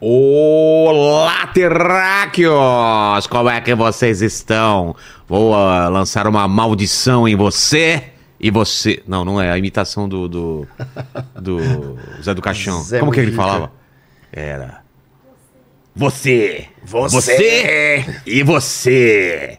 Olá, terráqueos! Como é que vocês estão? Vou ah, lançar uma maldição em você e você. Não, não é a imitação do. do, do Zé do Caixão. Zé Como que ele falava? Era. Você! Você. e você!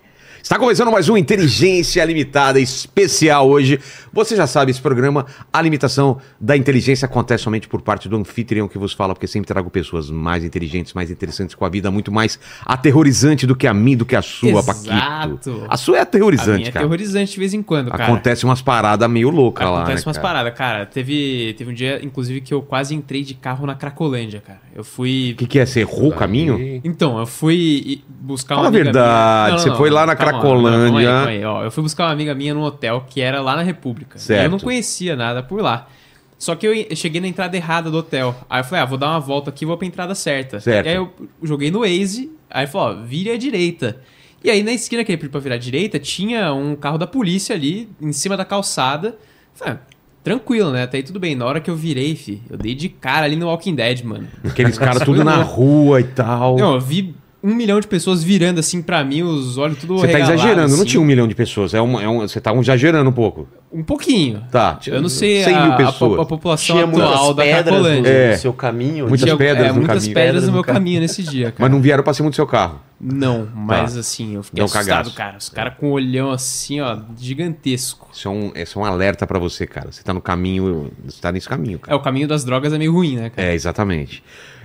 Está começando mais um Inteligência Limitada especial hoje. Você já sabe, esse programa, a limitação da inteligência acontece somente por parte do anfitrião que vos fala, porque sempre trago pessoas mais inteligentes, mais interessantes, com a vida muito mais aterrorizante do que a mim, do que a sua, Exato. Paquito. A sua é A aterrorizante, minha é cara. aterrorizante de vez em quando, cara. Acontece umas paradas meio loucas lá, Acontece né, umas paradas, cara. Teve, teve um dia, inclusive, que eu quase entrei de carro na Cracolândia, cara. Eu fui. O que, que é? Você errou o caminho? Então, eu fui buscar uma Fala a verdade, minha. você foi lá na calma, Cracolândia. calma aí, ó. Eu fui buscar uma amiga minha num hotel que era lá na República. Certo. E eu não conhecia nada por lá. Só que eu cheguei na entrada errada do hotel. Aí eu falei, ah, vou dar uma volta aqui e vou pra entrada certa. Certo. E aí eu joguei no Waze, aí falou, ó, vire à direita. E aí na esquina que ele pediu pra virar à direita, tinha um carro da polícia ali, em cima da calçada. Falei, ah, tranquilo, né? Até aí tudo bem. Na hora que eu virei, fi, eu dei de cara ali no Walking Dead, mano. Aqueles caras tudo na rua e tal. Não, eu vi um milhão de pessoas virando assim pra mim, os olhos tudo Você tá exagerando, não assim. tinha um milhão de pessoas. É um, é um, você tá exagerando um pouco. Um pouquinho. Tá, Eu não sei 100 a, mil a pessoas. po- a população Tinha muitas atual da pedras no, Cracolândia. É. no seu caminho. Muitas Tinha, pedras é, no muitas caminho. pedras Pedras no meu caminho. nesse dia, cara. Mas não vieram pra cima do seu carro. Não, mas assim, eu fiquei Deu um assustado, cagaço. cara. Os caras com um olhão assim, ó, gigantesco. Isso é um, isso é um alerta pra você, cara. Você tá no caminho. Você tá nesse caminho, É, cara. o caminho das drogas é meio ruim, né, cara? É, exatamente.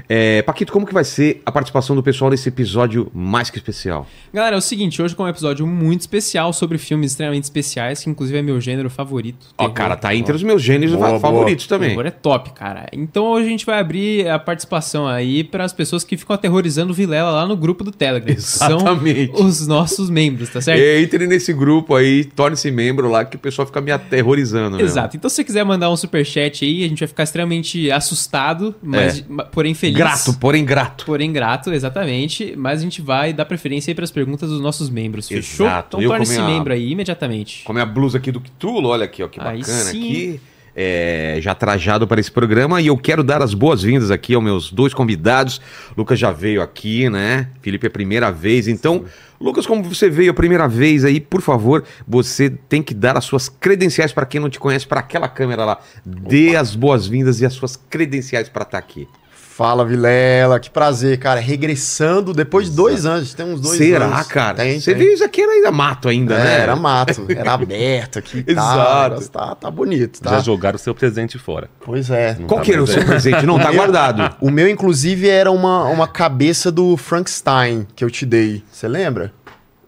É, Paquito, como que vai ser a participação do pessoal nesse episódio mais que especial? Galera, é o seguinte, hoje com um episódio muito especial sobre filmes extremamente especiais, que inclusive é meu gênero favorito. Ó, terror. cara, tá entre os meus gêneros Boa, fa- favoritos também. Terror é top, cara. Então hoje a gente vai abrir a participação aí para as pessoas que ficam aterrorizando o Vilela lá no grupo do Telegram. Exatamente. São os nossos membros, tá certo? Entre nesse grupo aí, torne-se membro lá, que o pessoal fica me aterrorizando. mesmo. Exato. Então se você quiser mandar um superchat aí, a gente vai ficar extremamente assustado, mas ma- porém feliz. Grato, porém grato. Porém grato, exatamente. Mas a gente vai dar preferência aí para as perguntas dos nossos membros, fechou? Exato. Então Eu torne-se a- membro aí imediatamente. Com a blusa aqui do Cthulhu, olha aqui, ó, que Aí bacana sim. aqui. É, já trajado para esse programa e eu quero dar as boas-vindas aqui aos meus dois convidados. Lucas já veio aqui, né? Felipe é a primeira vez. Então, Lucas, como você veio a primeira vez aí, por favor, você tem que dar as suas credenciais para quem não te conhece, para aquela câmera lá. Dê as boas-vindas e as suas credenciais para estar aqui. Fala, Vilela. Que prazer, cara. Regressando depois de dois anos. Tem uns dois Será, anos. cara? Tem, você tem. viu isso aqui era ainda mato ainda, É, né? Era mato. Era aberto aqui. Exato. Tá, tá bonito, tá? Já jogaram o seu presente fora. Pois é. Qual que era o seu presente? Não, tá guardado. O meu, inclusive, era uma, uma cabeça do Frankenstein que eu te dei. Você lembra?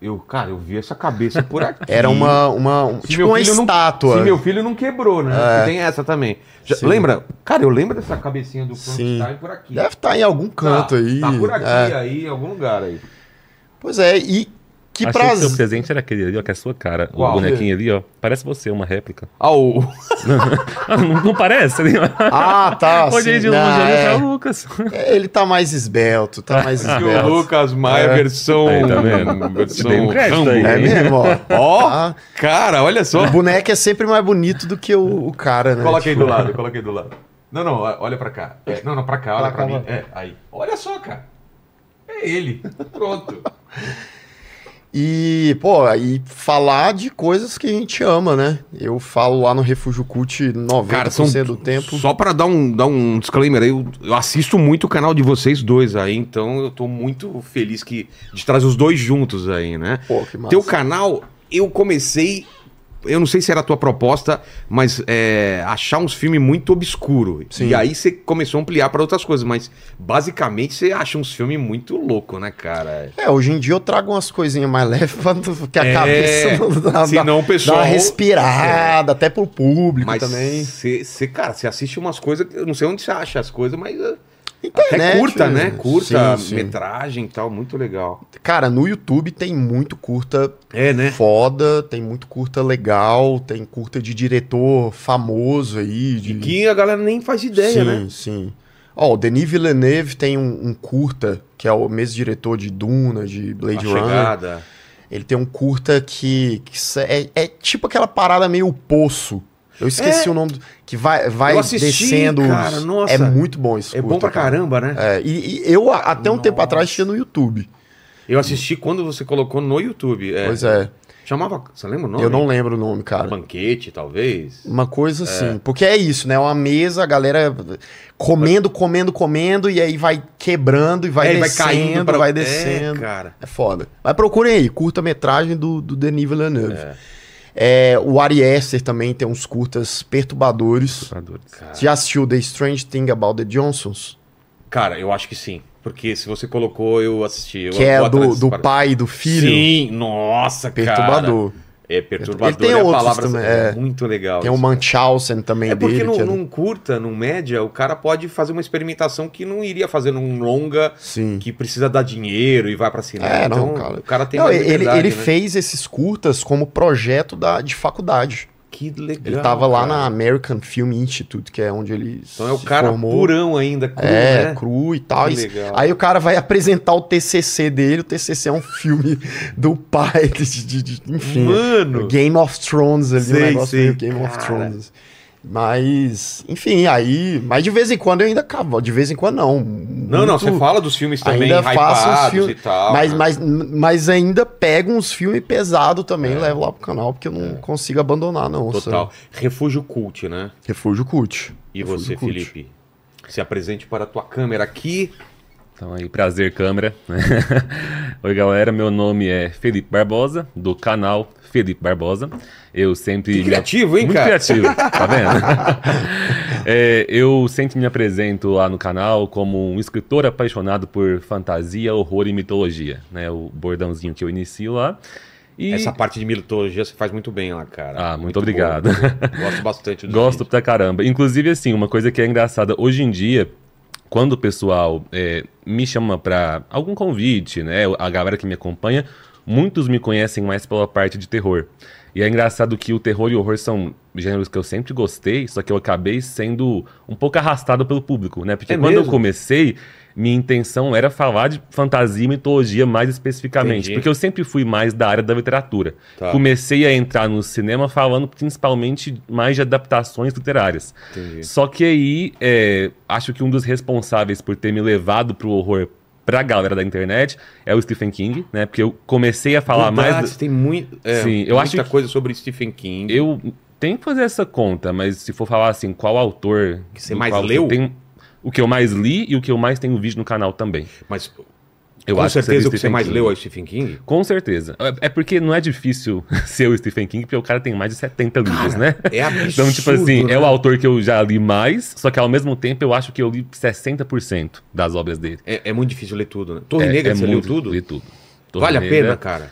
Eu, cara, eu vi essa cabeça por aqui. Era uma, uma um- tipo meu uma filho não- estátua. se meu filho não quebrou, né? É. Tem essa também. Já- lembra? Cara, eu lembro dessa cabecinha do. Frankenstein por aqui. Deve estar em algum canto tá, aí. Tá por aqui, É. aí, em algum lugar aí. Pois é, e que Achei que o seu prazer. presente era aquele ali, ó, que é a sua cara. Qual? O bonequinho ali, ó. Parece você, uma réplica. Ah, o... Ah, não, não parece? ó. Ah, tá. Olhei sim, de longe não, ali, é. o Lucas. É, Ele tá mais esbelto, tá mais que o esbelto. Lucas Maia, É. versão... Aí, tá vendo? versão Dei um crédito Rambo. aí. É mesmo, ó. Ó, Tá. cara, olha só. O boneco é sempre mais bonito do que o, o cara, né? Coloca aí Tipo, do lado, coloca aí do lado. Não, não, olha pra cá. É, não, não, pra cá, olha Pra pra cá, mim. É, aí. Olha só, cara. É ele. Pronto. E, pô, aí falar de coisas que a gente ama, né? Eu falo lá no Refúgio Cult 90% Cara, são do tempo. Só pra dar um, dar um disclaimer aí, eu, eu assisto muito o canal de vocês dois aí, então eu tô muito feliz que, de trazer os dois juntos aí, né? Pô, que massa. Teu canal, eu comecei. Eu não sei se era a tua proposta, mas é, achar uns filmes muito obscuro. Sim. E aí você começou a ampliar pra outras coisas, mas basicamente você acha uns filmes muito louco, né, cara? É, hoje em dia eu trago umas coisinhas mais leves que a É, cabeça não dá, senão o dá pessoal- uma respirada, até pro público Mas também. você, cara, você assiste umas coisas, eu não sei onde você acha as coisas, mas uh, Internet, até curta, né? Curta, sim, sim. metragem e tal, muito legal. Cara, no YouTube tem muito curta É, né? foda, tem muito curta legal, tem curta de diretor famoso aí. De... E que a galera nem faz ideia, sim, né? sim. Ó, o Denis Villeneuve tem um, um curta, que é o mesmo diretor de Duna, de Blade A Runner. chegada. Ele tem um curta que, que é, é tipo aquela parada meio poço. Eu esqueci É. o nome do, que vai, vai assisti, descendo. cara, nossa. É muito bom esse É bom curta, pra caramba, né? É, e, e eu até um tempo atrás tinha no YouTube. Eu assisti quando você colocou no YouTube. É, Pois é. Chamava. Você lembra o nome? Eu não lembro o nome, cara. Banquete, talvez. Uma coisa assim. Porque é isso, né? Uma mesa, a galera comendo, comendo, comendo, e aí vai quebrando e vai É, descendo, vai, pra- descendo. É, cara. É foda. Mas procurem aí, curta-metragem do, do Denis Villeneuve. É, o Ari Aster também tem uns curtas perturbadores. Você já assistiu The Strange Thing About the Johnsons? Cara, eu acho que sim. Porque se você colocou, eu assisti. Eu que é do, do pai e do filho. Sim, nossa, Perturbador. cara. É perturbador. Ele tem é outros palavra também, é é. muito legal. Tem o isso. Munchausen também É porque dele. é num, num curta, num média, o cara pode fazer uma experimentação que não iria fazer num longa Sim. que precisa dar dinheiro e vai pra cinema. É, não, então, cara. o cara tem Não, ele ele né? fez esses curtas como projeto da, de faculdade. Que legal. Ele tava lá cara. na American Film Institute, que é onde ele Então é o cara formou. purão ainda, cru, É, né? cru e tal. Que E- legal. Aí o cara vai apresentar o TCC dele. O TCC é um filme do pai, de, de- de- enfim. Mano! Game of Thrones ali, Sei, um negócio sei, meio Game of cara. Thrones. Mas, enfim, aí. Mas de vez em quando eu ainda cavo. De vez em quando não. Não, não, você fala dos filmes também ainda faço filmes. e tal. mas, né? mas, mas ainda pego uns filmes pesados também É. e levo lá pro canal, porque eu não consigo abandonar, não. Total. sabe? Refúgio Cult, né? Refúgio Cult. E Refúgio você, Cult. Felipe? Se apresente para a tua câmera aqui. Então aí, prazer, câmera. Oi, galera, meu nome é Felipe Barbosa, do canal Felipe Barbosa. Eu sempre... Que criativo, hein, Muito cara? criativo, tá vendo? É, eu sempre me apresento lá no canal como um escritor apaixonado por fantasia, horror e mitologia, né? O bordãozinho que eu inicio lá. E... Essa parte de mitologia você faz muito bem lá, cara. Ah, muito obrigado. bom. Gosto bastante do Gosto pra caramba. Inclusive, assim, uma coisa que é engraçada, hoje em dia, quando o pessoal é, me chama pra algum convite, né? A galera que me acompanha, muitos me conhecem mais pela parte de terror. E é engraçado que o terror e o horror são gêneros que eu sempre gostei, só que eu acabei sendo um pouco arrastado pelo público, né? Porque É quando eu mesmo? comecei, minha intenção era falar de fantasia e mitologia mais especificamente. Entendi. Porque eu sempre fui mais da área da literatura. Tá. Comecei a entrar no cinema falando principalmente mais de adaptações literárias. Entendi. Só que aí, é, acho que um dos responsáveis por ter me levado pro horror pra galera da internet é o Stephen King, né? Porque eu comecei a falar Verdade, mais... tem muito, é, Sim, eu muita acho que- coisa sobre Stephen King. Eu tenho que fazer essa conta, mas se for falar assim, qual autor... Que você mais leu? tem- o que eu mais li e o que eu mais tenho vídeo no canal também. Mas Eu com acho certeza o que você Stephen mais King. leu é o Stephen King? Com certeza. É- É porque não é difícil ser o Stephen King, porque o cara tem mais de 70 livros, né? É absurdo. Então, tipo assim, né? é o autor que eu já li mais, só que ao mesmo tempo eu acho que eu li 60% das obras dele. É, é muito difícil ler tudo, né? Torre é, Negra, é você leu muito- tudo? Li tudo. Torre Vale a Negra. pena, cara?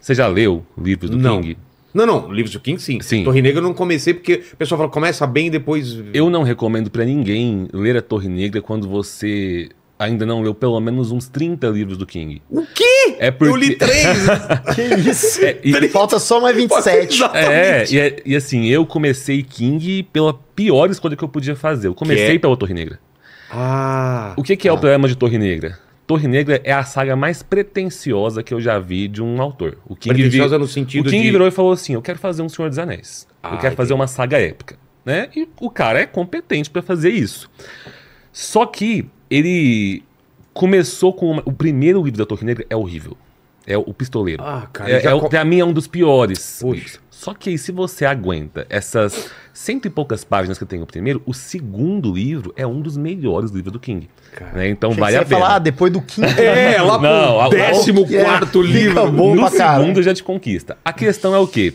Você já leu livros do Não. King? Não, não, livros do King sim. Sim. Torre Negra eu não comecei porque o pessoal fala, começa bem e depois... Eu não recomendo pra ninguém ler a Torre Negra quando você ainda não leu pelo menos uns 30 livros do King. O quê? É porque... Eu li três! Que isso? É, e- Falta só mais 27. É, e, é- e assim, eu comecei King pela pior escolha que eu podia fazer. Eu comecei Que é? pela Torre Negra. ah, O que, que é o problema de Torre Negra? Torre Negra é a saga mais pretensiosa que eu já vi de um autor. O King, Pretensiosa vi- no sentido o King de- virou e falou assim: Eu quero fazer um Senhor dos Anéis. Ah, eu quero fazer uma saga épica. Né? E o cara é competente pra fazer isso. Só que ele começou com. uma- O primeiro livro da Torre Negra é horrível. É o Pistoleiro. Ah, cara, é, já é o- co- pra mim é um dos piores. Poxa. Só que aí, se você aguenta essas cento e poucas páginas que tem o primeiro, o segundo livro é um dos melhores livros do King. Cara. né? Então vale você a pena. falar, ah, depois do quinto. É, lá pro Não, a- décimo é- quarto fica livro. bom no segundo já te conquista. A questão é o quê?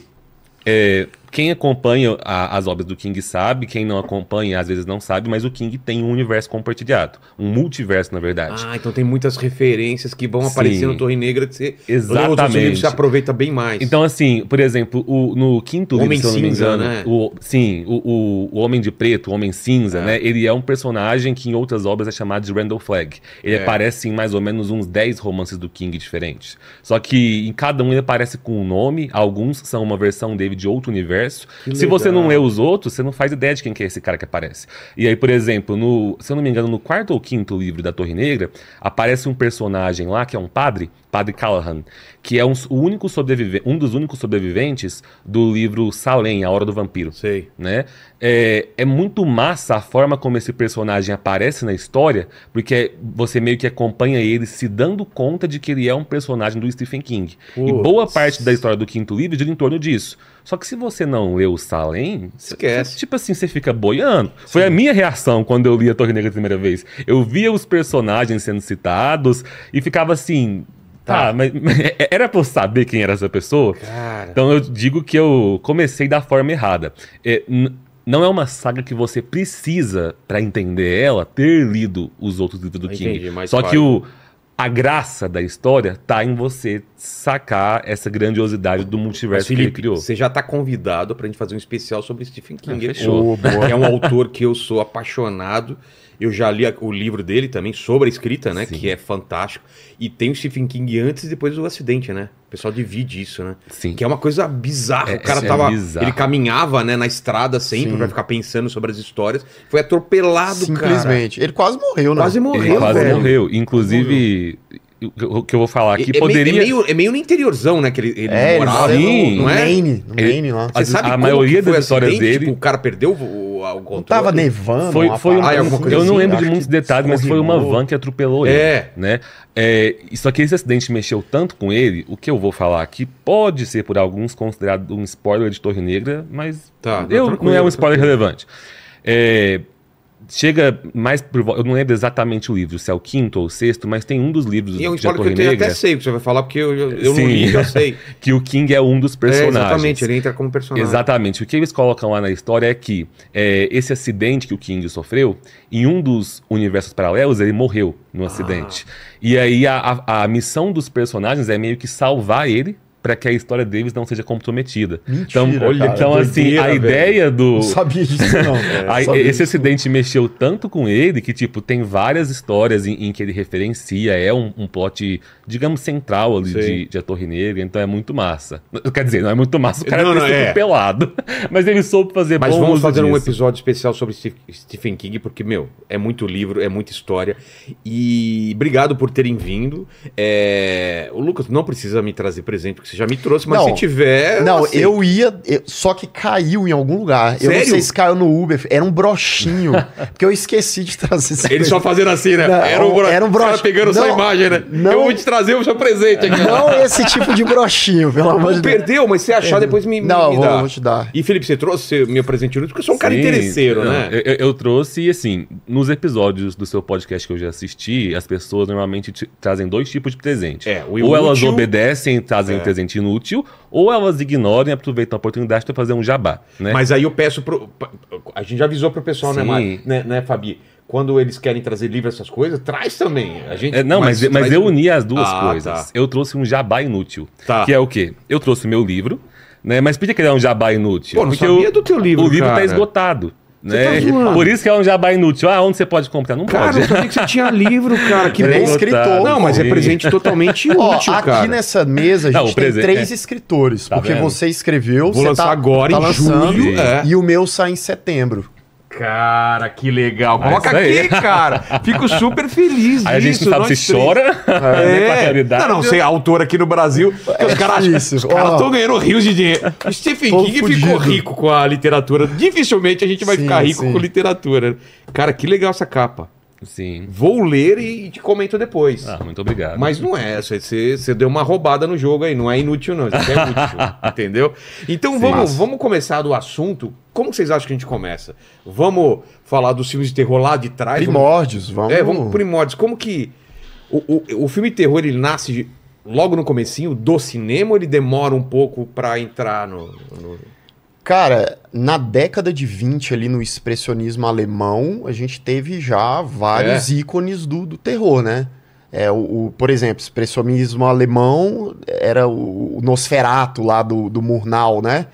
É, quem acompanha a- as obras do King sabe, quem não acompanha às vezes não sabe, mas o King tem um universo compartilhado, um multiverso na verdade. Ah, então tem muitas referências que vão Sim. aparecer no Torre Negra que você... Exatamente. Os livros você aproveita bem mais. Então, assim, por exemplo, o- no quinto livro, Homem se eu não me Cinza, engano, né? o, sim, o, o- o Homem de Preto, o Homem Cinza, É. né? Ele é um personagem que em outras obras é chamado de Randall Flagg. Ele É. aparece em mais ou menos uns 10 romances do King diferentes. Só que em cada um ele aparece com um nome, alguns são uma versão dele de outro universo. Que Se você não lê os outros, você não faz ideia de quem que é esse cara que aparece. E aí, por exemplo, no, se eu não me engano, no quarto ou quinto livro da Torre Negra, aparece um personagem lá que é um padre Padre Callahan, que é um, o único sobrevive um dos únicos sobreviventes do livro Salem, A Hora do Vampiro. Sei. Né? É, é muito massa a forma como esse personagem aparece na história, porque você meio que acompanha ele se dando conta de que ele é um personagem do Stephen King. E Putz. boa parte da história do quinto livro gira em torno disso. Só que se você não lê o Salem, Esquece. tipo assim, você fica boiando. Foi a minha reação quando eu li a Torre Negra a primeira vez. Eu via os personagens sendo citados e ficava assim. Tá. Tá, mas, mas era pra eu saber quem era essa pessoa? Cara. Então eu digo que eu comecei da forma errada. É, não é uma saga que você precisa, pra entender ela, ter lido os outros livros do Ah, King. entendi, mas Só vai. que o, a graça da história tá em você sacar essa grandiosidade do multiverso que ele Felipe, criou. você já tá convidado pra gente fazer um especial sobre Stephen King. Ah, fechou. Que é um autor que eu sou apaixonado. Eu já li o livro dele também, sobre a escrita, né? Sim. Que é fantástico. E tem o Stephen King antes e depois do acidente, né? O pessoal divide isso, né? Sim. Que é uma coisa bizarra. É- o cara é tava. bizarro. Ele caminhava, né, na estrada sempre Sim. pra ficar pensando sobre as histórias. Foi atropelado, Simplesmente. Ele quase morreu, cara. né? Quase Ele morreu, quase velho. morreu. Inclusive, o que eu vou falar aqui É, é poderia. é, meio, é meio no interiorzão, né? Que ele, ele É, ele morava, mora Sim, no, não no é? Maine, no Ele- Maine lá. Você A- sabe a como maioria das o histórias dele- Tipo, o cara perdeu o, o, controle. Não tava nevando. Foi, uma foi um- parada Ah, alguma coisa eu não assim, lembro de muitos detalhes, mas foi uma van que atropelou ele. É. Né? É, só que esse acidente mexeu tanto com ele, o que eu vou falar aqui pode ser por alguns considerado um spoiler de Torre Negra, mas Tá, não, eu, tranquilo, não é um spoiler relevante. É, chega mais por Eu não lembro exatamente o livro, se é o quinto ou o sexto, mas tem um dos livros é um de Torre eu Negra até sei o que você vai falar, porque eu, eu, eu não Sim. li, já sei. que o King é um dos É, personagens. exatamente, ele entra como personagem. Exatamente. O que eles colocam lá na história é que é, esse acidente que o King sofreu, em um dos universos paralelos, ele morreu no acidente. E aí a, a, a missão dos personagens é meio que salvar ele para que a história deles não seja comprometida. Mentira, então, olha, então assim, doideira, a velho. ideia do. Não sabia disso, não. A- Sabia esse disso. acidente mexeu tanto com ele que, tipo, tem várias histórias em, em que ele referencia, é um, um plot, digamos, central ali de, de A Torre Negra, então é muito massa. Quer dizer, não é muito massa o cara Não, ter não, sido é. pelado, mas ele soube fazer Mas vamos fazer um disso. episódio especial sobre Stephen King, porque, meu, é muito livro, é muita história. E obrigado por terem vindo. É, O Lucas não precisa me trazer presente, porque você já me trouxe, mas Não. se tiver. Não, aceito. eu ia, eu- só que caiu em algum lugar. Eu não Sério? sei se caiu no Uber, era um brochinho, porque eu esqueci de trazer esse Ele só fazendo assim, né? Não, era um, bro... era um o cara broche. pegando sua Não, imagem, né? não. Eu vou te trazer o seu presente aqui. Não esse tipo de brochinho, pelo amor de Deus. Perdeu, mas se achar, depois me, Não, me vou, dá. vou te dar. E Felipe, você trouxe meu presente inútil, porque eu sou um cara Sim, interesseiro, não, né? Eu, eu- trouxe, e assim, nos episódios do seu podcast que eu já assisti, as pessoas normalmente te- trazem dois tipos de presente. É, o ou elas obedecem e trazem É. um presente inútil, ou elas ignoram e aproveitam a oportunidade para fazer um jabá, né? Mas aí eu peço pro. A gente já avisou pro pessoal, né, Sim. Mari? Né, né, Fabi? Quando eles querem trazer livro, essas coisas, traz também. A gente, É, não, mas, mas, traz- eu uni as duas Ah, coisas. tá. Eu trouxe um jabá inútil. Tá. Que é o quê? Eu trouxe meu livro, né? Mas por que que ele é um jabá inútil? Pô, não sabia do teu livro, O livro cara. tá esgotado. Né? tá. Por isso que é um jabá inútil. Ah, onde você pode comprar? Não Cara, pode. eu sabia que você tinha livro, cara. Que Ele é bom. escritor. Não, mas é presente totalmente Ó, útil, aqui cara. nessa mesa a Não, gente o tem três é. escritores, Tá porque vendo? você escreveu, Vou você lançar tá, agora tá em lançando, julho, é. e o meu sai em setembro. Cara, que legal. Ah, Coloca aí. aqui, cara. Fico super feliz Aí a gente disso, não sabe nós se três. chora, né, É. Não, não, sei, autor aqui no Brasil. porque os caras estão ganhando rios de dinheiro. Stephen King ficou rico com a literatura. Dificilmente a gente vai Sim, ficar rico sim. com literatura. Cara, que legal essa capa. Sim. Vou ler e te comento depois. Ah, muito obrigado. Mas não é, você, você, você deu uma roubada no jogo aí, não é inútil não, isso aqui é útil, entendeu? Então vamos, Massa. vamos começar do assunto. Como vocês acham que a gente começa? Vamos falar dos filmes de terror lá de trás? Primórdios, vamos. é, vamos primórdios. Como que o, o, o filme de terror ele nasce de- logo no comecinho do cinema ou ele demora um pouco pra entrar no... no- Cara, na década de 20, ali no expressionismo alemão, a gente teve já vários É. ícones do, do terror, né? É, o, o- por exemplo, expressionismo alemão era o, o Nosferato lá do, do Murnau, né?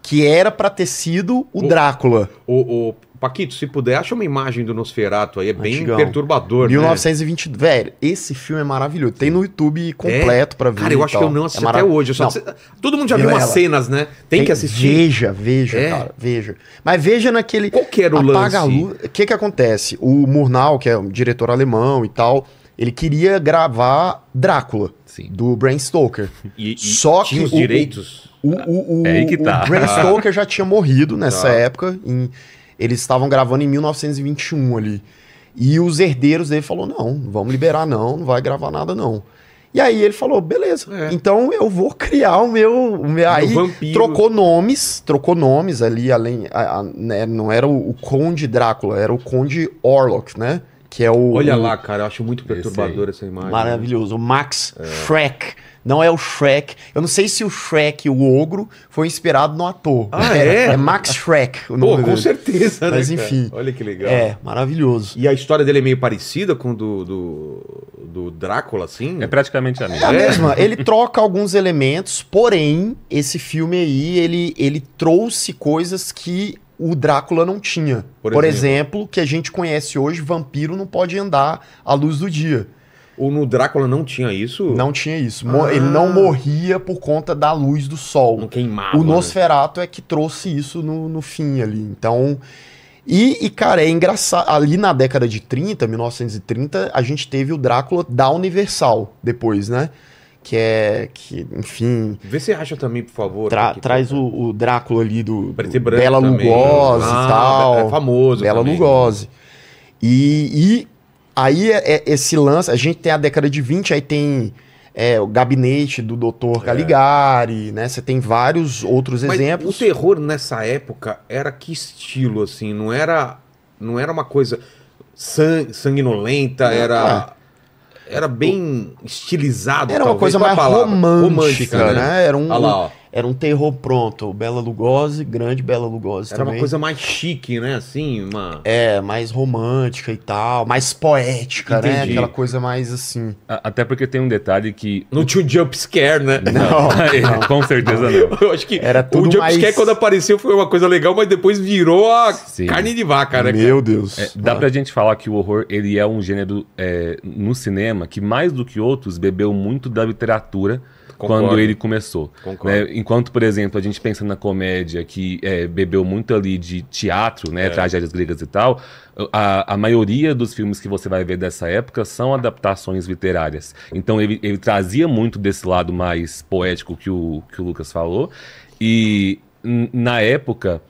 Que era pra ter sido o O- Drácula. O- Paquito, se puder, acha uma imagem do Nosferato aí, é bem Antigão. perturbador, né? 1920. Velho, esse filme é maravilhoso. Tem no YouTube completo pra ver. Cara, eu acho que tal. eu não É assisti mara- até hoje. Não, Todo mundo já viu umas cenas, né? Tem que assistir. Veja, veja, É? cara, veja. Mas veja naquele. Qual que era o apaga lance? a luz. O que que acontece? O Murnau, que é um diretor alemão e tal, ele queria gravar Drácula, Sim. do Bram Stoker. E, e Só tinha que os o- direitos. O, o, o, É aí que tá. o Bram Stoker já tinha morrido nessa Tá. época. em- eles estavam gravando em 1921 ali. E os herdeiros dele falou não, não vamos liberar não, não vai gravar nada não. E aí ele falou, beleza, É. então eu vou criar o meu... O meu aí vampiro. trocou nomes, trocou nomes ali, além... a- a- né, não era o, o Conde Drácula, era o Conde Orlok, né? Que é o... Olha o- lá, cara, eu acho muito perturbador essa imagem. Maravilhoso. O Max Shrek. Não é o Shrek. Eu não sei se o Shrek, o ogro, foi inspirado no ator. Ah, é? É Max Shrek o Pô, nome com dele. certeza, né? Mas cara? enfim. Olha que legal. É, maravilhoso. E a história dele é meio parecida com do, do, do Drácula, assim? É praticamente a É mesma. a mesma. Ele troca alguns elementos, porém, esse filme aí, ele, ele trouxe coisas que o Drácula não tinha. Por Por, exemplo? exemplo, que a gente conhece hoje, vampiro não pode andar à luz do dia. Ou no Drácula não tinha isso? Não tinha isso. Ah. Ele não morria por conta da luz do sol. Não queimava. O né? Nosferato é que trouxe isso no, no fim ali. Então. E, e, cara, é engraçado. Ali na década de 30, 1930, a gente teve o Drácula da Universal depois, né? Que é. Que, enfim. Vê se acha também, por favor. tra- aqui, traz o, o Drácula ali do, do Bela também. Lugosi Ah, e tal. É famoso Bela também. Lugosi. E, e aí é- é esse lance, a gente tem a década de 20, aí tem é, o gabinete do Dr. Caligari, né? Você tem vários outros Mas exemplos. o terror nessa época era que estilo, assim? Não era, não era uma coisa san- sanguinolenta, era... Era bem estilizado, Era uma talvez. coisa mais palavra? romântica, né? Era um, Olha lá, ó. Era um terror pronto. Bela Lugosi, grande Bela Lugosi Era também. uma coisa mais chique, né? Assim, uma... É, mais romântica e tal, mais poética, né? Entendi. Aquela coisa mais assim. A- Até porque tem um detalhe que. Não tinha um jump scare, né? Não, É, Com certeza não. Eu acho que Era tudo o jump mais- scare quando apareceu foi uma coisa legal, mas depois virou a Sim. carne de vaca, né? Meu Deus. É, dá pra gente falar que o horror ele é um gênero é, no cinema que mais do que outros bebeu muito da literatura Concordo. quando ele começou. Né? Enquanto, por exemplo, a gente pensa na comédia que é, bebeu muito ali de teatro, É. né, tragédias gregas e tal, a, a maioria dos filmes que você vai ver dessa época são adaptações literárias. Então ele, ele trazia muito desse lado mais poético que o, que o Lucas falou. E na época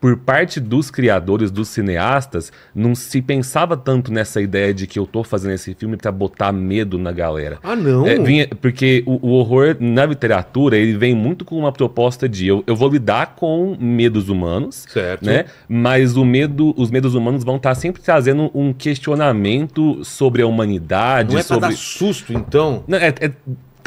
por parte dos criadores, dos cineastas, não se pensava tanto nessa ideia de que eu tô fazendo esse filme pra botar medo na galera. Ah, não? É, vinha- porque o, o horror na literatura, ele vem muito com uma proposta de eu, eu vou lidar com medos humanos, Certo. né? Mas o medo, os medos humanos vão estar sempre trazendo um questionamento sobre a humanidade, Não é sobre... dar susto, então? Não, é- é-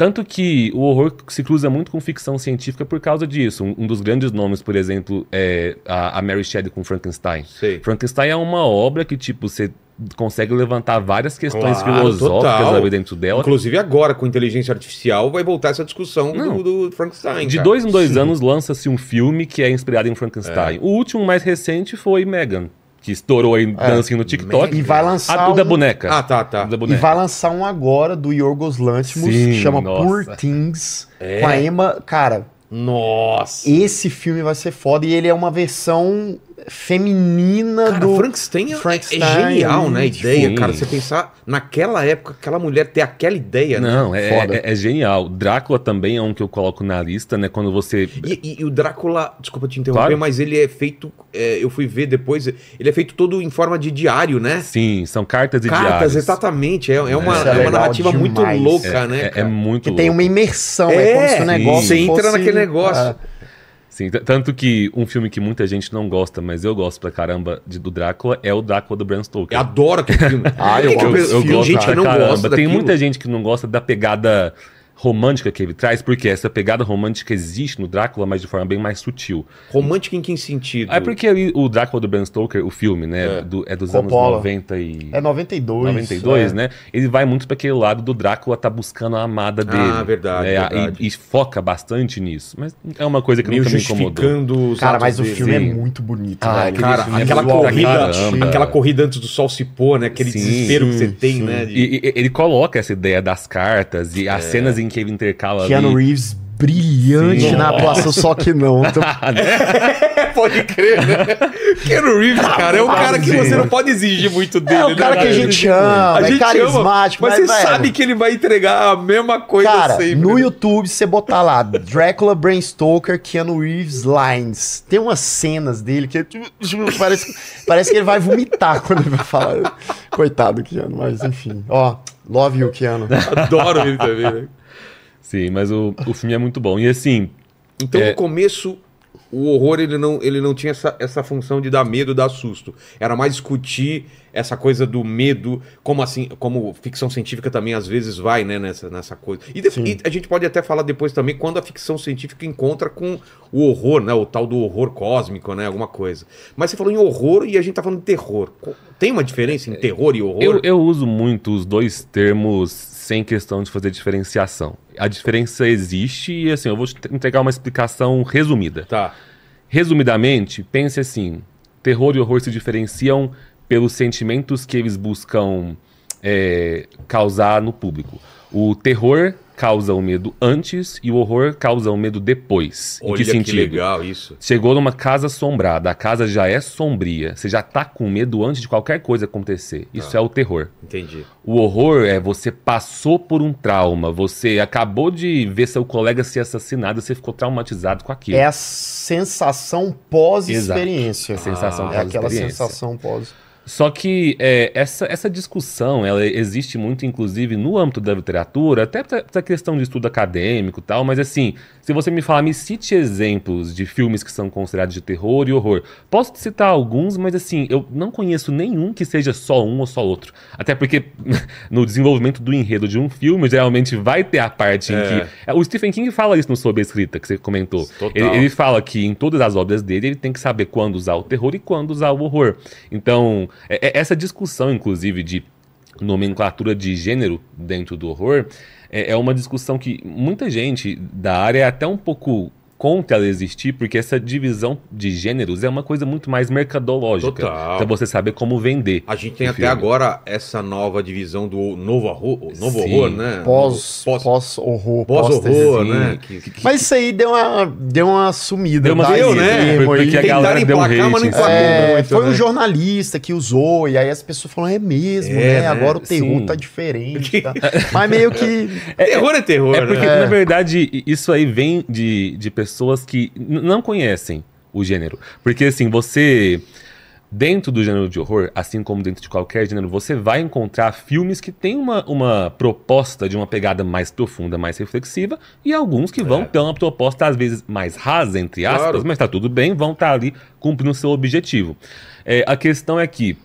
tanto que o horror se cruza muito com ficção científica por causa disso. Um, um dos grandes nomes, por exemplo, é a, a Mary Shelley com Frankenstein. Sei. Frankenstein é uma obra que, tipo, você consegue levantar várias questões Claro, filosóficas ali dentro dela. Inclusive agora, com inteligência artificial, vai voltar essa discussão do, do Frankenstein. De cara. dois em dois anos lança-se um filme que é inspirado em Frankenstein. O último mais recente foi Megan, que estourou aí dancinho no TikTok. E vai lançar A, o da um- boneca. Ah, tá, tá. O da E boneca. vai lançar um agora do Yorgos Lanthimos, Sim, que chama nossa. Poor Things, É? com a Emma. Cara, Nossa. esse filme vai ser foda e ele é uma versão feminina Cara, do. Frankenstein, é- Frankenstein, é genial, né? A ideia, sim. cara. Você pensar naquela época, aquela mulher ter aquela ideia, né? Não, é, Foda. é, é genial. Drácula também é um que eu coloco na lista, né? Quando você. E, e- e o Drácula, desculpa te interromper, Claro. mas ele é feito. é, eu fui ver depois, ele é feito todo em forma de diário, né? Sim, são cartas e Cartas, diários. exatamente. É, é uma, é é uma narrativa muito demais. louca, né? É, é cara? muito Que tem uma imersão, é, É, como se o negócio. você entra fosse- naquele negócio. É. Sim, tanto que um filme que muita gente não gosta, mas eu gosto pra caramba de- do Drácula, é o Drácula do Bram Stoker. Eu adoro aquele filme. Ah, eu eu- eu- filme, Tem gente pra não caramba. gosta Tem daquilo. muita gente que não gosta da pegada romântica que ele traz, porque essa pegada romântica existe no Drácula, mas de forma bem mais sutil. Romântica em que sentido? É porque ali o Drácula do Bram Stoker, o filme, né, É. do- é dos Coppola. anos 90 e... É 92. 92, é. né? Ele vai muito para aquele lado do Drácula tá buscando a amada dele. Ah, verdade, né? verdade. E, e foca bastante nisso. Mas é uma coisa que Meio nunca me incomodou. justificando os Cara, mas o dele. filme Sim. é muito bonito, Ah, aquele Cara, filme é aquela corrida, aquela corrida antes do sol se pôr, né? Aquele Sim, desespero que você sim, tem, sim. né? de- E, e- ele coloca essa ideia das cartas e as cenas em que ele intercala Keanu ali. Reeves brilhante Sim. na atuação, só que não. Então, pode crer, né? Keanu Reeves, cara, é um cara que você não pode exigir muito dele, É o cara né, que a velho? gente ama, A é gente carismático, ama, mas, mas, você velho, sabe que ele vai entregar a mesma coisa Cara, sempre. no né? YouTube, se você botar lá Drácula, Bram Stoker, Keanu Reeves, Lines, tem umas cenas dele que tipo, tipo, parece, parece que ele vai vomitar quando ele vai falar. Coitado, Keanu, mas enfim. Ó, love you, Keanu. Adoro ele também, né? Sim, mas o, o filme é muito bom. E assim, Então, É. no começo, o horror ele não, ele não tinha essa, essa função de dar medo, dar susto. Era mais discutir essa coisa do medo, como assim, como ficção científica também às vezes vai, né, nessa, nessa coisa. E, e a gente pode até falar depois também quando a ficção científica encontra com o horror, né, o tal do horror cósmico, né, alguma coisa. Mas você falou em horror e a gente tá falando de terror. Tem uma diferença em terror e horror? eu, eu uso muito os dois termos sem questão de fazer diferenciação. A diferença existe e assim, eu vou te entregar uma explicação resumida. Tá. Resumidamente, pense assim: terror e horror se diferenciam pelos sentimentos que eles buscam é, causar no público. O terror causa o medo antes e o horror causa o medo depois. em Olha que que, sentido? legal isso. Chegou numa casa assombrada, a casa já é sombria, você já tá com medo antes de qualquer coisa acontecer. Isso é o terror. Entendi. O horror é você passou por um trauma, você acabou de ver seu colega ser assassinado, você ficou traumatizado com aquilo. É a sensação pós-experiência. A sensação É aquela pós-experiência. sensação pós. Só que é, essa, essa discussão, ela existe muito, inclusive, no âmbito da literatura, até essa questão de estudo acadêmico e tal, mas assim, se você me falar, me cite exemplos de filmes que são considerados de terror e horror. Posso te citar alguns, mas assim, eu não conheço nenhum que seja só um ou só outro. Até porque no desenvolvimento do enredo de um filme, geralmente vai ter a parte É. em que... é, O Stephen King fala isso no Sob Escrita, que você comentou. Ele, ele fala que em todas as obras dele ele tem que saber quando usar o terror e quando usar o horror. Então, é- é- essa discussão, inclusive, de nomenclatura de gênero dentro do horror é, é uma discussão que muita gente da área é até um pouco contra ela existir, porque essa divisão de gêneros é uma coisa muito mais mercadológica. Total. Pra você saber como vender. A gente tem até filme. agora essa nova divisão do novo horror, novo Sim. horror né? Pós, pós, pós-horror. pós-horror, pós-terror. né? Sim. Que- que- Mas isso aí deu uma, deu uma sumida. Deu uma tá? deu, né? Porque a Tentaram galera deu emplacar, hate, mas não assim. emplacou É, muito, foi né? um jornalista que usou, e aí as pessoas falaram, é mesmo, É, né? né? Agora o terror Sim. tá diferente. Tá? Mas meio que. terror é terror, É porque, né? na verdade, i- isso aí vem de, de pessoas que n- não conhecem o gênero. Porque, assim, você. Dentro do gênero de horror, assim como dentro de qualquer gênero, você vai encontrar filmes que têm uma, uma proposta de uma pegada mais profunda, mais reflexiva, e alguns que vão É. ter uma proposta, às vezes, mais rasa, entre aspas, Claro. mas tá tudo bem, vão estar ali cumprindo o seu objetivo. É, a questão é que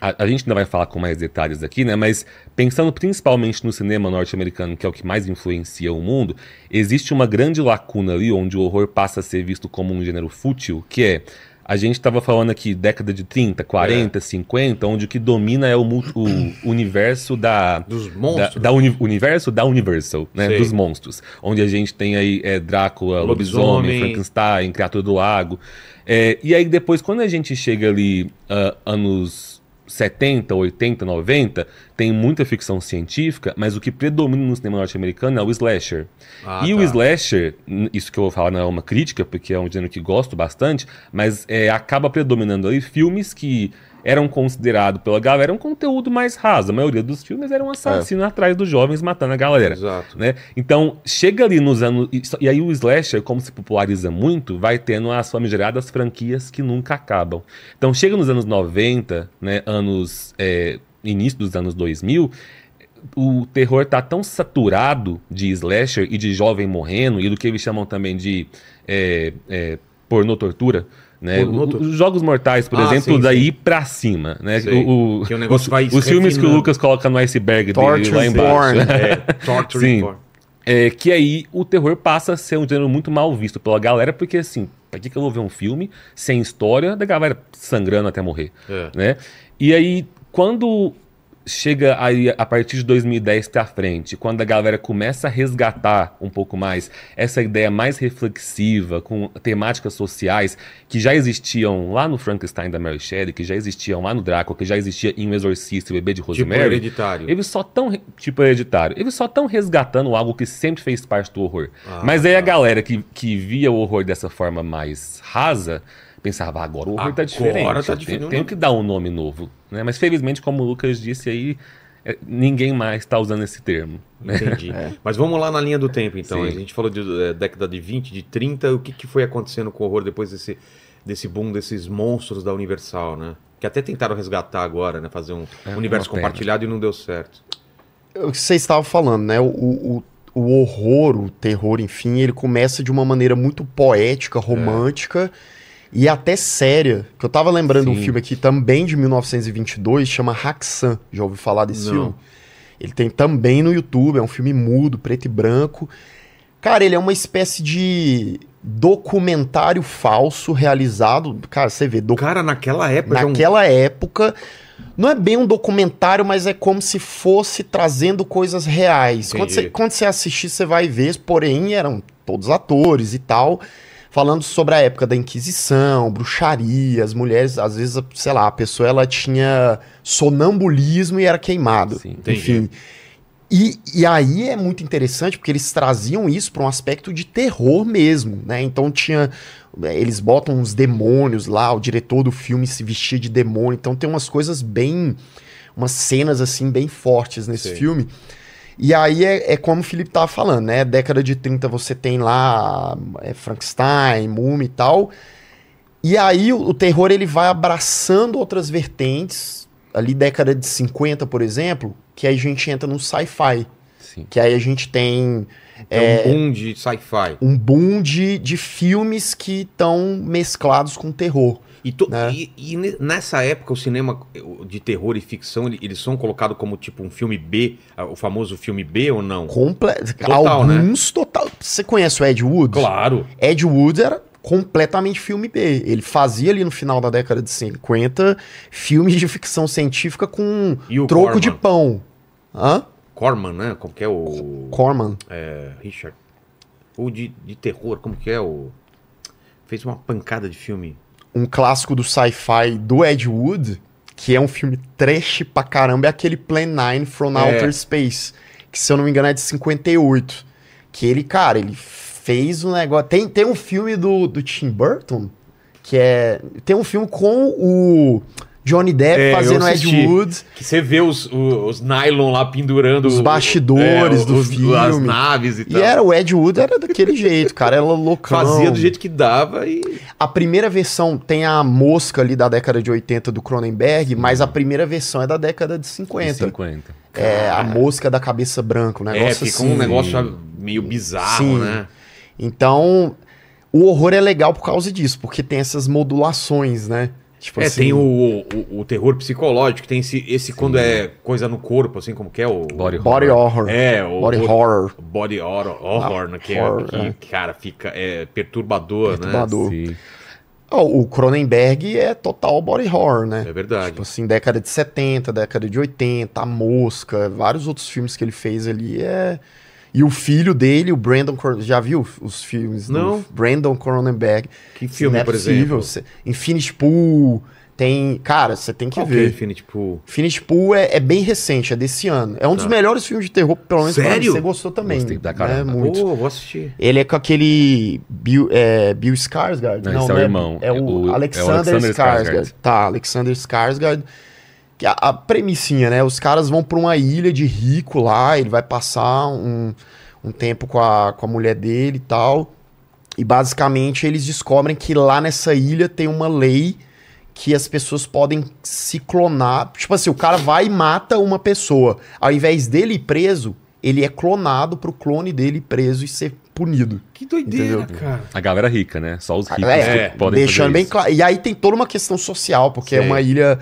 a, a gente ainda vai falar com mais detalhes aqui, né? Mas pensando principalmente no cinema norte-americano, que é o que mais influencia o mundo, existe uma grande lacuna ali onde o horror passa a ser visto como um gênero fútil, que é. A gente estava falando aqui década de 30, 40, 50, onde o que domina é o, o universo da, Dos da, monstros. da uni- universo da Universal, né? Sei. Dos monstros. Onde a gente tem aí é, Drácula, Lobisomem. lobisomem, Frankenstein, Criatura do Lago. É, e aí depois, quando a gente chega ali, ah, anos 70, 80, 90, tem muita ficção científica, mas o que predomina no cinema norte-americano é o slasher. Ah, e tá. o slasher, isso que eu vou falar não é uma crítica, porque é um gênero que gosto bastante, mas é, acaba predominando ali filmes que eram considerados pela galera um conteúdo mais raso. A maioria dos filmes eram um assassino atrás dos jovens matando a galera. Exato. Né? Então, chega ali nos anos. E, aí o slasher, como se populariza muito, vai tendo as famigeradas franquias que nunca acabam. Então, chega nos anos 90, né, anos. é, início dos anos 2000. O terror tá tão saturado de slasher e de jovem morrendo, e do que eles chamam também de é, é, pornô tortura. Né? O- Os Jogos Mortais, por Ah, exemplo, sim, daí pra cima. Né? Sei. O, o- Que o negócio os, vai os filmes que o. Lucas coloca no iceberg dele Torture lá embaixo. porn. É, torture Sim. porn. É, que aí o terror passa a ser um gênero muito mal visto pela galera, porque assim, pra que, que eu vou ver um filme sem história da galera sangrando até morrer? É. Né? E aí, quando chega aí a partir de 2010 pra frente, quando a galera começa a resgatar um pouco mais essa ideia mais reflexiva, com temáticas sociais que já existiam lá no Frankenstein da Mary Shelley, que já existiam lá no Drácula, que já existia em O Exorcista e o Bebê de Tipo Rosemary. hereditário. Eles só tão, tipo hereditário, eles só tão resgatando algo que sempre fez parte do horror. Ah, Mas aí a tá. galera que, que via o horror dessa forma mais rasa, pensava, agora o horror Agora tá diferente. tá eu diferente. Tenho, tenho que dar um nome novo. Né? Mas felizmente, como o Lucas disse aí, é, ninguém mais tá usando esse termo. né? Entendi. Mas vamos lá na linha do tempo, então. Sim. A gente falou de eh, década de 20, de 30. O que, que foi acontecendo com o horror depois desse, desse boom desses monstros da Universal, né? Que até tentaram resgatar agora, né? Fazer um É, universo pena. compartilhado e não deu certo. o que vocês estavam falando, né? O, o, o horror, o terror, enfim, ele começa de uma maneira muito poética, romântica e até séria. Que eu tava lembrando um Sim. filme aqui também de 1922, chama Haxan. Já ouviu falar desse Não. filme? Ele tem também no YouTube, é um filme mudo, preto e branco. Cara, ele é uma espécie de documentário falso realizado. Cara, você vê, docu Cara, naquela época. já um- naquela época. Não é bem um documentário, mas é como se fosse trazendo coisas reais. Quando você, quando você assistir, você vai ver, porém eram todos atores e tal, falando sobre a época da Inquisição, bruxaria, as mulheres, às vezes, sei lá, a pessoa ela tinha sonambulismo e era queimada. Sim. Enfim. E, e aí é muito interessante porque eles traziam isso para um aspecto de terror mesmo, né? Então tinha. Eles botam uns demônios lá, o diretor do filme se vestia de demônio, então tem umas coisas bem. umas cenas assim bem fortes nesse Sei. filme. E aí é, é como o Felipe tava falando, né? Década de 30 você tem lá é, Frankenstein, Múmia e tal. E aí o, o terror ele vai abraçando outras vertentes. Ali década de 50, por exemplo, que aí a gente entra no sci-fi. Que aí a gente tem É um boom de sci-fi. um boom de, de filmes que estão mesclados com terror. E, to- Né? e- e ne- nessa época, o cinema de terror e ficção, ele- eles são colocados como tipo um filme B, o famoso filme B ou não? Comple Total, né? Alguns total. Você conhece o Ed Wood? Claro. Ed Wood era completamente filme B. Ele fazia ali no final da década de 50 filmes de ficção científica com troco Corman? de pão. Hã? Corman, né? Como que é o. Corman. É, Richard. O de, de terror, como que é o. Fez uma pancada de filme. Um clássico do sci-fi do Ed Wood, que é um filme trash pra caramba, é aquele Plan 9 from É. Outer Space, que se eu não me engano é de 58. Que ele, cara, ele fez um negócio. Tem, tem um filme do, do Tim Burton, que é. Tem um filme com o Johnny Depp É, fazendo Ed. Wood. Que você vê os, o- os, nylon lá pendurando. Os bastidores do os- As filme. naves e E tal. era, o Ed Wood era daquele jeito, cara, era loucão. Fazia do jeito que dava e. A primeira versão tem a mosca ali da década de 80 do Cronenberg, mas a primeira versão é da década de 50. 50. É a mosca da cabeça branca, um É, negócio fica assim. um negócio meio bizarro, Sim. né? Então, o horror é legal por causa disso, porque tem essas modulações, né? Tipo é, assim, tem o, o, o terror psicológico, tem esse, esse quando é coisa no corpo, assim, como que é o. Body body horror. É, o. Body horror. Body horror, horror né? Que, é- horror, que, é. cara, fica. É perturbador, Perturbador. Sim. Ó, o Cronenberg é total body horror, né? né? É verdade. Tipo assim, década de 70, década de 80, A Mosca, vários outros filmes que ele fez ali é. E o filho dele, o Brandon Cron- já viu os filmes Não. do Brandon Cronenberg? que filme, Não é por possível. exemplo? Infinity Pool, tem... Cara, você tem que Qual que é ver. Infinity Pool? Infinity Pool é, é bem recente, é desse ano. É um dos Tá. melhores filmes de terror, pelo menos pra mim. Sério? Você gostou também. Gostei pra né? caramba. Muito. Pô, vou assistir. Ele é com aquele Bill, é, Bill Skarsgård. Não, esse é o é- irmão. É o, É o- é o Alexander, Alexander Skarsgård. Skarsgård. Tá, Alexander Skarsgård. Que a, a premissinha, né? Os caras vão pra uma ilha de rico lá, ele vai passar um, um tempo com a, com a mulher dele e tal. E basicamente eles descobrem que lá nessa ilha tem uma lei que as pessoas podem se clonar. Tipo assim, o cara vai e mata uma pessoa. Ao invés dele ir preso, ele é clonado pro clone dele ir preso e ser punido. Que doideira, Entendeu? cara. A galera rica, né? Só os ricos É, que podem deixando fazer bem isso. claro. E aí tem toda uma questão social, porque Sei. é uma ilha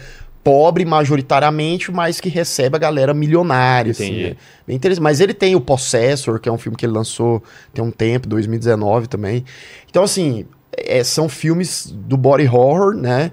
pobre majoritariamente, mas que recebe a galera milionária. Assim, Entendi. é bem interessante. Mas ele tem o Possessor, que é um filme que ele lançou tem um tempo, 2019 também. Então, assim, é, são filmes do body horror, né?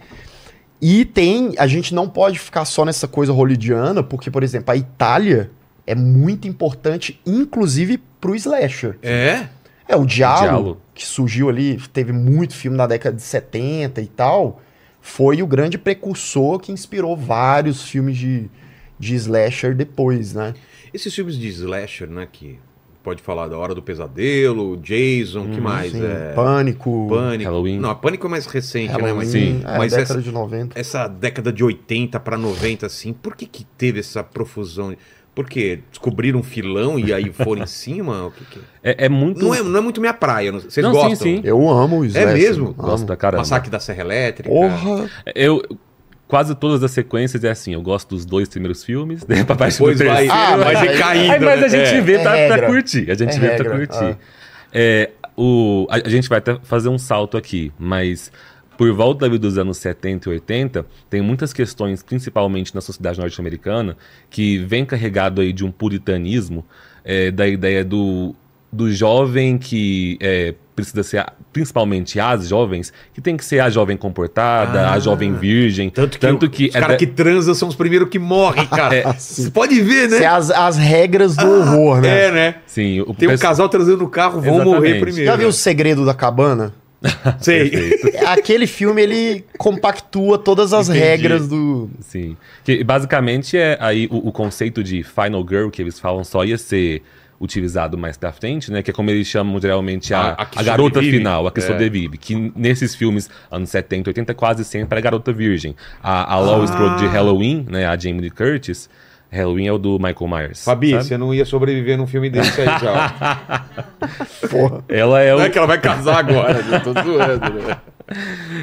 E tem. A gente não pode ficar só nessa coisa hollywoodiana, porque, por exemplo, a Itália é muito importante, inclusive pro slasher. É? É, o Giallo. que surgiu ali, teve muito filme na década de 70 e tal, foi o grande precursor que inspirou vários filmes de, de slasher depois, né? Esses filmes de slasher, né, que pode falar da Hora do Pesadelo, Jason, que mais? Sim, É, Pânico. Pânico. Halloween. Não, a Pânico é mais recente, né? Halloween, Mas, Sim. é, mas década essa, de 90. essa década de 80 pra 90, assim, por que que teve essa profusão? Por quê? Descobriram um filão e aí foram em cima? O que que é? É, muito. Não, é, não é muito minha praia. não- Vocês Não, sim, gostam? sim. Eu amo o É mesmo? Gosto pra caramba. Massacre da Serra Elétrica. Porra. Eu. Quase todas as sequências é assim, eu gosto dos dois primeiros filmes, né? Pra parte Depois do vai, terceiro. Ah, vai decaindo. Aí, mas a né? gente É. vê É pra, pra regra. curtir. A gente É vê regra, pra curtir. ah. É, o, a, a gente vai até fazer um salto aqui, mas por volta dos anos 70 e 80, tem muitas questões, principalmente na sociedade norte-americana, que vem carregado aí de um puritanismo, é, da ideia do, do jovem que é, precisa ser, a- principalmente as jovens, que tem que ser a jovem comportada, Ah. a jovem virgem. Tanto que, tanto que os é caras da- que transam são os primeiros que morrem, cara. É. Você pode ver, né? As, as regras do horror, né? É, né? Sim, o Tem um pessoal- casal transando no carro, vão Exatamente. morrer primeiro. Já viu o Segredo da Cabana? Sei. Aquele filme, ele compactua todas as Entendi. regras do... Sim. Que basicamente é aí o, o conceito de final girl que eles falam só ia ser utilizado mais pra frente, né? Que é como eles chamam geralmente A- a, a garota sobrevive. final, a que É. sobrevive. Que nesses filmes, anos 70, 80, quase sempre é a garota virgem. A, a Law Strode de Ah. Halloween, né? A Jamie Lee Curtis. Halloween é o do Michael Myers. Fabi, sabe? você não ia sobreviver num filme desse aí já. Porra. Ela é o, Não é que ela vai casar agora, eu tô zoando, né?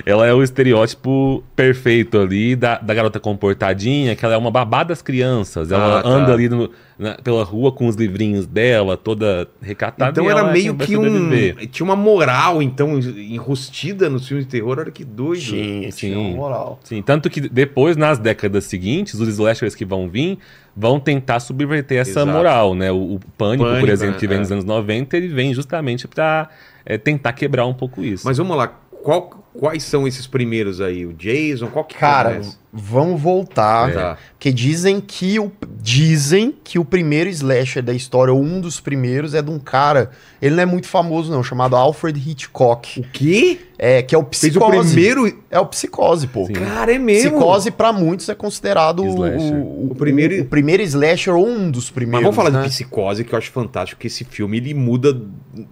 Ela é o estereótipo perfeito ali da, da garota comportadinha, que ela é uma babá das crianças. Ela Ah, tá. anda ali no- na- pela rua com os livrinhos dela, toda recatada. Então era ela meio que um. Tinha uma moral, então, enrustida nos filmes de terror. Olha que doido. Tinha, tinha Sim. uma moral. Sim, tanto que depois, nas décadas seguintes, os slashers que vão vir vão tentar subverter essa Exato. moral, né? O, o Pânico, Pânico, por exemplo, que vem É. nos anos 90, ele vem justamente pra é, tentar quebrar um pouco isso. Mas vamos lá. Qual- quais são esses primeiros aí? O Jason? Qual que Cara, começa? vamos voltar. Tá. Porque dizem que o dizem que o primeiro slasher da história, ou um dos primeiros, é de um cara. Ele não é muito famoso, não, chamado Alfred Hitchcock. O quê? É, que é o Fez o psicose. primeiro. É o psicose, pô. Sim. Cara, é mesmo. Psicose, pra muitos, é considerado o, o, O primeiro- o primeiro slasher ou um dos primeiros. Mas vamos falar né? de psicose, que eu acho fantástico, que esse filme ele muda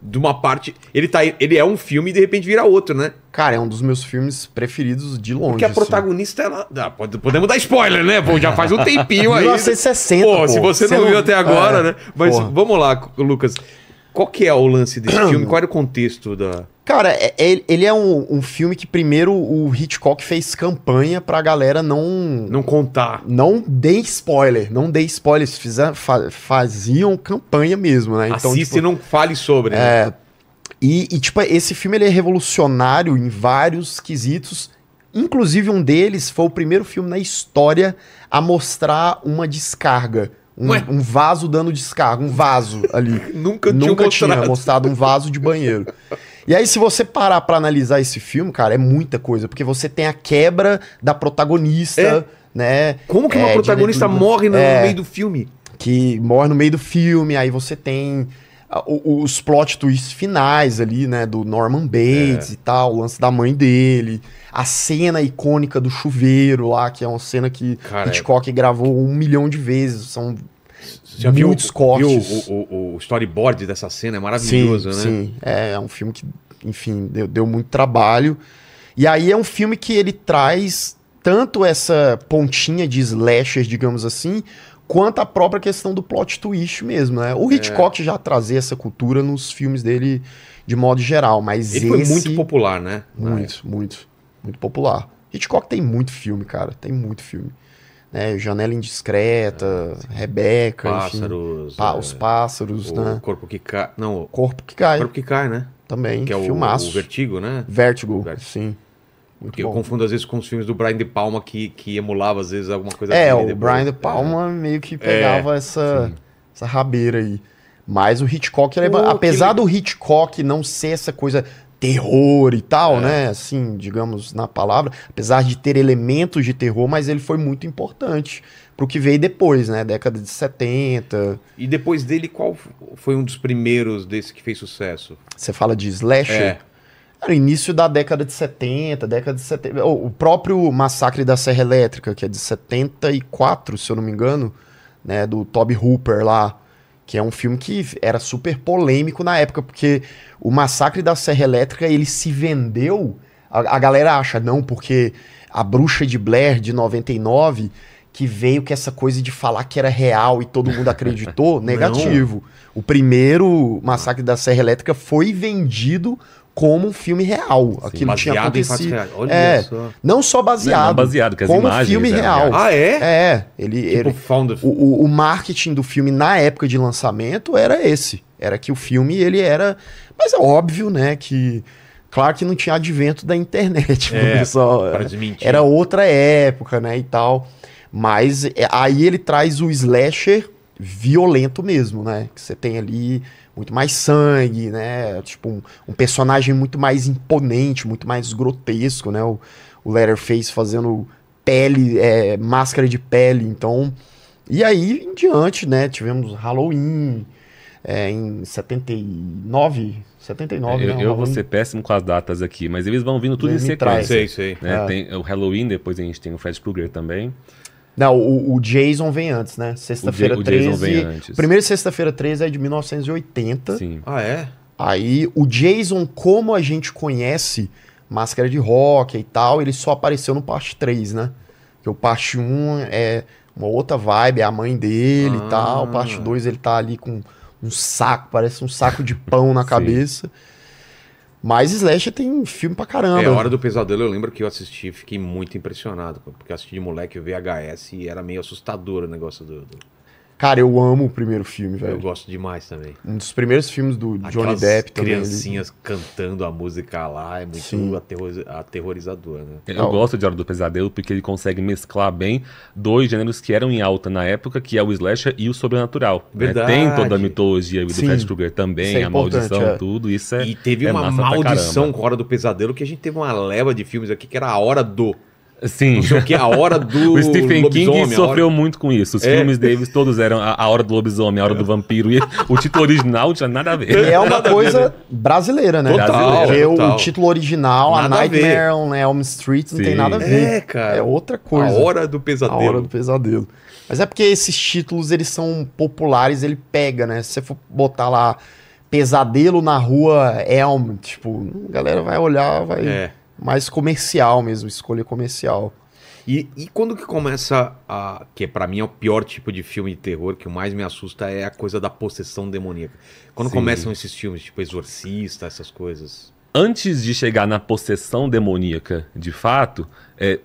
de uma parte. Ele, tá, ele é um filme e de repente vira outro, né? Cara, é um dos meus filmes preferidos de longe. Porque a assim. protagonista, ela. Ah, pode- podemos dar spoiler, né? Pô, já faz um tempinho aí. 1960, Pô, pô. se você não, viu até agora, é, né? Mas porra. vamos lá, Lucas. Qual que é o lance desse filme? Qual era o contexto da. Cara, é- é- ele é um, um filme que primeiro o Hitchcock fez campanha pra galera não. Não contar. Não dê spoiler, não dê spoiler. Eles fizeram- fa- faziam campanha mesmo, né? Então, Assiste tipo, e não fale sobre. né? E, e, tipo, esse filme ele é revolucionário em vários quesitos. Inclusive, um deles foi o primeiro filme na história a mostrar uma descarga. Um, um vaso dando descarga, um vaso ali. Nunca, Nunca tinha tinha mostrado. mostrado um vaso de banheiro. E aí, se você parar pra analisar esse filme, cara, é muita coisa. Porque você tem a quebra da protagonista, É. né? Como que uma É, protagonista morre no é. meio do filme? que morre no meio do filme, aí você tem os plot twists finais ali, né, do Norman Bates É. e tal, o lance da mãe dele, a cena icônica do chuveiro lá, que é uma cena que Cara, Hitchcock gravou um milhão de vezes, são Você já viu, muitos cortes. viu o, o- o storyboard dessa cena? É maravilhoso, sim, né? Sim, é, é um filme que, enfim, deu, deu muito trabalho. E aí é um filme que ele traz tanto essa pontinha de slashers, digamos assim, quanto a própria questão do plot twist mesmo, né? É. O Hitchcock já trazia essa cultura nos filmes dele de modo geral, mas Ele esse... foi muito popular, né? Muito, muito, muito popular. Hitchcock tem muito filme, cara, tem muito filme. Né? Janela Indiscreta, Rebeca, enfim. Pássaros. Pá- é, os pássaros, o né? corpo que cai. Não, o Corpo que cai, corpo que cai, né? também, Que é o, filmaço. o Vertigo, né? Vertigo, Vertigo. sim. Muito Porque eu bom. confundo às vezes com os filmes do Brian De Palma que, que emulava às vezes alguma coisa É, o. Brian De É. Palma meio que pegava essa, sim. essa rabeira aí. Mas o Hitchcock, ele é apesar do Hitchcock não ser essa coisa terror e tal, É. né? Assim, digamos na palavra, apesar de ter elementos de terror, mas ele foi muito importante pro que veio depois, né? Década de 70. E depois dele, qual foi um dos primeiros desse que fez sucesso? Você fala de slasher? É. Início da década de 70, década de 70. O próprio Massacre da Serra Elétrica, que é de 74, se eu não me engano, né? Do Toby Hooper lá. que é um filme que era super polêmico na época, porque o Massacre da Serra Elétrica, ele se vendeu, a, a galera acha, não, porque a Bruxa de Blair, de 99, que veio com essa coisa de falar que era real e todo mundo acreditou, negativo. O primeiro Massacre da Serra Elétrica foi vendido como um filme real. Aquilo tinha Baseado em fatos acontecido. reais. Olha É, só. não só baseado, Não, não baseado, que as como imagens filme eram real. Ah, é? É, ele, Tipo, ele- Found o, o- o marketing do filme na época de lançamento era esse. Era que o filme, ele era... Mas é óbvio, né, que... Claro que não tinha advento da internet. É, pessoal. Era outra época, né, e tal. Mas é, aí ele traz o slasher violento mesmo, né? Que você tem ali muito mais sangue, né? Tipo, um, um personagem muito mais imponente, muito mais grotesco, né? O, o Leatherface fazendo pele, é, máscara de pele, então... E aí em diante, né? Tivemos Halloween é, em 79, 79, eu né? eu vou ser péssimo com as datas aqui, mas eles vão vindo tudo em sequência. Sei, sei. né? É. Tem o Halloween, depois a gente tem o Fred Krueger também. Não, o, o Jason vem antes, né? Sexta-feira O Ja- o Jason 13. vem antes. Primeiro sexta-feira 13 é de 1980. Sim. Ah, é? Aí o Jason, como a gente conhece, máscara de rock e tal, ele só apareceu no parte 3, né? Porque o parte 1 é uma outra vibe, é a mãe dele Ah. e tal. O parte 2 ele tá ali com um saco, parece um saco de pão na Sim. cabeça. Mas Slash tem filme pra caramba. É, a Hora do Pesadelo eu lembro que eu assisti fiquei muito impressionado. Porque eu assisti de moleque o VHS e era meio assustador o negócio do. do- Cara, eu amo o primeiro filme, Eu velho. gosto demais também. Um dos primeiros filmes do Johnny Aquelas Depp também. ele- criancinhas cantando a música lá é muito Sim. aterroriz- aterrorizador, né? Eu Não. gosto de Hora do Pesadelo porque ele consegue mesclar bem dois gêneros que eram em alta na época, que é o slasher e o sobrenatural. né? Verdade. Tem toda a mitologia do. Fred Krueger também, é a maldição, é. tudo. Isso é. E teve é uma maldição com a Hora do Pesadelo que a gente teve uma leva de filmes aqui que era a Hora do. Sim. Não sei o que, a Hora do. O Stephen lobisomem, King a sofreu hora- muito com isso. Os É. filmes deles todos eram a, a Hora do Lobisomem, a Hora do Vampiro. E o título original tinha nada a ver. E é uma a coisa brasileira, né? Total, o- total. o título original, Nada a a. Nightmare on Elm Street, não tem Sim. nada a ver. É, cara. É outra coisa. A Hora do A Pesadelo. hora do pesadelo. Mas é porque esses títulos, eles são populares, ele pega, né? Se você for botar lá Pesadelo na rua Elm, tipo, a galera vai olhar, vai É. mais comercial mesmo, escolher comercial. E, e quando que começa a. Que pra mim é o pior tipo de filme de terror, que o mais me assusta é a coisa da possessão demoníaca. Quando Sim. começam esses filmes, tipo Exorcista, essas coisas. Antes de chegar na possessão demoníaca, de fato, é,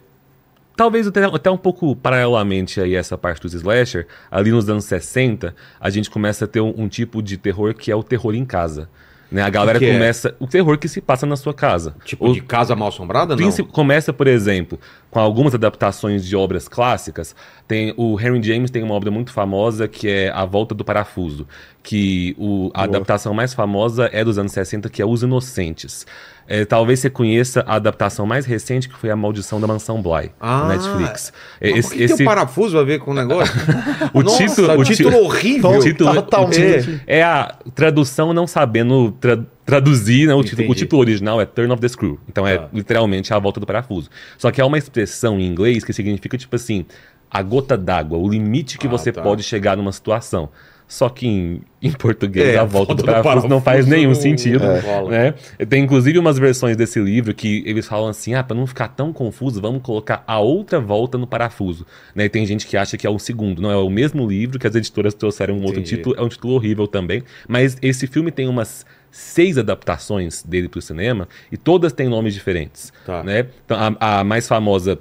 talvez até, até um pouco paralelamente aí a essa parte dos slasher, ali nos anos 60, a gente começa a ter um, um tipo de terror que é o terror em casa. Né? A galera que é? começa. O terror que se passa na sua casa. Tipo O- de Casa Mal Assombrada, não? Começa, por exemplo, com algumas adaptações de obras clássicas. Tem o Henry James tem uma obra muito famosa que é A Volta do Parafuso, que o, a Boa. adaptação mais famosa é dos anos 60, que é Os Inocentes. É, talvez você conheça a adaptação mais recente, que foi A Maldição da Mansão Bly, Ah, na Netflix. É, Esse, que esse- tem um parafuso a ver com o negócio? O Nossa, título- o o título horrível. o título- Totalmente. é a tradução não sabendo tra- traduzir, né? O título, o título original é Turn of the Screw. Então é Tá. literalmente a volta do parafuso. Só que é uma expressão em inglês que significa tipo assim, a gota d'água, o limite que Ah, você tá. pode chegar numa situação. Só que em, em português É, a volta do parafuso, não faz nenhum sentido. rola. Né? Tem inclusive umas versões desse livro que eles falam assim: ah, para não ficar tão confuso, vamos colocar a outra volta no parafuso. Né? E tem gente que acha que é o segundo, não é o mesmo livro que as editoras trouxeram um outro Entendi. título, é um título horrível também. Mas esse filme tem umas seis adaptações dele para o cinema e todas têm nomes diferentes. Tá. Né? Então, a, a mais famosa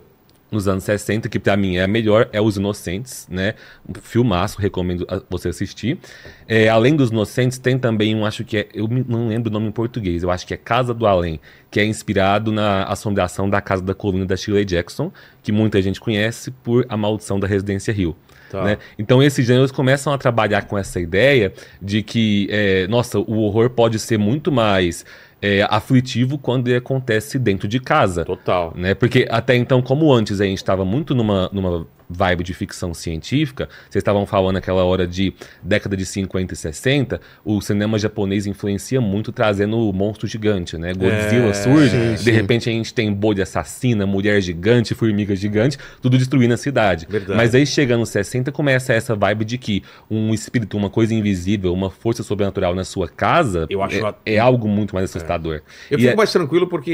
nos anos 60, que pra mim é a melhor, é Os Inocentes, né? Um filmaço, recomendo a- você assistir. É, além dos Inocentes, tem também um, acho que é, eu não lembro o nome em português, eu acho que é Casa do Além, que é inspirado na assombração da Casa da Colina da Shirley Jackson, que muita gente conhece por A Maldição da Residência Hill. Tá. né? Então esses gêneros começam a trabalhar com essa ideia de que, é, nossa, o horror pode ser muito mais é, aflitivo quando ele acontece dentro de casa Total. né? Porque até então, como antes a gente estava muito numa, numa vibe de ficção científica, vocês estavam falando aquela hora de década de 50 e 60, o cinema japonês influencia muito trazendo o monstro gigante, né? Godzilla É, surge, sim, de sim. repente a gente tem bolha assassina, mulher gigante, formiga gigante, tudo destruindo a cidade. Verdade. Mas aí chega nos 60 começa essa vibe de que um espírito, uma coisa invisível, uma força sobrenatural na sua casa Eu acho é, a- é algo muito mais assustador. Eu E fico é- mais tranquilo porque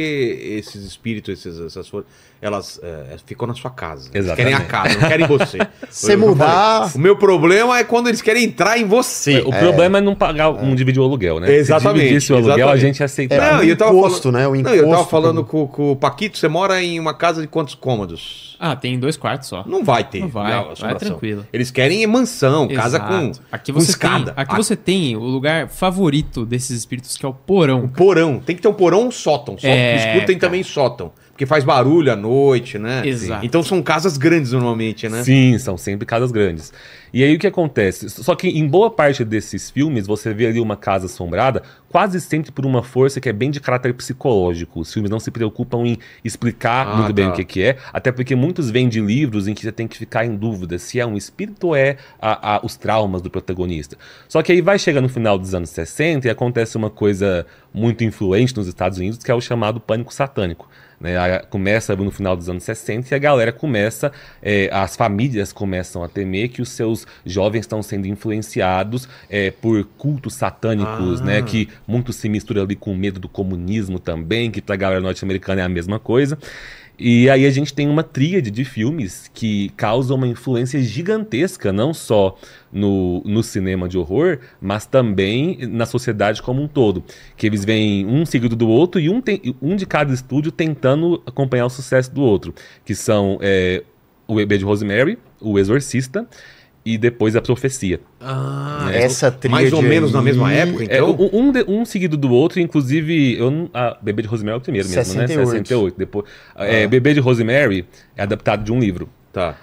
esses espíritos, esses, essas forças, elas é, ficam na sua casa. Eles Exatamente. querem a casa, não querem você. Eu- eu mudar- O meu problema é quando eles querem entrar em você. O problema é não pagar, não dividir o aluguel, né? Exatamente, Se o aluguel, exatamente. a gente aceita. É, Não, o encosto, falando- né? O Não, eu tava falando com, com o Paquito, você mora em uma casa de quantos cômodos? Ah, tem dois quartos só. Não vai ter. Não vai, né, vai tranquilo. Eles querem mansão, casa com, Exato. aqui com você escada. Tem, aqui você tem o lugar favorito desses espíritos, que é o porão. Um porão. Tem que ter um porão ou um sótão. Só É, escuro tem cara. também sótão. Porque faz barulho à noite, né? Exato. Então são casas grandes normalmente, né? Sim, são sempre casas grandes. E aí o que acontece? Só que em boa parte desses filmes você vê ali uma casa assombrada quase sempre por uma força que é bem de caráter psicológico. Os filmes não se preocupam em explicar Ah, muito bem tá. o que, que é, até porque muitos vêm de livros em que você tem que ficar em dúvida se é um espírito ou é a- a- os traumas do protagonista. Só que aí vai chegar no final dos anos 60 e acontece uma coisa muito influente nos Estados Unidos que é o chamado pânico satânico. Né, A- começa no final dos anos 60 e a galera começa, eh, as famílias começam a temer que os seus jovens estão sendo influenciados eh, por cultos satânicos, Ah. né, que muito se mistura ali com o medo do comunismo também, que pra galera norte-americana é a mesma coisa. E aí a gente tem uma tríade de filmes que causam uma influência gigantesca, não só no, no cinema de horror, mas também na sociedade como um todo. Que eles vêm um seguido do outro e um, tem, um de cada estúdio tentando acompanhar o sucesso do outro. Que são é, o Bebê de Rosemary, o Exorcista e depois a Profecia. Ah, Essa mais ou menos na mesma época, É, então? um, um de- um seguido do outro, inclusive, eu a Bebê de Rosemary é o primeiro mesmo, 68. né? 68. Depois, é, Bebê de Rosemary é adaptado de um livro. Tá.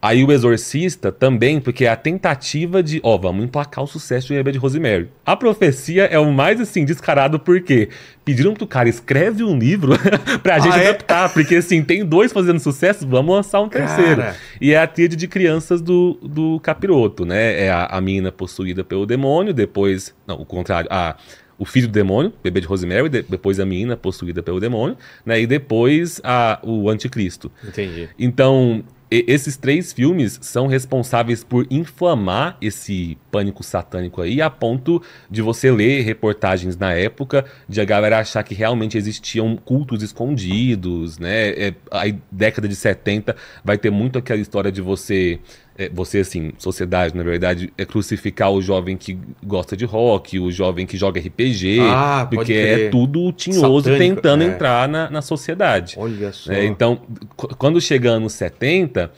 Aí o Exorcista também, porque é a tentativa de, ó, vamos emplacar o sucesso de Bebê de Rosemary. A profecia é o mais, assim, descarado, porque pediram pro cara, escreve um livro pra gente Ah, é? adaptar, porque, assim, tem dois fazendo sucesso, vamos lançar um terceiro. Cara. E é a tríade de crianças do, do capiroto, né? É a, a menina possuída pelo demônio, depois, não, o contrário, a... O filho do demônio, bebê de Rosemary, de- depois a menina possuída pelo demônio, né? E depois a, o anticristo. Entendi. Então, e- esses três filmes são responsáveis por inflamar esse pânico satânico aí, a ponto de você ler reportagens na época de a galera achar que realmente existiam cultos escondidos, né? É, a década de 70 vai ter muito aquela história de você. É, você, assim, sociedade, na verdade, é crucificar o jovem que gosta de rock, o jovem que joga RPG, Ah, porque é tudo tinhoso Satânico, tentando é. entrar na, na sociedade. Olha só. É, então, qu- quando chega anos 70,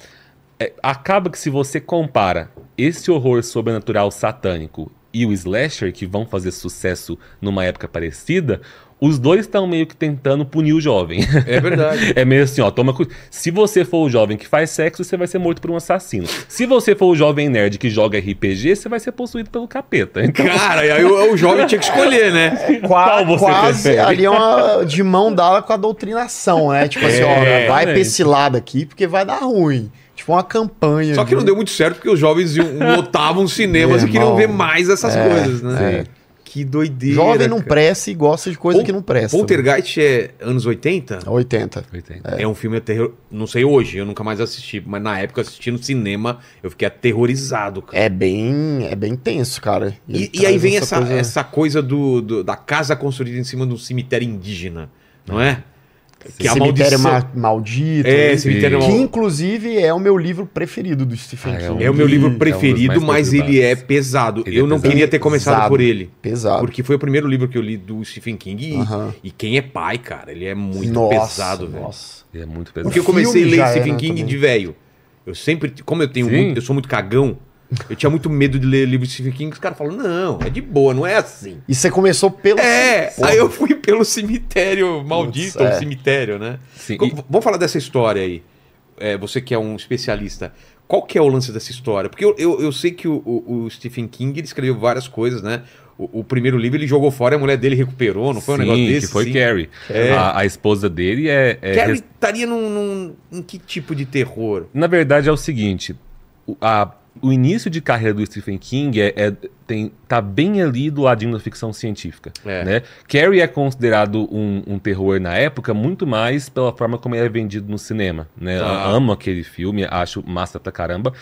é, acaba que se você compara esse horror sobrenatural satânico e o slasher, que vão fazer sucesso numa época parecida, os dois estão meio que tentando punir o jovem. É verdade. É meio assim, ó, toma cu... Se você for o jovem que faz sexo, você vai ser morto por um assassino. Se você for o jovem nerd que joga RPG, você vai ser possuído pelo capeta. Então, Cara, e aí o, o jovem tinha que escolher, né? Qua- Qual você quase prefere? ali é uma de mão dada com a doutrinação, né? Tipo assim, ó, É, vai pra exatamente. esse lado aqui porque vai dar ruim. Tipo uma campanha. Só que não de- deu muito certo porque os jovens iam- lotavam cinemas Meu e queriam irmão. ver mais essas É, coisas, né? sim. Que doideira. Jovem não cara. presta e gosta de coisa Pol- que não presta. Poltergeist é anos 80? 80. É, um filme terror. Não sei hoje, eu nunca mais assisti, mas na época eu assisti no cinema, eu fiquei aterrorizado, cara. É bem, é bem tenso, cara. Ele E, e aí vem essa, coisa- essa coisa do, do- da casa construída em cima de um cemitério indígena, não é? Que a Cemitério Ma- Maldito. É, né? Cemitério Que Mal- inclusive é o meu livro preferido do Stephen Ah, é King. É o meu livro um preferido, mais mas ele é pesado. Ele é eu não pesado. queria ter começado Pesado. por ele. Pesado. Porque foi o primeiro livro que eu li do Stephen King. E, Aham. e quem é pai, cara, ele é muito Nossa, pesado, velho. Nossa. É muito pesado. Porque eu comecei a ler já Stephen King também. de velho. Eu sempre, como eu tenho muito, eu sou muito cagão, eu tinha muito medo de ler livro de Stephen King. Os caras falam, não, é de boa, não é assim. E você começou pelo. É, Porra. aí eu fui pelo cemitério maldito, Putz, é. cemitério, né? Sim, e- Vamos falar dessa história aí. É, você que é um especialista, qual que é o lance dessa história? Porque eu, eu, eu sei que o, o- o Stephen King ele escreveu várias coisas, né? o, o primeiro livro ele jogou fora e a mulher dele recuperou, não foi um Sim, negócio desse? que foi Sim. Carrie. É. A, a esposa dele é... é Carrie res- estaria num, num- em que tipo de terror? Na verdade é o seguinte, a- o início de carreira do Stephen King é, é- tem, tá bem ali do ladinho da ficção científica. É. Né? Carrie é considerado um, um terror na época muito mais pela forma como ele é vendido no cinema. Né? Eu amo aquele filme, acho massa pra caramba.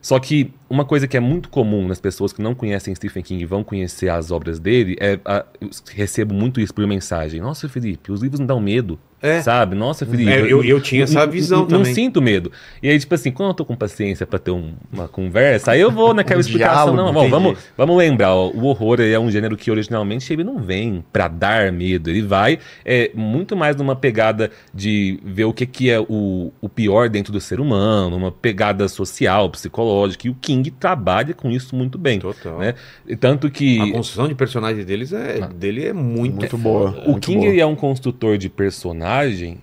Só que uma coisa que é muito comum nas pessoas que não conhecem Stephen King e vão conhecer as obras dele é. a- eu recebo muito isso por mensagem. Nossa, Felipe, os livros não dão medo. É. Sabe? Nossa, Felipe. É, eu- eu tinha essa visão não, também. Não sinto medo. E aí, tipo assim, quando eu tô com paciência pra ter um- uma conversa, aí eu vou naquela Um explicação. diálogo, não, bom, vamos, vamos lembrar, ó, o horror é um gênero que originalmente ele não vem pra dar medo. Ele vai é, muito mais numa pegada de ver o que, que é o, o pior dentro do ser humano, uma pegada social, psicológica. E o King trabalha com isso muito bem. Total. Né? E Tanto que. A construção de personagem deles é, dele é muito, Muito boa. O Muito King boa. ele é um construtor de personagem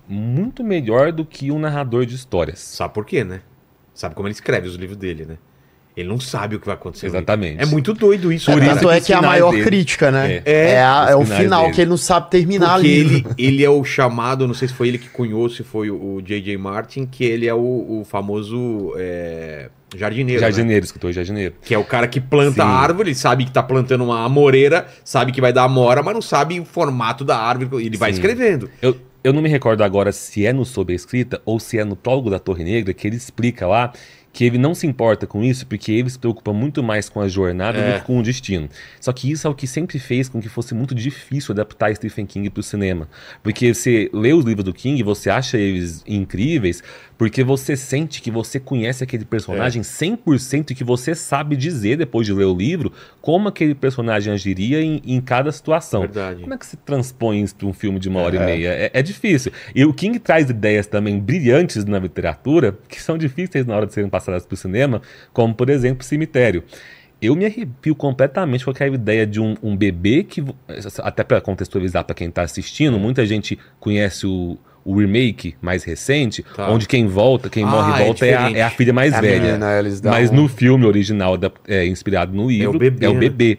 muito melhor do que um narrador de histórias. Sabe por quê, né? Sabe como ele escreve os livros dele, né? Ele não sabe o que vai acontecer. Exatamente. É muito doido isso. Por cara. Tanto é que é a maior dele. crítica, né? É. É, É, a- é o final dele. que ele não sabe terminar Porque ali. ele, ele é o chamado, não sei se foi ele que cunhou, se foi o J.J. Martin, que ele é o, o famoso é, jardineiro. né? Jardineiro, escritor jardineiro. Que é o cara que planta Sim. a árvore, sabe que tá plantando uma amoreira, sabe que vai dar amora, mas não sabe o formato da árvore. Ele vai Sim. escrevendo. Eu, eu não me recordo agora se é no Sob a Escrita ou se é no Prólogo da Torre Negra, que ele explica lá que ele não se importa com isso porque ele se preocupa muito mais com a jornada É. do que com o destino. Só que isso é o que sempre fez com que fosse muito difícil adaptar Stephen King para o cinema. Porque você lê os livros do King, você acha eles incríveis, porque você sente que você conhece aquele personagem 100% e que você sabe dizer, depois de ler o livro, como aquele personagem agiria em, em cada situação. Verdade. Como é que se transpõe isso para um filme de uma hora e meia? É, é difícil. E o King traz ideias também brilhantes na literatura que são difíceis na hora de serem passadas para o cinema, como, por exemplo, Cemitério. Eu me arrepio completamente com aquela ideia de um, um bebê que. vo- Até para contextualizar para quem está assistindo, muita gente conhece o, o remake mais recente, Tá. onde quem volta, quem Ah, morre e é volta é, a, diferente. é a filha mais É a velha. menina, dão Mas um- no filme original, da- é, inspirado no livro, bebê, é o né? bebê.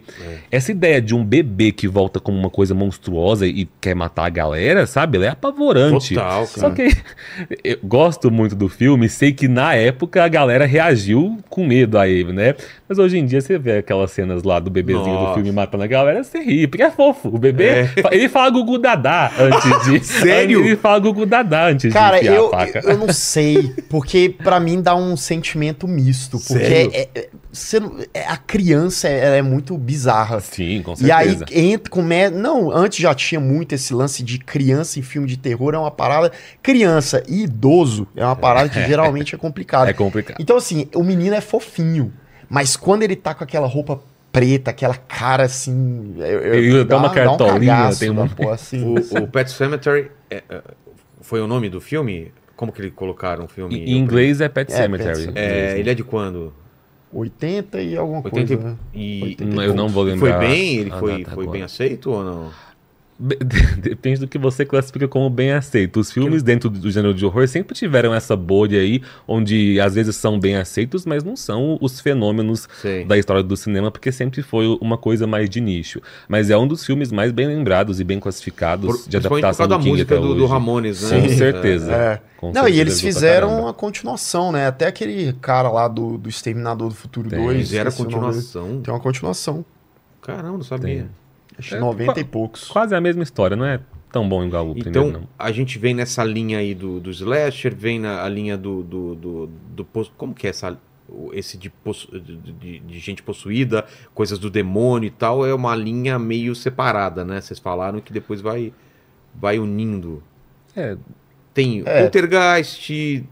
Essa ideia de um bebê que volta como uma coisa monstruosa e quer matar a galera, sabe? Ela é apavorante. Total, Só que eu gosto muito do filme, sei que na época a galera reagiu com medo a ele, né? Mas hoje em dia você vê aquelas cenas lá do bebezinho Nossa. do filme matando a galera, você ri, porque é fofo. O bebê, É. ele fala Gugu Dadá antes de. Sério? Ele fala Gugu Dadá antes Cara, de enfiar eu, a faca. eu não sei, porque pra mim dá um sentimento misto, porque Sério? é- é- você é- a criança ela é muito bizarra. Sim, com E aí certeza. entra, come... não, antes já tinha muito esse lance de criança em filme de terror, é uma parada criança e idoso é uma parada que geralmente é complicada. É complicado. Então assim, o menino é fofinho, mas quando ele tá com aquela roupa preta, aquela cara assim, eu, eu- Ele usa até uma dá cartolinha, cagaço tem da um- porra, assim. O, o Pet Cemetery é, é, foi o nome do filme? Como que ele colocaram o filme? Em inglês é Pet É, Cemetery. Pet É, ele é de quando? 80 e alguma 80 coisa, né? e... 80 Hum, Eu não vou Foi lembrar. bem? Ele a foi, data foi bem aceito ou não? Depende do que você classifica como bem aceito. Os filmes dentro do gênero de horror sempre tiveram essa bolha aí, onde às vezes são bem aceitos, mas não são os fenômenos Sei. da história do cinema, porque sempre foi uma coisa mais de nicho. Mas é um dos filmes mais bem lembrados e bem classificados Por, de principalmente por adaptação causa da do King música até do, hoje. do Ramones, né? Com certeza. É. Com Não, certeza e eles fizeram a continuação, né? Até aquele cara lá do, do Exterminador do Futuro Tem. 2. Fizeram a continuação. Tem uma continuação. Caramba, não sabia. Tem. Acho É, 90 qua- e poucos. Quase a mesma história, não é tão bom igual o primeiro, Então, não. a gente vem nessa linha aí do, do slasher, vem na a linha do, do, do, do Como que é essa. Esse de, de, de- gente possuída, coisas do demônio e tal, é uma linha meio separada, né? Vocês falaram que depois vai, vai unindo. É, Tem É. Poltergeist.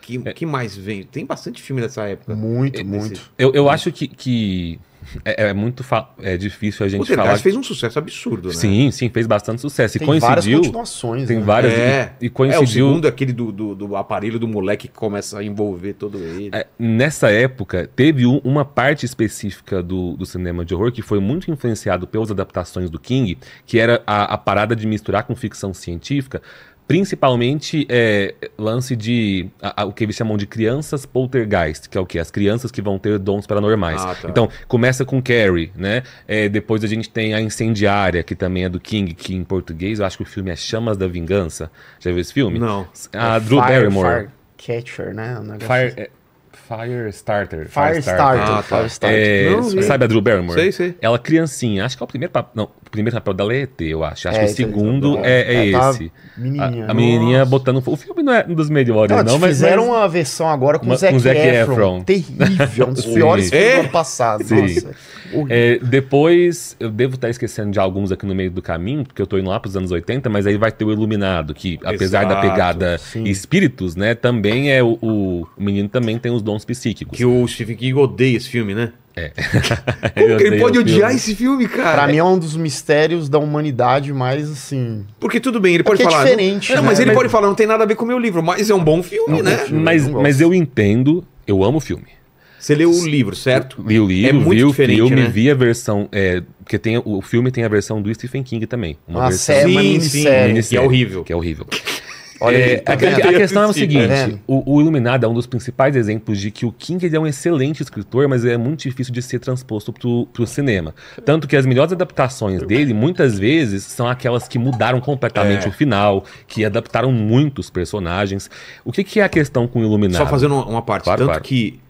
Que, que mais vem? Tem bastante filme nessa época. Muito, É, muito. nesse- eu, eu acho que, que é, é muito é difícil a gente Poltergeist falar. fez um sucesso absurdo, né? Sim, sim, fez bastante sucesso. E Tem várias coincidiu. continuações. Tem né? várias. É. E, e É, o coincidiu. segundo é aquele do, do, do aparelho do moleque que começa a envolver todo ele. É, nessa época, teve um- uma parte específica do, do cinema de horror que foi muito influenciado pelas adaptações do King, que era a, a parada de misturar com ficção científica principalmente é, lance de a- a- o que eles chamam de crianças poltergeist, que é o que? As crianças que vão ter dons paranormais. Ah, tá. Então, começa com Carrie, né? É, depois a gente tem a Incendiária, que também é do King, que em português eu acho que o filme é Chamas da Vingança. Já viu esse filme? Não. A Drew Fire- Barrymore. Firecatcher, né? Um Fire, assim. É, Fire Starter. Firestarter. Ah, tá. Firestarter. É, Não, sabe a Drew Barrymore? Sei, sei. Ela criancinha, acho que é o primeiro papel. Não, o primeiro papel dela é ET, eu acho. Acho É, que o então, segundo então, é, é ela tá esse. menininha. A, a menininha botando. O filme não é um dos melhores, Não, não, eles mas. fizeram mas- uma versão agora com Uma- o Zac, com Zac Efron. Efron. Terrível, um dos piores filmes É? do ano passado. Sim. É, depois, eu devo estar esquecendo de alguns aqui no meio do caminho, porque eu tô indo lá pros anos 80, mas aí vai ter o Iluminado, que apesar da Exato, pegada sim. espíritos, né, também é o, o, o menino também tem os dons psíquicos. Que o Stephen King odeia esse filme, né? É. Como que ele pode odiar filme. esse filme, cara? Pra mim é um dos mistérios da humanidade mais assim. Porque tudo bem, ele pode porque é falar. diferente, não, né? mas ele Mas- pode falar, não tem nada a ver com o meu livro, mas é um bom filme, né? Mas, não gosto. mas eu entendo, eu amo o filme. Você leu o livro, certo? Li o livro, É muito vi o diferente, filme, né? vi a versão. É, porque tem, o filme tem a versão do Stephen King também. Uma Uma versão uma minissérie. sim. Que é horrível. Que é horrível. Olha É, aí, tá a, a questão é o seguinte: Tá o, o Iluminado é um dos principais exemplos de que o King ele é um excelente escritor, mas é muito difícil de ser transposto pro, pro cinema. Tanto que as melhores adaptações dele, muitas vezes, são aquelas que mudaram completamente É. o final, que adaptaram muitos personagens. O que, que é a questão com o Iluminado? Só fazendo uma- uma parte. Claro, Tanto claro. que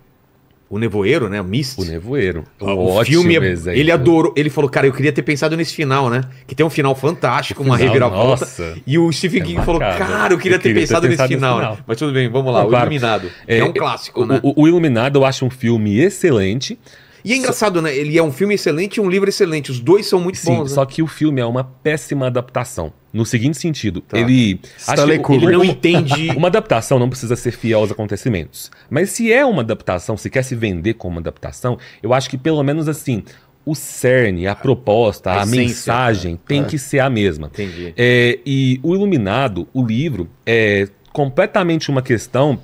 o Nevoeiro, né? O Mist. O Nevoeiro. Um o ótimo filme, é- exemplo. ele adorou. Ele falou, cara, eu queria ter pensado nesse final, né? Que tem um final fantástico, uma final, reviravolta. nossa. E o Stephen É King falou, macabro. cara, eu queria Eu ter queria ter pensado nesse pensado nesse final, né? final. Mas tudo bem, vamos lá. Não, o claro. Iluminado. É, um clássico, o, né? O, o Iluminado eu acho um filme excelente. E é engraçado, né? Ele é um filme excelente e um livro excelente. Os dois são muito Sim, bons. né? só que o filme é uma péssima adaptação. No seguinte sentido, Tá. ele. Stanley que o- Kubrick. Ele não entende. Uma adaptação não precisa ser fiel aos acontecimentos. Mas se é uma adaptação, se quer se vender como uma adaptação, eu acho que pelo menos assim, o cerne, a proposta, A a, essência, mensagem tem que ser a mesma. Entendi. É, e o Iluminado, o livro, é completamente uma questão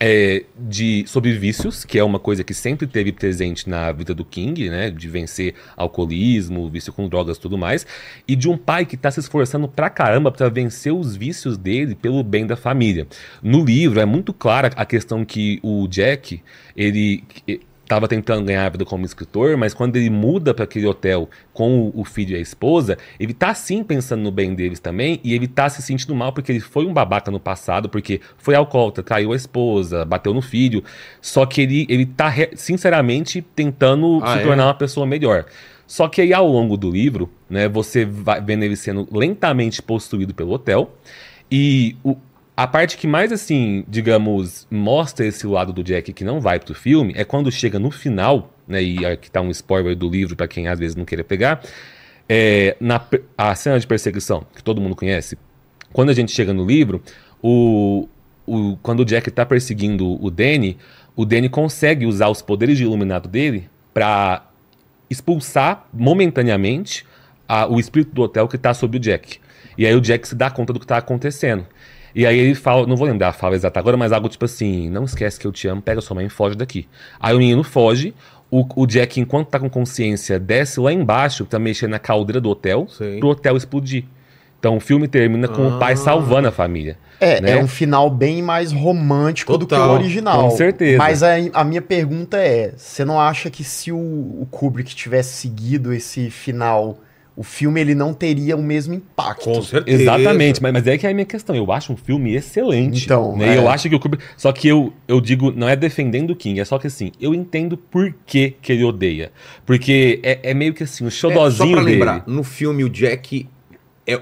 é, de sobre vícios, que é uma coisa que sempre teve presente na vida do King, né? De vencer alcoolismo, vício com drogas tudo mais. E de um pai que está se esforçando pra caramba para vencer os vícios dele pelo bem da família. No livro é muito clara a questão que o Jack, ele estava tentando ganhar a vida como escritor, mas quando ele muda para aquele hotel com o, filho e a esposa, ele tá sim pensando no bem deles também e ele tá se sentindo mal porque ele foi um babaca no passado, porque foi alcoólatra, traiu a esposa, bateu no filho, só que ele, ele tá sinceramente tentando Ah, se é? tornar uma pessoa melhor. Só que aí ao longo do livro, né, você vai vendo ele sendo lentamente possuído pelo hotel e o, a parte que mais, assim, digamos, mostra esse lado do Jack que não vai pro filme é quando chega no final, né? E aqui tá um spoiler do livro pra quem às vezes não queira pegar. É, na a cena de perseguição, que todo mundo conhece. Quando a gente chega no livro, o, o, quando o Jack tá perseguindo o Danny, o Danny consegue usar os poderes de iluminado dele pra expulsar momentaneamente a- o espírito do hotel que tá sobre o Jack. E aí o Jack se dá conta do que tá acontecendo. E aí ele fala, não vou lembrar a fala exata agora, mas algo tipo assim, não esquece que eu te amo, pega sua mãe e foge daqui. Aí o menino foge, o, o Jack, enquanto tá com consciência, desce lá embaixo pra mexer na caldeira do hotel, Sei. pro hotel explodir. Então o filme termina com o pai Ah. salvando a família. É, né? é um final bem mais romântico do que Total, o original. com certeza. Mas a, a minha pergunta é: você não acha que se o, o Kubrick tivesse seguido esse final, o filme ele não teria o mesmo impacto? Com certeza. Exatamente, mas, mas é que é a minha questão. Eu acho um filme excelente. Então, né? é. Eu acho que o Kubrick. Só que eu, eu digo, não é defendendo o King, é só que assim, eu entendo por que, que ele odeia. Porque é, é meio que assim, o É, só pra dele. lembrar, no filme o Jack é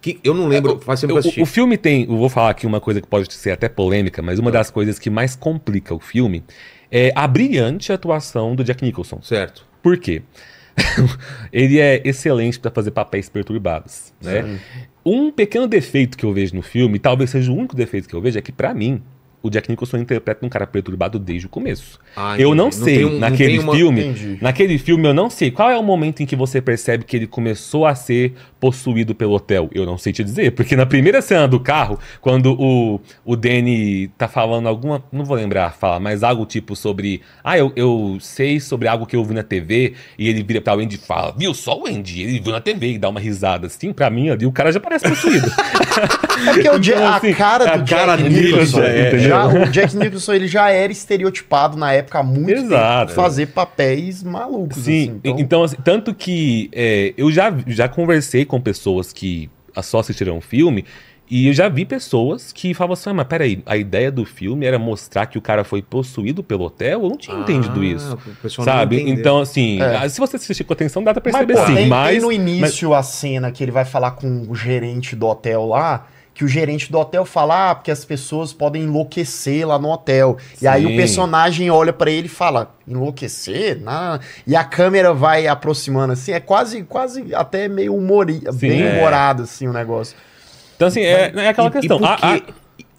que eu não lembro, faz tempo que eu. O, o filme tem, eu vou falar aqui uma coisa que pode ser até polêmica, mas uma das coisas que mais complica o filme é a brilhante atuação do Jack Nicholson. Certo. Por quê? ele é excelente para fazer papéis perturbados, né? Um pequeno defeito que eu vejo no filme, talvez seja o único defeito que eu vejo, é que pra mim o Jack Nicholson interpreta um cara perturbado desde o começo. Ah, eu não Não sei, um- não naquele uma- filme, Entendi. naquele filme eu não sei qual é o momento em que você percebe que ele começou a ser possuído pelo hotel. Eu não sei te dizer, porque na primeira cena do carro, quando o, o Danny tá falando alguma, não vou lembrar a fala, mas algo tipo sobre, ah, eu, eu sei sobre algo que eu vi na TV, e ele vira pra Wendy e fala, viu só o Wendy, ele viu na TV e dá uma risada assim, pra mim ali o cara já parece possuído. É porque o Então, a assim, cara do a Jack cara Nicholson, já é, já- o Jack Nicholson ele já era estereotipado na época há muito Exato. tempo fazer papéis malucos. Sim, assim, então, então, assim, tanto que é, eu já, já conversei com pessoas que só assistiram o filme e eu já vi pessoas que falavam assim, ah, mas peraí, a ideia do filme era mostrar que o cara foi possuído pelo hotel? Eu não tinha entendido Ah, isso. o pessoal não Sabe? Então, assim, É. ah, se você assistir com atenção, dá pra mas, perceber pô, sim. tem, mas, tem no mas- início a cena que ele vai falar com o gerente do hotel lá, que o gerente do hotel fala, ah, porque as pessoas podem enlouquecer lá no hotel. E aí o Sim. personagem olha pra ele e fala, enlouquecer? Não. E a câmera vai aproximando assim, é quase, quase até meio humori, Sim. bem É. humorado assim o negócio. Então, assim, é, é aquela E- e questão. por Ah, que-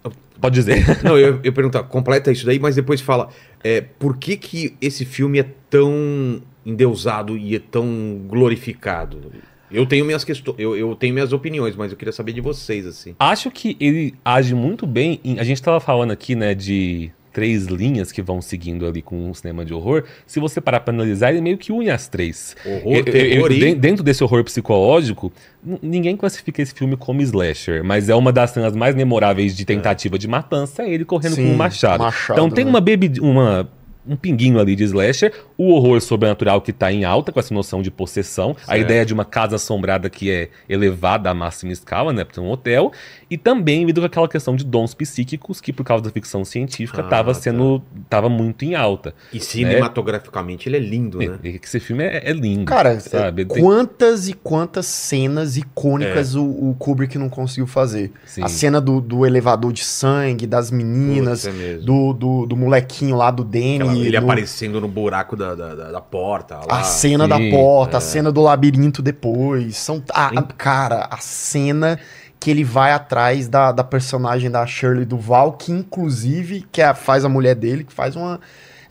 ah, pode dizer. Não, eu, eu perguntar, completa isso daí, mas depois fala, é, por que que esse filme é tão endeusado e é tão glorificado? Eu tenho minhas questões, eu, eu tenho minhas opiniões, mas eu queria saber de vocês, assim. Acho que ele age muito bem. Em, a gente tava falando aqui, né, de três linhas que vão seguindo ali com o cinema de horror. Se você parar pra analisar, ele meio que une as três. Horror, Eu- eu- eu- den- Dentro desse horror psicológico, ninguém classifica esse filme como slasher, mas é uma das cenas mais memoráveis de tentativa de matança, é ele correndo Sim, com um machado. machado, então tem né? uma bebida, uma um pinguinho ali de slasher, o horror sobrenatural que tá em alta com essa noção de possessão, a Certo. ideia de uma casa assombrada que é elevada à máxima escala, né, para um hotel, e também lido com aquela questão de dons psíquicos que por causa da ficção científica Ah, tava tá. sendo tava muito em alta. E cinematograficamente ele é lindo, né? Que esse filme é, é lindo. Cara, sabe? é, Tem- quantas e quantas cenas icônicas o, o Kubrick não conseguiu fazer? Sim. A cena do, do elevador de sangue, das meninas, Putz, é do, do, do molequinho lá do Danny. Aquela- ele no- aparecendo no buraco da, da, da- da porta. Lá. A cena da sim, porta, é. a cena do labirinto depois. São, a, a- cara, a cena que ele vai atrás da, da personagem da Shirley Duval, que inclusive que é a- faz a mulher dele, que faz uma.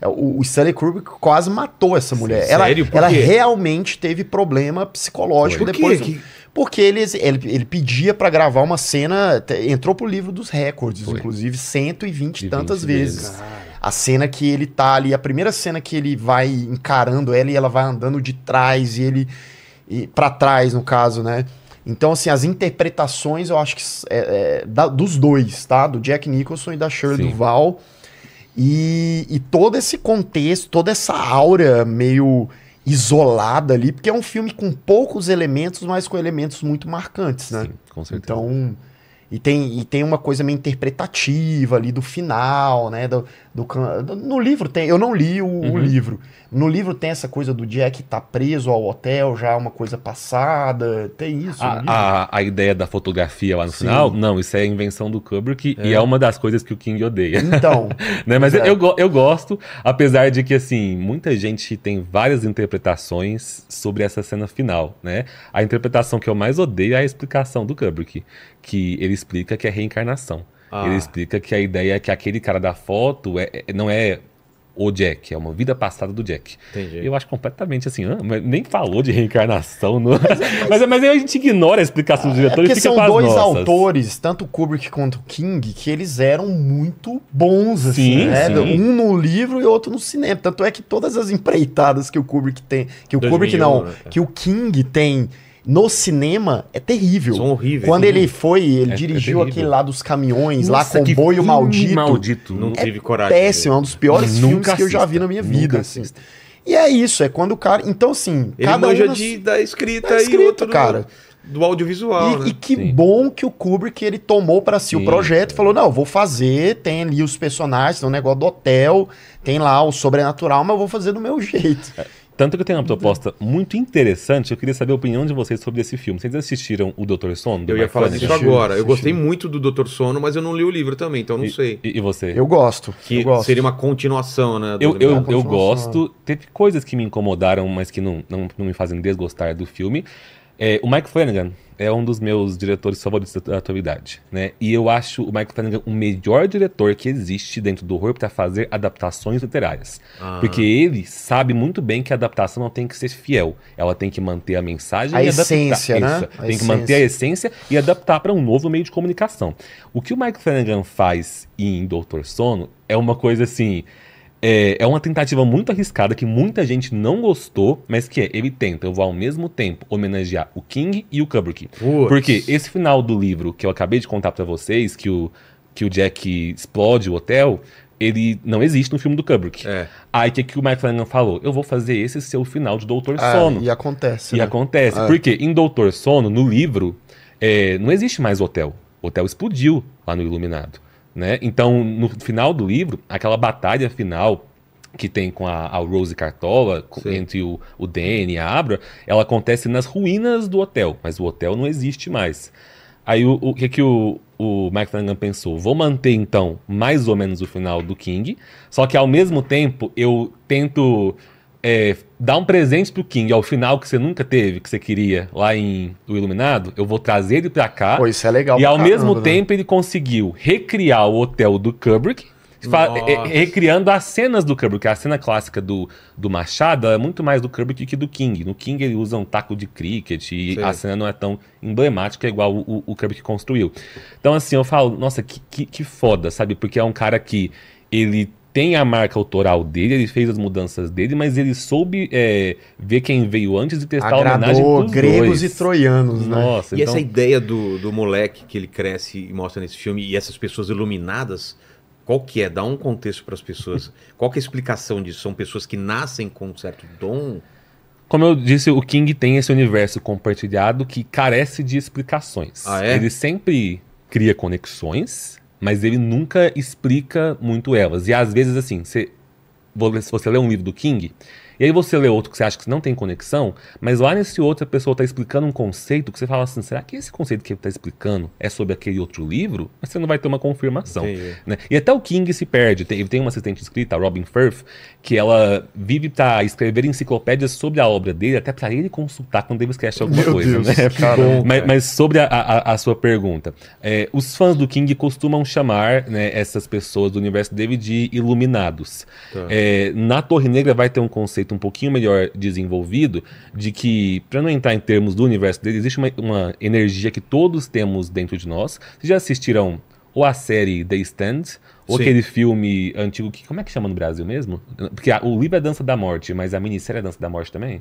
é, O, o Stanley Kubrick quase matou essa mulher. ela sério? Por ela realmente teve problema psicológico Por depois. Que- Porque ele, ele, ele pedia pra gravar uma cena, entrou pro livro dos recordes, Foi. inclusive 120 e 20 tantas vezes. vezes. A cena que ele tá ali, a primeira cena que ele vai encarando ela e ela vai andando de trás e ele e para trás no caso, né? Então assim, as interpretações eu acho que é, é, da- dos dois, tá? Do Jack Nicholson e da Shirley Sim. Duval. E, e todo esse contexto, toda essa aura meio isolada ali, porque é um filme com poucos elementos, mas com elementos muito marcantes, né? Sim, com certeza. Então, e tem, e tem uma coisa meio interpretativa ali do final, né? Do, do do- no livro tem, eu não li o, o Uhum. livro. No livro tem essa coisa do Jack tá preso ao hotel, já é uma coisa passada. Tem isso. no livro? A, a, a ideia da fotografia lá no Sim. final, não, isso é invenção do Kubrick e é uma das coisas que o King odeia. Então, né? Mas é. eu, go- eu gosto, apesar de que, assim, muita gente tem várias interpretações sobre essa cena final, né? A interpretação que eu mais odeio é a explicação do Kubrick, que ele explica que é reencarnação. Ah. Ele explica que a ideia é que aquele cara da foto é, é- não é o Jack, é uma vida passada do Jack. Entendi. Eu acho completamente assim, ah, mas nem falou de reencarnação. no- mas, mas, aí a gente ignora a explicação do é diretor e porque fica são dois nossas. autores, tanto o Kubrick quanto o King, que eles eram muito bons, assim, Sim, né? sim. Um no livro e outro no cinema. Tanto é que todas as empreitadas que o Kubrick tem, que o Kubrick 2001, não, né? que o King tem no cinema é terrível. São horríveis. Quando ele foi, ele É- é dirigiu terrível. aquele lá dos caminhões, Nossa, lá Comboio filme Maldito. maldito. Não É tive coragem. Péssimo, é um dos piores filmes que eu já vi assista, na minha vida. Assim. assista. E é isso, é quando o cara. Então, assim, Ele cada manja um. nas- de, da escrita, da e escrita, outro do- cara. do, audiovisual, E, né? e que Sim. bom que o Kubrick ele tomou pra si o Sim, projeto e falou: não, vou fazer, tem ali os personagens, tem o negócio do hotel, tem lá o sobrenatural, mas eu vou fazer do meu jeito. Tanto que eu tenho uma proposta muito interessante, eu queria saber a opinião de vocês sobre esse filme. Vocês assistiram O Doutor Sono? do Eu ia falar disso agora. Eu gostei muito do Dr. Sono, mas eu não li o livro também, então eu não sei. E, e você? Eu gosto. Que eu gosto. seria uma continuação, né? do- Eu, eu, eu gosto. Teve coisas que me incomodaram, mas que não, não, não me fazem desgostar do filme. É, o Mike Flanagan é um dos meus diretores favoritos da atualidade, né? E eu acho o Mike Flanagan o melhor diretor que existe dentro do horror para fazer adaptações literárias. Ah. Porque ele sabe muito bem que a adaptação não tem que ser fiel. Ela tem que manter a mensagem A e essência, adaptar. né? Isso. A tem que manter a essência. essência e adaptar para um novo meio de comunicação. O que o Mike Flanagan faz em Doutor Sono é uma coisa assim. É, é uma tentativa muito arriscada que muita gente não gostou, mas que é, ele tenta, eu vou ao mesmo tempo homenagear o King e o Kubrick. Putz. Porque esse final do livro que eu acabei de contar pra vocês, que o, que o Jack explode o hotel, ele não existe no filme do Kubrick. É. Aí o que, que o Mike Flanagan falou? Eu vou fazer esse ser o final de Doutor Ah, Sono. e acontece. E né? acontece. É. Porque em Doutor Sono, no livro, é, não existe mais hotel. O hotel explodiu lá no Iluminado. Né? Então, no final do livro, aquela batalha final que tem com a, a Rose Cartola, Sim. entre o, o Danny e a Abra, ela acontece nas ruínas do hotel, mas o hotel não existe mais. Aí o, o que, que o, o Mike Flanagan pensou? Vou manter então mais ou menos o final do King, só que ao mesmo tempo eu tento é, dar um presente pro King ao final que você nunca teve, que você queria lá em O Iluminado. Eu vou trazer ele pra cá. Pô, isso é legal E ao caramba, mesmo né? tempo ele conseguiu recriar o hotel do Kubrick, é- é- recriando as cenas do Kubrick. A cena clássica do, do Machado é muito mais do Kubrick que do King. No King ele usa um taco de cricket e Sei. a cena não é tão emblemática igual o, o, o Kubrick construiu. Então assim, eu falo, nossa, que, que, que foda, sabe? Porque é um cara que ele tem a marca autoral dele, ele fez as mudanças dele, mas ele soube é, ver quem veio antes e testar a homenagem Agradou pros gregos dois. e troianos, né? Nossa, E então... essa ideia do, do moleque que ele cresce e mostra nesse filme, e essas pessoas iluminadas, qual que é? Dá um contexto para as pessoas. Qual que é a explicação disso? São pessoas que nascem com um certo dom? Como eu disse, o King tem esse universo compartilhado que carece de explicações. Ah, é? Ele sempre cria conexões, mas ele nunca explica muito elas. E às vezes, assim, você, se você lê um livro do King, e aí você lê outro que você acha que não tem conexão, mas lá nesse outro a pessoa está explicando um conceito que você fala assim, será que esse conceito que ele está explicando é sobre aquele outro livro? Mas você não vai ter uma confirmação. Entendi. né? E até o King se perde. Tem, tem uma assistente escrita, a Robin Firth, que ela vive para escrever enciclopédias sobre a obra dele, até para ele consultar quando ele esquece alguma Meu coisa. Deus, né? mas, mas sobre a, a- a sua pergunta, é, os fãs do King costumam chamar né, essas pessoas do universo dele de iluminados. Tá. É, na Torre Negra vai ter um conceito um pouquinho melhor desenvolvido de que, para não entrar em termos do universo dele, existe uma, uma energia que todos temos dentro de nós. Vocês já assistiram ou a série The Stand, ou Sim. aquele filme antigo que como é que chama no Brasil mesmo? Porque a- o livro é Dança da Morte, mas a minissérie é Dança da Morte também?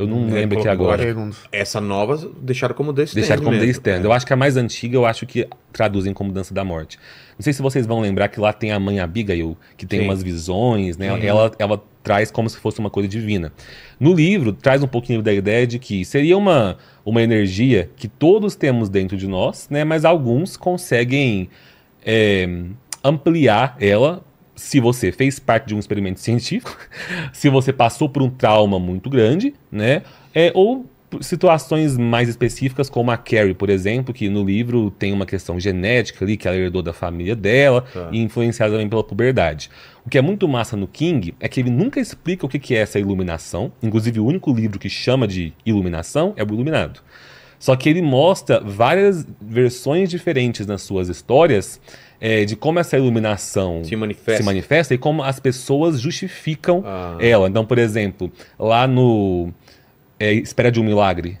Eu não É, lembro aqui agora. Essa nova deixaram como The Stand Deixaram como The mesmo. Stand. Eu acho que a mais antiga, eu acho que traduzem como Dança da Morte. Não sei se vocês vão lembrar que lá tem a mãe Abigail, que tem Sim. umas visões, né? Sim. Ela, ela traz como se fosse uma coisa divina. No livro, traz um pouquinho da ideia de que seria uma, uma energia que todos temos dentro de nós, né? Mas alguns conseguem é, ampliar ela se você fez parte de um experimento científico, se você passou por um trauma muito grande, né? É, ou situações mais específicas, como a Carrie, por exemplo, que no livro tem uma questão genética ali, que ela herdou da família dela, Tá. e influenciada também pela puberdade. O que é muito massa no King é que ele nunca explica o que que é essa iluminação. Inclusive, o único livro que chama de iluminação é o Iluminado. Só que ele mostra várias versões diferentes nas suas histórias é, de como essa iluminação Se manifesta. se manifesta e como as pessoas justificam Ah. ela. Então, por exemplo, lá no é, Espera de um Milagre,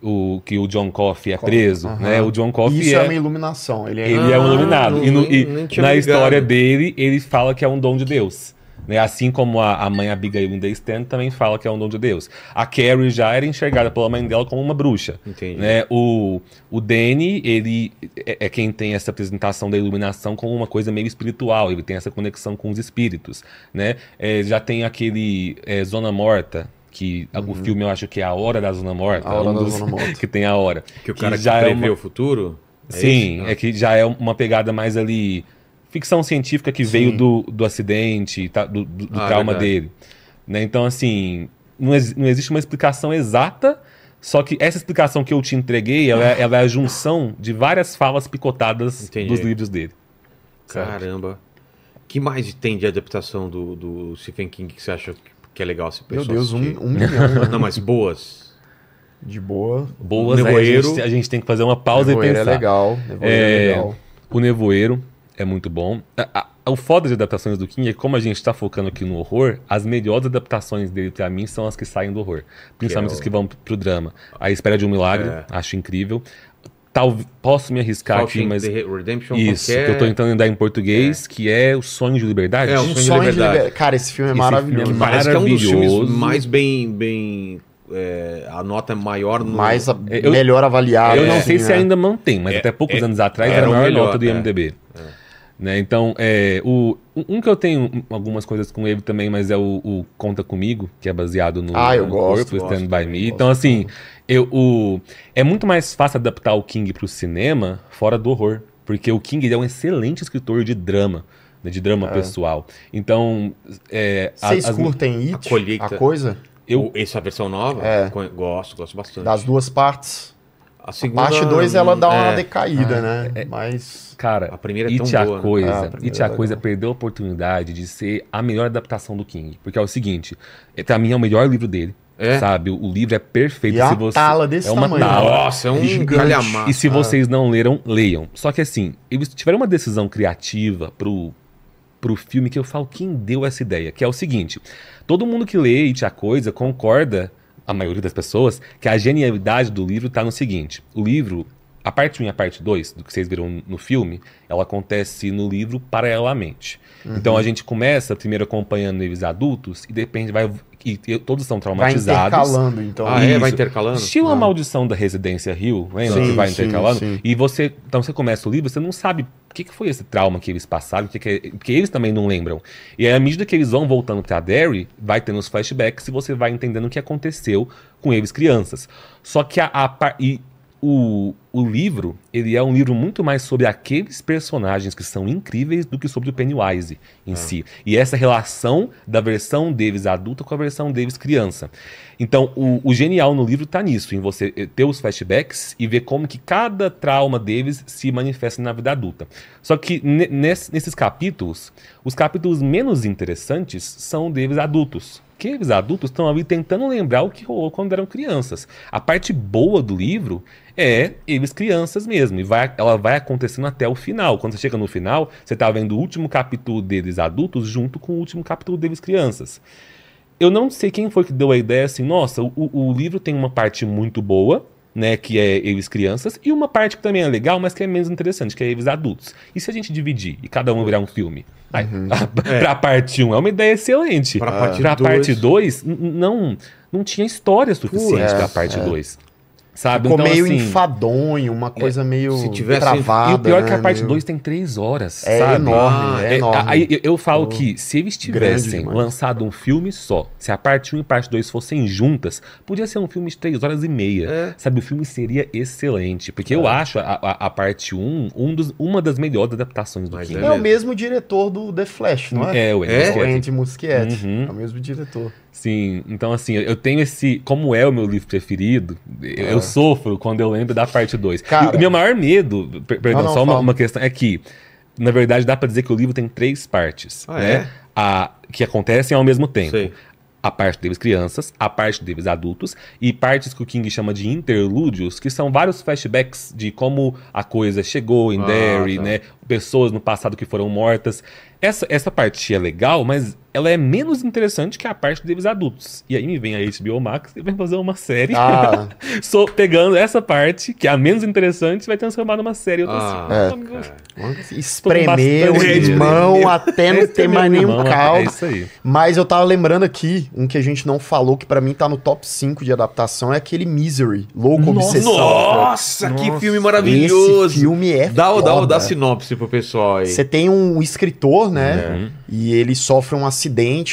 o, que o John Coffey é preso, né? O John Coffey Isso é... é, uma iluminação. Ele é, ele é um Ah, iluminado. não- e no- e na ligado. história dele, ele fala que é um dom de Deus. Né? Assim como a, a mãe Abigail em The Stand também fala que é um dom de Deus. A Carrie já era enxergada pela mãe dela como uma bruxa. Entendi. Né? O, o Danny, ele é, é quem tem essa apresentação da iluminação como uma coisa meio espiritual. Ele tem essa conexão com os espíritos. Né? É, já tem aquele é, Zona Morta, que o filme eu acho que é A Hora da Zona Morta. Uhum. A Hora um da dos- Zona Morta. que tem a hora. Que o cara que, já é prevê uma- o futuro? É Sim, é que já é uma pegada mais ali. Ficção científica que veio do, do acidente, tá, do, do- do Ah, trauma verdade. dele. Né? Então, assim, não, ex- não existe uma explicação exata, só que essa explicação que eu te entreguei, ela, é- ela é a junção de várias falas picotadas Entendi. dos livros dele. sabe? Caramba. que mais tem de adaptação do, do Stephen King que você acha que é legal se Meu Deus, um, assistir? um milhão. né? Não, mas boas. De boa. Boas, aí a Nevoeiro. gente, a gente tem que fazer uma pausa Nevoeiro e é pensar. legal. Nevoeiro é, É, legal. O Nevoeiro é muito bom. A- a- o foda de adaptações do King é que, como a gente tá focando aqui no horror, as melhores adaptações dele pra mim são as que saem do horror. Principalmente Que é o- as que vão pro drama. A Espera de um Milagre, É. acho incrível. Tal, posso me arriscar aqui, Shawshank mas. Redemption Isso, qualquer- que eu tô tentando lembrar em português, que é o Sonho de Liberdade. É, o Um Sonho de sonho de Liberdade. liberdade. Cara, esse filme é Esse maravilhoso. filme é Parece que é um dos filmes Maravilhoso. mais bem. bem é, a nota é maior no. Mais a- Eu- melhor avaliado. Eu não assim, sei se ainda mantém, mas É, até poucos é, anos atrás era era a o maior melhor, nota do é. IMDB. Né? Então, é, o, um que eu tenho algumas coisas com ele também, mas é o, o Conta Comigo, que é baseado no, Ah, eu no gosto, corpo, gosto Stand By Me. gosto Então, assim, eu, o, é muito mais fácil adaptar o King pro cinema fora do horror. Porque o King ele é um excelente escritor de drama, né, de drama pessoal. Então, é, a- Vocês as- curtem a It? colheita. A coisa? Eu, essa versão nova? É. Gosto, gosto bastante. Das duas partes. A segunda. Parte 2 ela dá uma é, decaída, né? Mas. Cara, A primeira é tão a boa, né? coisa, Ah, a primeira It a é coisa perdeu a oportunidade de ser a melhor adaptação do King, porque é o seguinte, é, pra mim é o melhor livro dele, É? sabe? O, livro é perfeito E é se você tala desse é uma tamanho. tala. Nossa, é um Gigante. calhamaço. E se vocês não leram, leiam. Só que assim, eles tiveram uma decisão criativa pro, pro filme que eu falo, quem deu essa ideia? Que é o seguinte: todo mundo que lê It a Coisa concorda, a maioria das pessoas, que a genialidade do livro tá no seguinte: o livro, a parte 1 e a parte 2, do que vocês viram no filme, ela acontece no livro paralelamente. Então a gente começa primeiro acompanhando eles adultos e depende, vai. E, todos são Vai traumatizados. intercalando, então. Ah, é? Vai intercalando? Estilo a maldição da Residência Rio, lembra? Sim, que vai sim, intercalando. sim. E você, então você começa o livro, você não sabe o que, que foi esse trauma que eles passaram, que que é- porque eles também não lembram. E aí, à medida que eles vão voltando pra Derry, vai tendo os flashbacks e você vai entendendo o que aconteceu com eles crianças. Só que a, a e o, o livro, ele é um livro muito mais sobre aqueles personagens que são incríveis do que sobre o Pennywise em si. E essa relação da versão deles adulta com a versão deles criança. Então, o, o genial no livro tá nisso, em você eh, ter os flashbacks e ver como que cada trauma deles se manifesta na vida adulta. Só que ne- ness- nesses capítulos, os capítulos menos interessantes são deles adultos. Que eles adultos estão ali tentando lembrar o que rolou quando eram crianças. A parte boa do livro é eles crianças mesmo. E vai, ela vai acontecendo até o final. Quando você chega no final, você tá vendo o último capítulo deles adultos junto com o último capítulo deles crianças. Eu não sei quem foi que deu a ideia assim, nossa, o, o livro tem uma parte muito boa, né, que é eles crianças, e uma parte que também é legal, mas que é menos interessante, que é eles adultos. E se a gente dividir e cada um virar um filme? Aí, pra parte 1 um, é uma ideia excelente. Pra parte pra dois. parte 2, não, não tinha história suficiente é, pra parte 2. Sabe? Ficou então, meio assim, enfadonho, uma coisa meio se tivesse- travada. e o pior é que né, a parte meio- 2 tem 3 horas, É sabe? enorme, é É, enorme. Aí eu, eu falo que se eles tivessem lançado um filme só, se a parte 1 e a parte 2 fossem juntas, podia ser um filme de 3 horas e meia. É. Sabe, o filme seria excelente. Porque eu acho a, a, a parte 1 um dos, uma das melhores adaptações do Mas King. É o mesmo diretor do The Flash, não é? É, o Andy É? O Muschietti. Andy Muschietti. Uhum. É o mesmo diretor. Sim, então assim, eu tenho esse. Como é o meu livro preferido, eu, eu sofro quando eu lembro da parte 2. Cara- E o meu maior medo, per- perdão, Não, não, só uma, uma questão, é que, na verdade, dá pra dizer que o livro tem três partes. Ah, né? é? A, que acontecem ao mesmo tempo. Sei. A parte deles crianças, a parte deles adultos e partes que o King chama de interlúdios, que são vários flashbacks de como a coisa chegou em Ah, Derry, tá. né? Pessoas no passado que foram mortas. Essa, essa parte é legal, mas ela é menos interessante que a parte deles adultos. E aí me vem a HBO Max e vai fazer uma série Ah, só pegando essa parte, que é a menos interessante, vai transformar numa série. Eu tô Ah, assim, É. cara. espremeu o limão medo. até não ter mais nenhum Irmão, É caldo. isso aí. Mas eu tava lembrando aqui, um que a gente não falou, que pra mim tá no top 5 de adaptação, é aquele Misery, Louco Nossa. Obsessão. Nossa, que Nossa. filme maravilhoso. Esse filme é Dá, o- dá, o- foda. dá sinopse pro pessoal aí. Você tem um escritor, né? Uhum. E ele sofre um acidente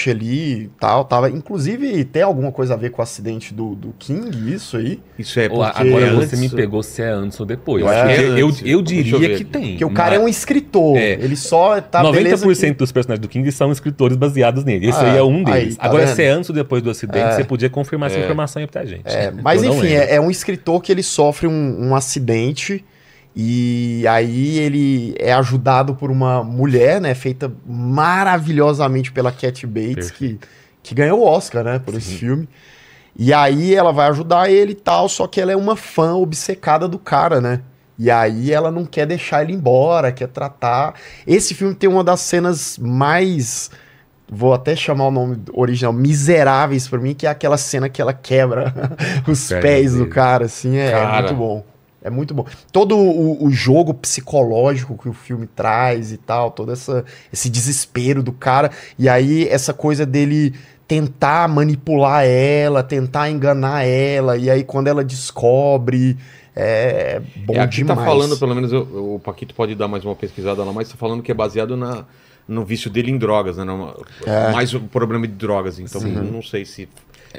ali e tal. Tava, inclusive, tem alguma coisa a ver com o acidente do, do King, isso aí? Isso é porque Agora antes- você me pegou se é antes ou depois. Eu é eu, eu eu diria que tem. Porque o cara é um mas escritor. É. Ele só tá 90% beleza que- dos personagens do King são escritores baseados nele. Esse Ah, aí é um aí, deles. tá Agora, vendo? se é antes ou depois do acidente, É. você podia confirmar essa É. informação aí pra gente. É, mas enfim, é, é um escritor que ele sofre um, um acidente e aí ele é ajudado por uma mulher, né, feita maravilhosamente pela Cat Bates, que, que ganhou o Oscar, né, por esse filme. E aí ela vai ajudar ele e tal, só que ela é uma fã obcecada do cara, né? E aí ela não quer deixar ele embora, quer tratar. Esse filme tem uma das cenas mais vou até chamar o nome original, miseráveis pra mim, que é aquela cena que ela quebra os Pé pés do cara, assim, é, é Cara. muito bom. É muito bom. Todo o, o jogo psicológico que o filme traz e tal, todo essa, esse desespero do cara, e aí essa coisa dele tentar manipular ela, tentar enganar ela, e aí quando ela descobre, é bom É, aqui demais. tá falando, pelo menos eu- o Paquito pode dar mais uma pesquisada lá, mas tá falando que é baseado na, no vício dele em drogas, né? É. Mais o problema de drogas, então não sei se.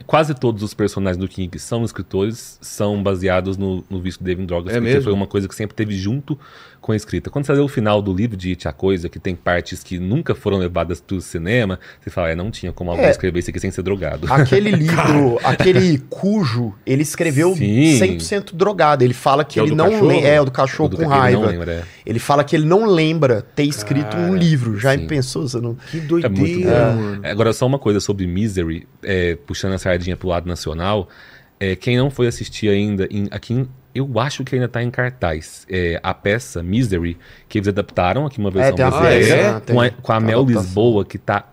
Quase todos os personagens do King que são escritores são baseados no, no vício dele em drogas. É porque mesmo? foi uma coisa que sempre teve junto com a escrita. Quando você lê o final do livro de It a Coisa, que tem partes que nunca foram levadas para o cinema, você fala, é, não tinha como alguém É. escrever isso aqui sem ser drogado. Aquele livro, aquele cujo, ele escreveu Sim. 100% drogado. Ele fala que, é o ele não lembra. É, o do cachorro Do com ele raiva. não lembra, é. Ele fala que ele não lembra ter escrito um livro. Já sim. pensou? Você não... Que É muito doideira. É, Agora, só uma coisa sobre Misery, é, puxando a sardinha pro lado nacional. é, quem não foi assistir ainda, em- aqui em- eu acho que ainda tá em cartaz. é, a peça Misery, que eles adaptaram aqui uma versão tem a brasileira? Tem com a, com a Mel adaptação. Lisboa, que tá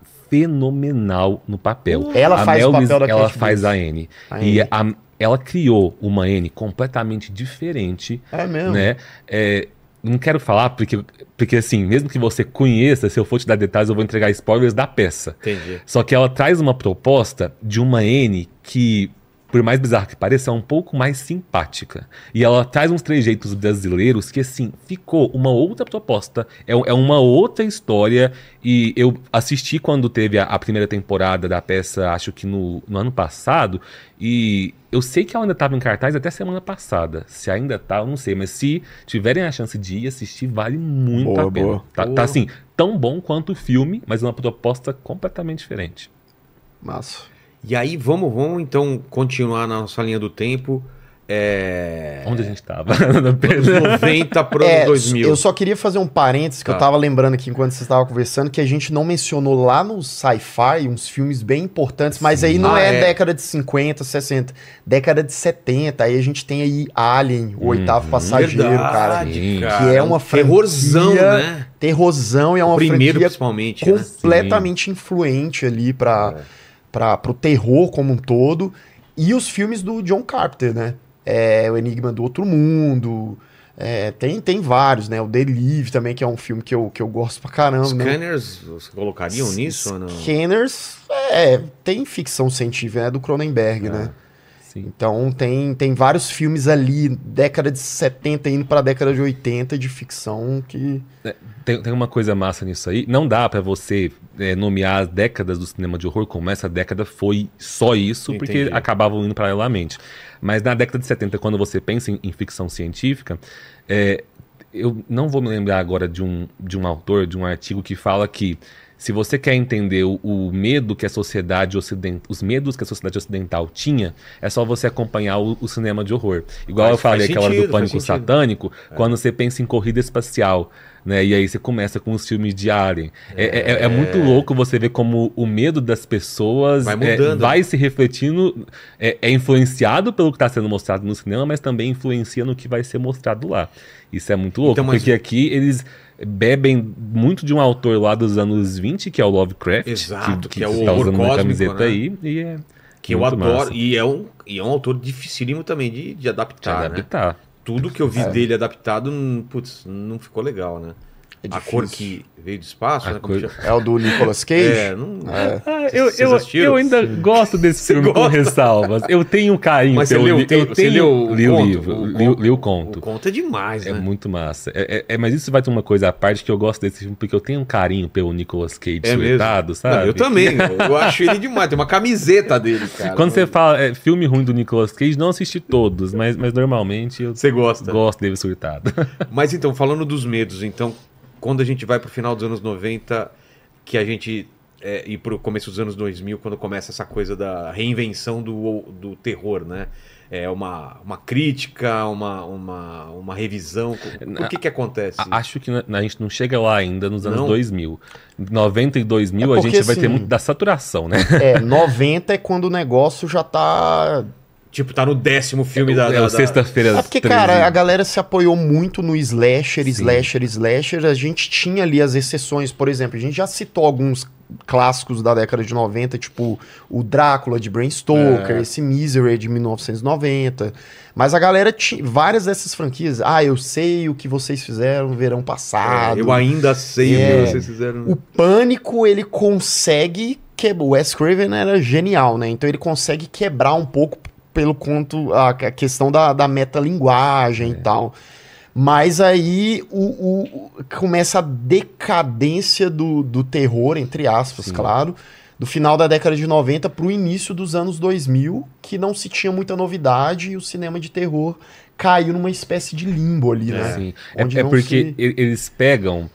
fenomenal no papel. Ela a faz Mel o papel Lis- da Ela faz a Anne. A E Anne. a- ela criou uma Anne completamente diferente É mesmo. né? É, não quero falar porque, porque assim, mesmo que você conheça, se eu for te dar detalhes, eu vou entregar spoilers da peça. Entendi. Só que ela traz uma proposta de uma N que, por mais bizarro que pareça, é um pouco mais simpática. E ela traz uns trejeitos brasileiros que, assim, ficou uma outra proposta. É, é uma outra história. E eu assisti quando teve a, a primeira temporada da peça, acho que no, no ano passado. E eu sei que ela ainda estava em cartaz até semana passada. Se ainda tá, eu não sei. Mas se tiverem a chance de ir assistir, vale muito Boa, a pena. boa. Tá, Boa. tá, assim, tão bom quanto o filme, mas uma proposta completamente diferente. Massa. E aí, vamos, vamos então continuar na nossa linha do tempo. É... Onde a gente tava? Anos 90 para É, 2000. eu só queria fazer um parênteses que Tá. eu tava lembrando aqui enquanto você estava conversando, que a gente não mencionou lá no sci-fi uns filmes bem importantes, mas aí não Ah, é, é. década de 50, 60, década de 70. Aí a gente tem aí Alien, o oitavo passageiro, cara. Verdade, Sim. cara. Que é uma terrorzão, franquia né? Terrorzão e é O uma primeiro, franquia principalmente. né? completamente influente ali para para pro terror como um todo. E os filmes do John Carpenter, né? É, o Enigma do Outro Mundo. é, tem, tem vários, né? O Delive também, que é um filme que eu, que eu gosto pra caramba. né? Scanners, vocês colocariam nisso ou não? Scanners, é, tem ficção científica, né? Do Cronenberg, É. né? Sim. Então tem, tem vários filmes ali, década de 70 indo pra década de 80 de ficção que. Tem, tem uma coisa massa nisso aí. Não dá pra você é, nomear as décadas do cinema de horror como essa década foi só isso, porque Entendi. acabavam indo paralelamente. Mas na década de 70, quando você pensa em, em ficção científica, é, eu não vou me lembrar agora de um, de um autor, de um artigo que fala que se você quer entender o, o medo que a sociedade ocidental, os medos que a sociedade ocidental tinha, é só você acompanhar o, o cinema de horror. Igual Faz- eu falei aquela hora sentido, do faz pânico satânico, quando você pensa em corrida espacial, né? E aí você começa com os filmes de Alien. É, é- é muito louco você ver como o medo das pessoas Vai é, vai se refletindo, é, é influenciado pelo que está sendo mostrado no cinema, mas também influencia no que vai ser mostrado lá. Isso é muito louco, Então, mas- porque aqui eles bebem muito de um autor lá dos anos 20, que é o Lovecraft, Exato, que é o tá usando cósmico, camiseta né? aí, e é Que eu adoro. massa E é, um, e é um autor dificílimo também de, de de adaptar, né? adaptar. Tudo que eu É. vi dele adaptado, hum, putz, não ficou legal, né? É a cor que veio do espaço, A né? Cor-? É o do Nicolas Cage? É, não... É. Ah, Vocês- eu, eu, eu ainda gosto desse Você filme com gosta? ressalvas. Eu tenho um carinho Mas você pelo leu, li- tem- eu você tenho, leu o li o conto? livro, O li, li o conto. O conto é demais, É né? muito massa. É, é- é- mas isso vai ter uma coisa à parte que eu gosto desse filme, porque eu tenho um carinho pelo Nicolas Cage É mesmo? surtado, sabe? Não, eu também. Eu acho ele demais. Tem uma camiseta dele, cara. Quando você fala é, filme ruim do Nicolas Cage, não assisti todos, mas, mas normalmente eu Você gosta. gosto dele surtado. Mas então, falando dos medos, então, quando a gente vai pro final dos anos 90, que a gente é, ir pro começo dos anos 2000, quando começa essa coisa da reinvenção do, do terror, né? É uma, uma crítica, uma, uma, uma revisão. O que que acontece? A- Acho que a gente não chega lá ainda nos anos Não? 2000. 90 e 2000 É a porque, gente vai ter assim, muito da saturação, né? É, 90 é quando o negócio já tá. Tipo, tá no décimo filme da... é da- o da- Sexta-feira É porque, 13. cara, a galera se apoiou muito no slasher, slasher, slasher. A gente tinha ali as exceções, por exemplo, a gente já citou alguns clássicos da década de 90, tipo o Drácula de Bram Stoker, É. esse Misery de 1990. Mas a galera tinha várias dessas franquias. Ah, eu sei o que vocês fizeram no verão passado. É, eu ainda sei o É. que vocês fizeram. O Pânico, ele consegue quebrar. O Wes Craven era genial, né? Então ele consegue quebrar um pouco pelo conto a, a questão da, da metalinguagem e tal. Mas aí o, o- o- começa a decadência do, do terror, entre aspas, Sim. claro, do final da década de 90 pro início dos anos 2000, que não se tinha muita novidade e o cinema de terror caiu numa espécie de limbo ali, né? Sim. É, Onde é não porque se- eles pegam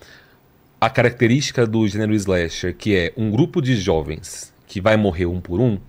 a característica do gênero slasher, que é um grupo de jovens que vai morrer um por um,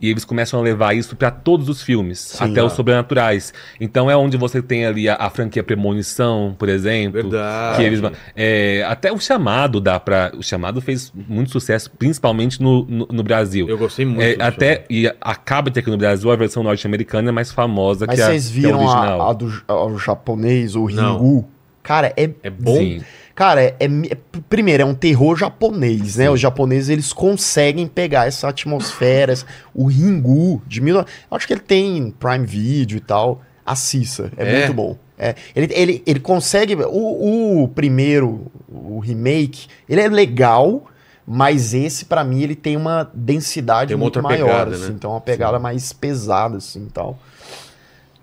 e eles começam a levar isso pra todos os filmes, Sim, até ah. os sobrenaturais. Então é onde você tem ali a, a franquia Premonição, por exemplo. Verdade. Que eles, é, até o chamado dá pra. O chamado fez muito sucesso, principalmente no, no, no Brasil. Eu gostei muito. É, do até e acaba de ter aqui no Brasil a versão norte-americana é mais famosa Mas que a, vocês que a viram original. a, a do a- o japonês, o Não. Ringu? Cara, é É bom? Sim. Cara, é, é- é- primeiro, é um terror japonês, né? Os japoneses, eles conseguem pegar essa atmosfera, essa- o Ringu de mil... Acho que ele tem Prime Video e tal. Assista, é, É? muito bom. É, ele, ele, ele consegue... O, o primeiro, o remake, ele é legal, mas esse, pra mim, ele tem uma densidade Tem uma muito maior, pegada, assim. né? Então, é uma pegada mais pesada, assim, e tal.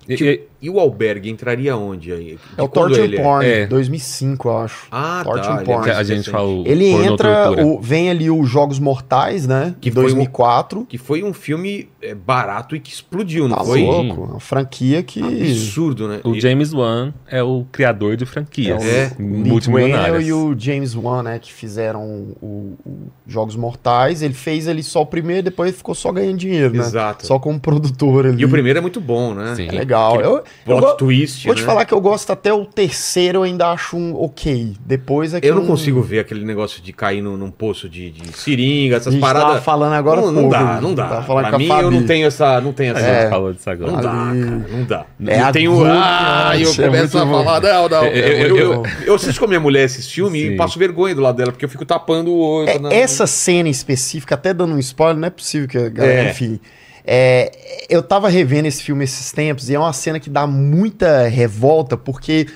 E- Tipo, e- E o albergue entraria onde aí? É o Torture ele é? Porn, É. 2005, eu acho. Ah, Torture tá. ele é Porn. a gente fala o Ele entra, o- vem ali os Jogos Mortais, né? Que Que foi um- 2004. Que foi um filme é, barato e que explodiu, não Tá foi? louco, uma franquia que... Absurdo, né? O E- James Wan é o criador de franquias. É. Whannell multimilionárias. e o James Wan, né, que fizeram o, o Jogos Mortais. Ele fez ali só o primeiro, depois ficou só ganhando dinheiro, né? Exato. Só como produtor ali. E o primeiro é muito bom, né? Sim. É legal. Aquele Eu, eu go- twist, vou te né? falar que eu gosto até o terceiro, eu ainda acho um ok. Depois é que Eu não consigo ver aquele negócio de cair num, num poço de, de seringa, A essas gente tava paradas. falando agora não, não pouco, dá, né? não dá. Tava falando pra mim, eu não tenho essa. Não tenho A essa. gente falou disso agora. Não dá, cara, não dá. É eu tenho. Ah, eu é começo a falar, não, não. Eu- Eu, eu- eu, eu assisto com a minha mulher esse filme e passo vergonha do lado dela, porque eu fico tapando o olho. É, na- essa cena específica, até dando um spoiler, não é possível que a galera, É. enfim. É, eu tava revendo esse filme esses tempos e é uma cena que dá muita revolta, porque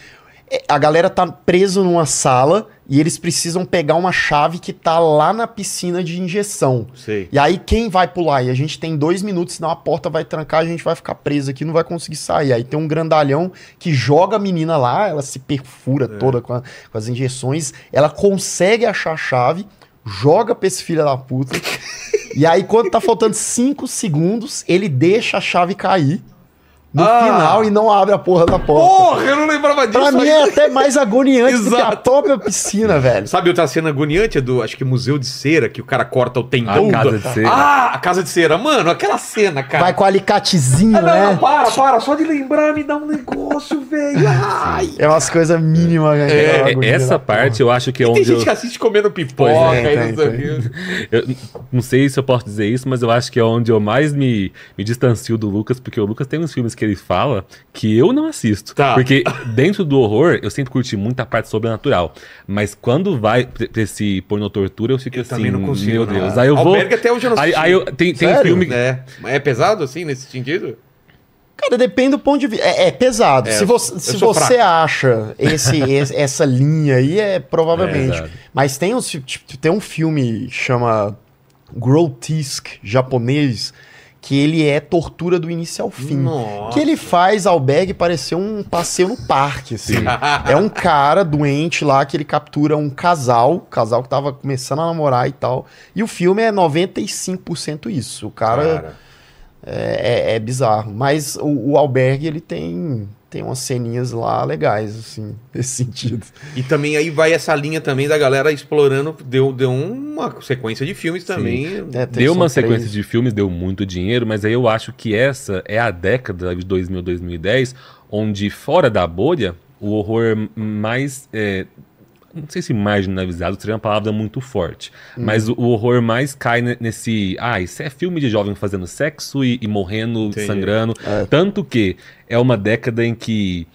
é, a galera tá preso numa sala e eles precisam pegar uma chave que tá lá na piscina de injeção. Sei. E aí quem vai pular? E a gente tem dois minutos, senão a porta vai trancar, a gente vai ficar preso aqui, não vai conseguir sair. Aí tem um grandalhão que joga a menina lá, ela se perfura toda com, a- com as injeções, ela consegue achar a chave, joga pra esse filho da puta. e aí quando tá faltando cinco segundos, ele deixa a chave cair no Ah! final e não abre a porra da porta. Porra, eu não lembrava disso. Pra mim é até mais agoniante do que a própria piscina, velho. Sabe outra cena agoniante? É do, acho que Museu de Cera, que o cara corta o tendão. A casa de cera. Ah, a casa de cera. Mano, aquela cena, cara. Vai com alicatezinho, Ah, não, né? não, para, para. Só de lembrar me dá um negócio, velho. Ai. É umas coisas mínimas, né? É, é, essa parte eu acho que é Tem onde gente eu, que assiste comendo pipoca é, e tem, não sei o tem. não sei se eu posso dizer isso, mas eu acho que é onde eu mais me, me distancio do Lucas, porque o Lucas tem uns filmes que ele fala que eu não assisto. Tá. Porque dentro do horror, eu sempre curti muita parte sobrenatural. Mas quando vai pra esse porno tortura, eu fico Eu assim, também não consigo, meu não. Deus. Aí eu vou... Albergue até hoje eu não Aí, assisti. aí eu, tem, tem filme... É. É pesado assim, nesse sentido? Cara, depende do ponto de vista. É, é pesado. É, se você, se você fraco. acha esse, esse- essa linha aí, é provavelmente. É. Mas tem, uns, tipo, tem um filme que chama Grotesque, japonês, que ele é tortura do início ao fim. Nossa. Que ele faz albergue parecer um passeio no parque, assim. É um cara doente lá que ele captura um casal, casal que tava começando a namorar e tal. E o filme é 95% isso. O cara, Cara. é, é- é bizarro. Mas o, o albergue, ele tem tem umas ceninhas lá legais, assim, nesse sentido. E também aí vai essa linha também da galera explorando, deu, deu uma sequência de filmes também. É, Deu uma três. sequência de filmes, deu muito dinheiro, mas aí eu acho que essa é a década de 2000, 2010, onde fora da bolha, o horror mais. é, não sei se marginalizado seria uma palavra muito forte, mas o, o horror mais cai ne- nesse. Ah, isso é filme de jovem fazendo sexo e, e morrendo, Entendi. sangrando. Tanto que é uma década em que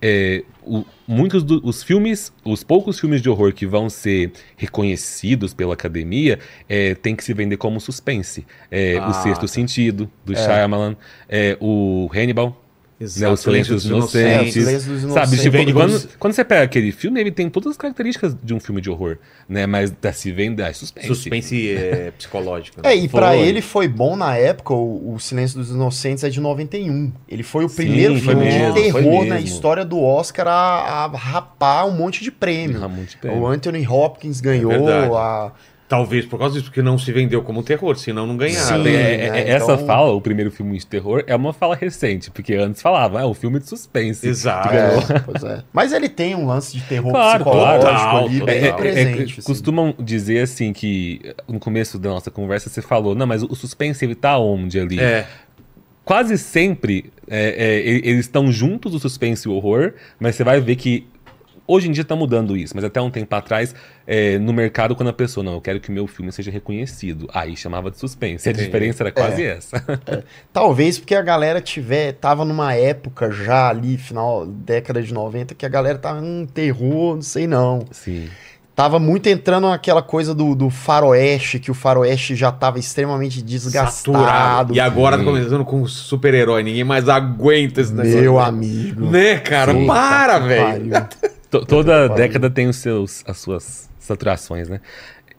é, o- muitos dos filmes, os poucos filmes de horror que vão ser reconhecidos pela academia, é, tem que se vender como suspense. É, Ah, o Sexto tá. Sentido, do Shyamalan, é, o Hannibal, né, o Silêncio dos É, o Inocentes. Silêncio dos Sabe, Inocentes. tipo, Vende quando, como- quando você pega aquele filme, ele tem todas as características de um filme de horror, né? Mas tá se vende, é suspense. Suspense é, psicológico. né? É, e pra Foi. ele foi bom na época, o, o Silêncio dos Inocentes é de 91. Ele foi o Sim, primeiro foi filme mesmo, de foi terror na história do Oscar a, a rapar um monte de prêmio. Ah, muito bem. O Anthony Hopkins ganhou, verdade. a, Talvez por causa disso, porque não se vendeu como terror, senão não ganhava. Sim. É, é, né, é, Essa então- fala, o primeiro filme de terror, é uma fala recente, porque antes falava, ah, o filme de suspense. Exato. É, pois é. Mas ele tem um lance de terror Claro, psicológico claro. ali, Total, bem É, é, é, presente. assim. costumam dizer assim que no começo da nossa conversa você falou, não, mas o suspense ele tá onde ali? É. Quase sempre é, é, eles estão juntos o suspense e o horror, mas você vai ver que hoje em dia tá mudando isso, mas até um tempo atrás é, no mercado quando a pessoa não, eu quero que o meu filme seja reconhecido, aí chamava de suspense. A diferença era quase essa. Talvez porque a galera tiver, tava numa época já ali, final década de 90, que a galera tava num terror, não sei não. Sim. Tava muito entrando naquela coisa do, do faroeste, que o faroeste já tava extremamente desgastado. Saturado. E agora tá Sim. começando com super-herói. Ninguém mais aguenta esse negócio. Meu amigo. Né, cara? Puta Para, velho. Toda década tem os seus, as suas saturações, né?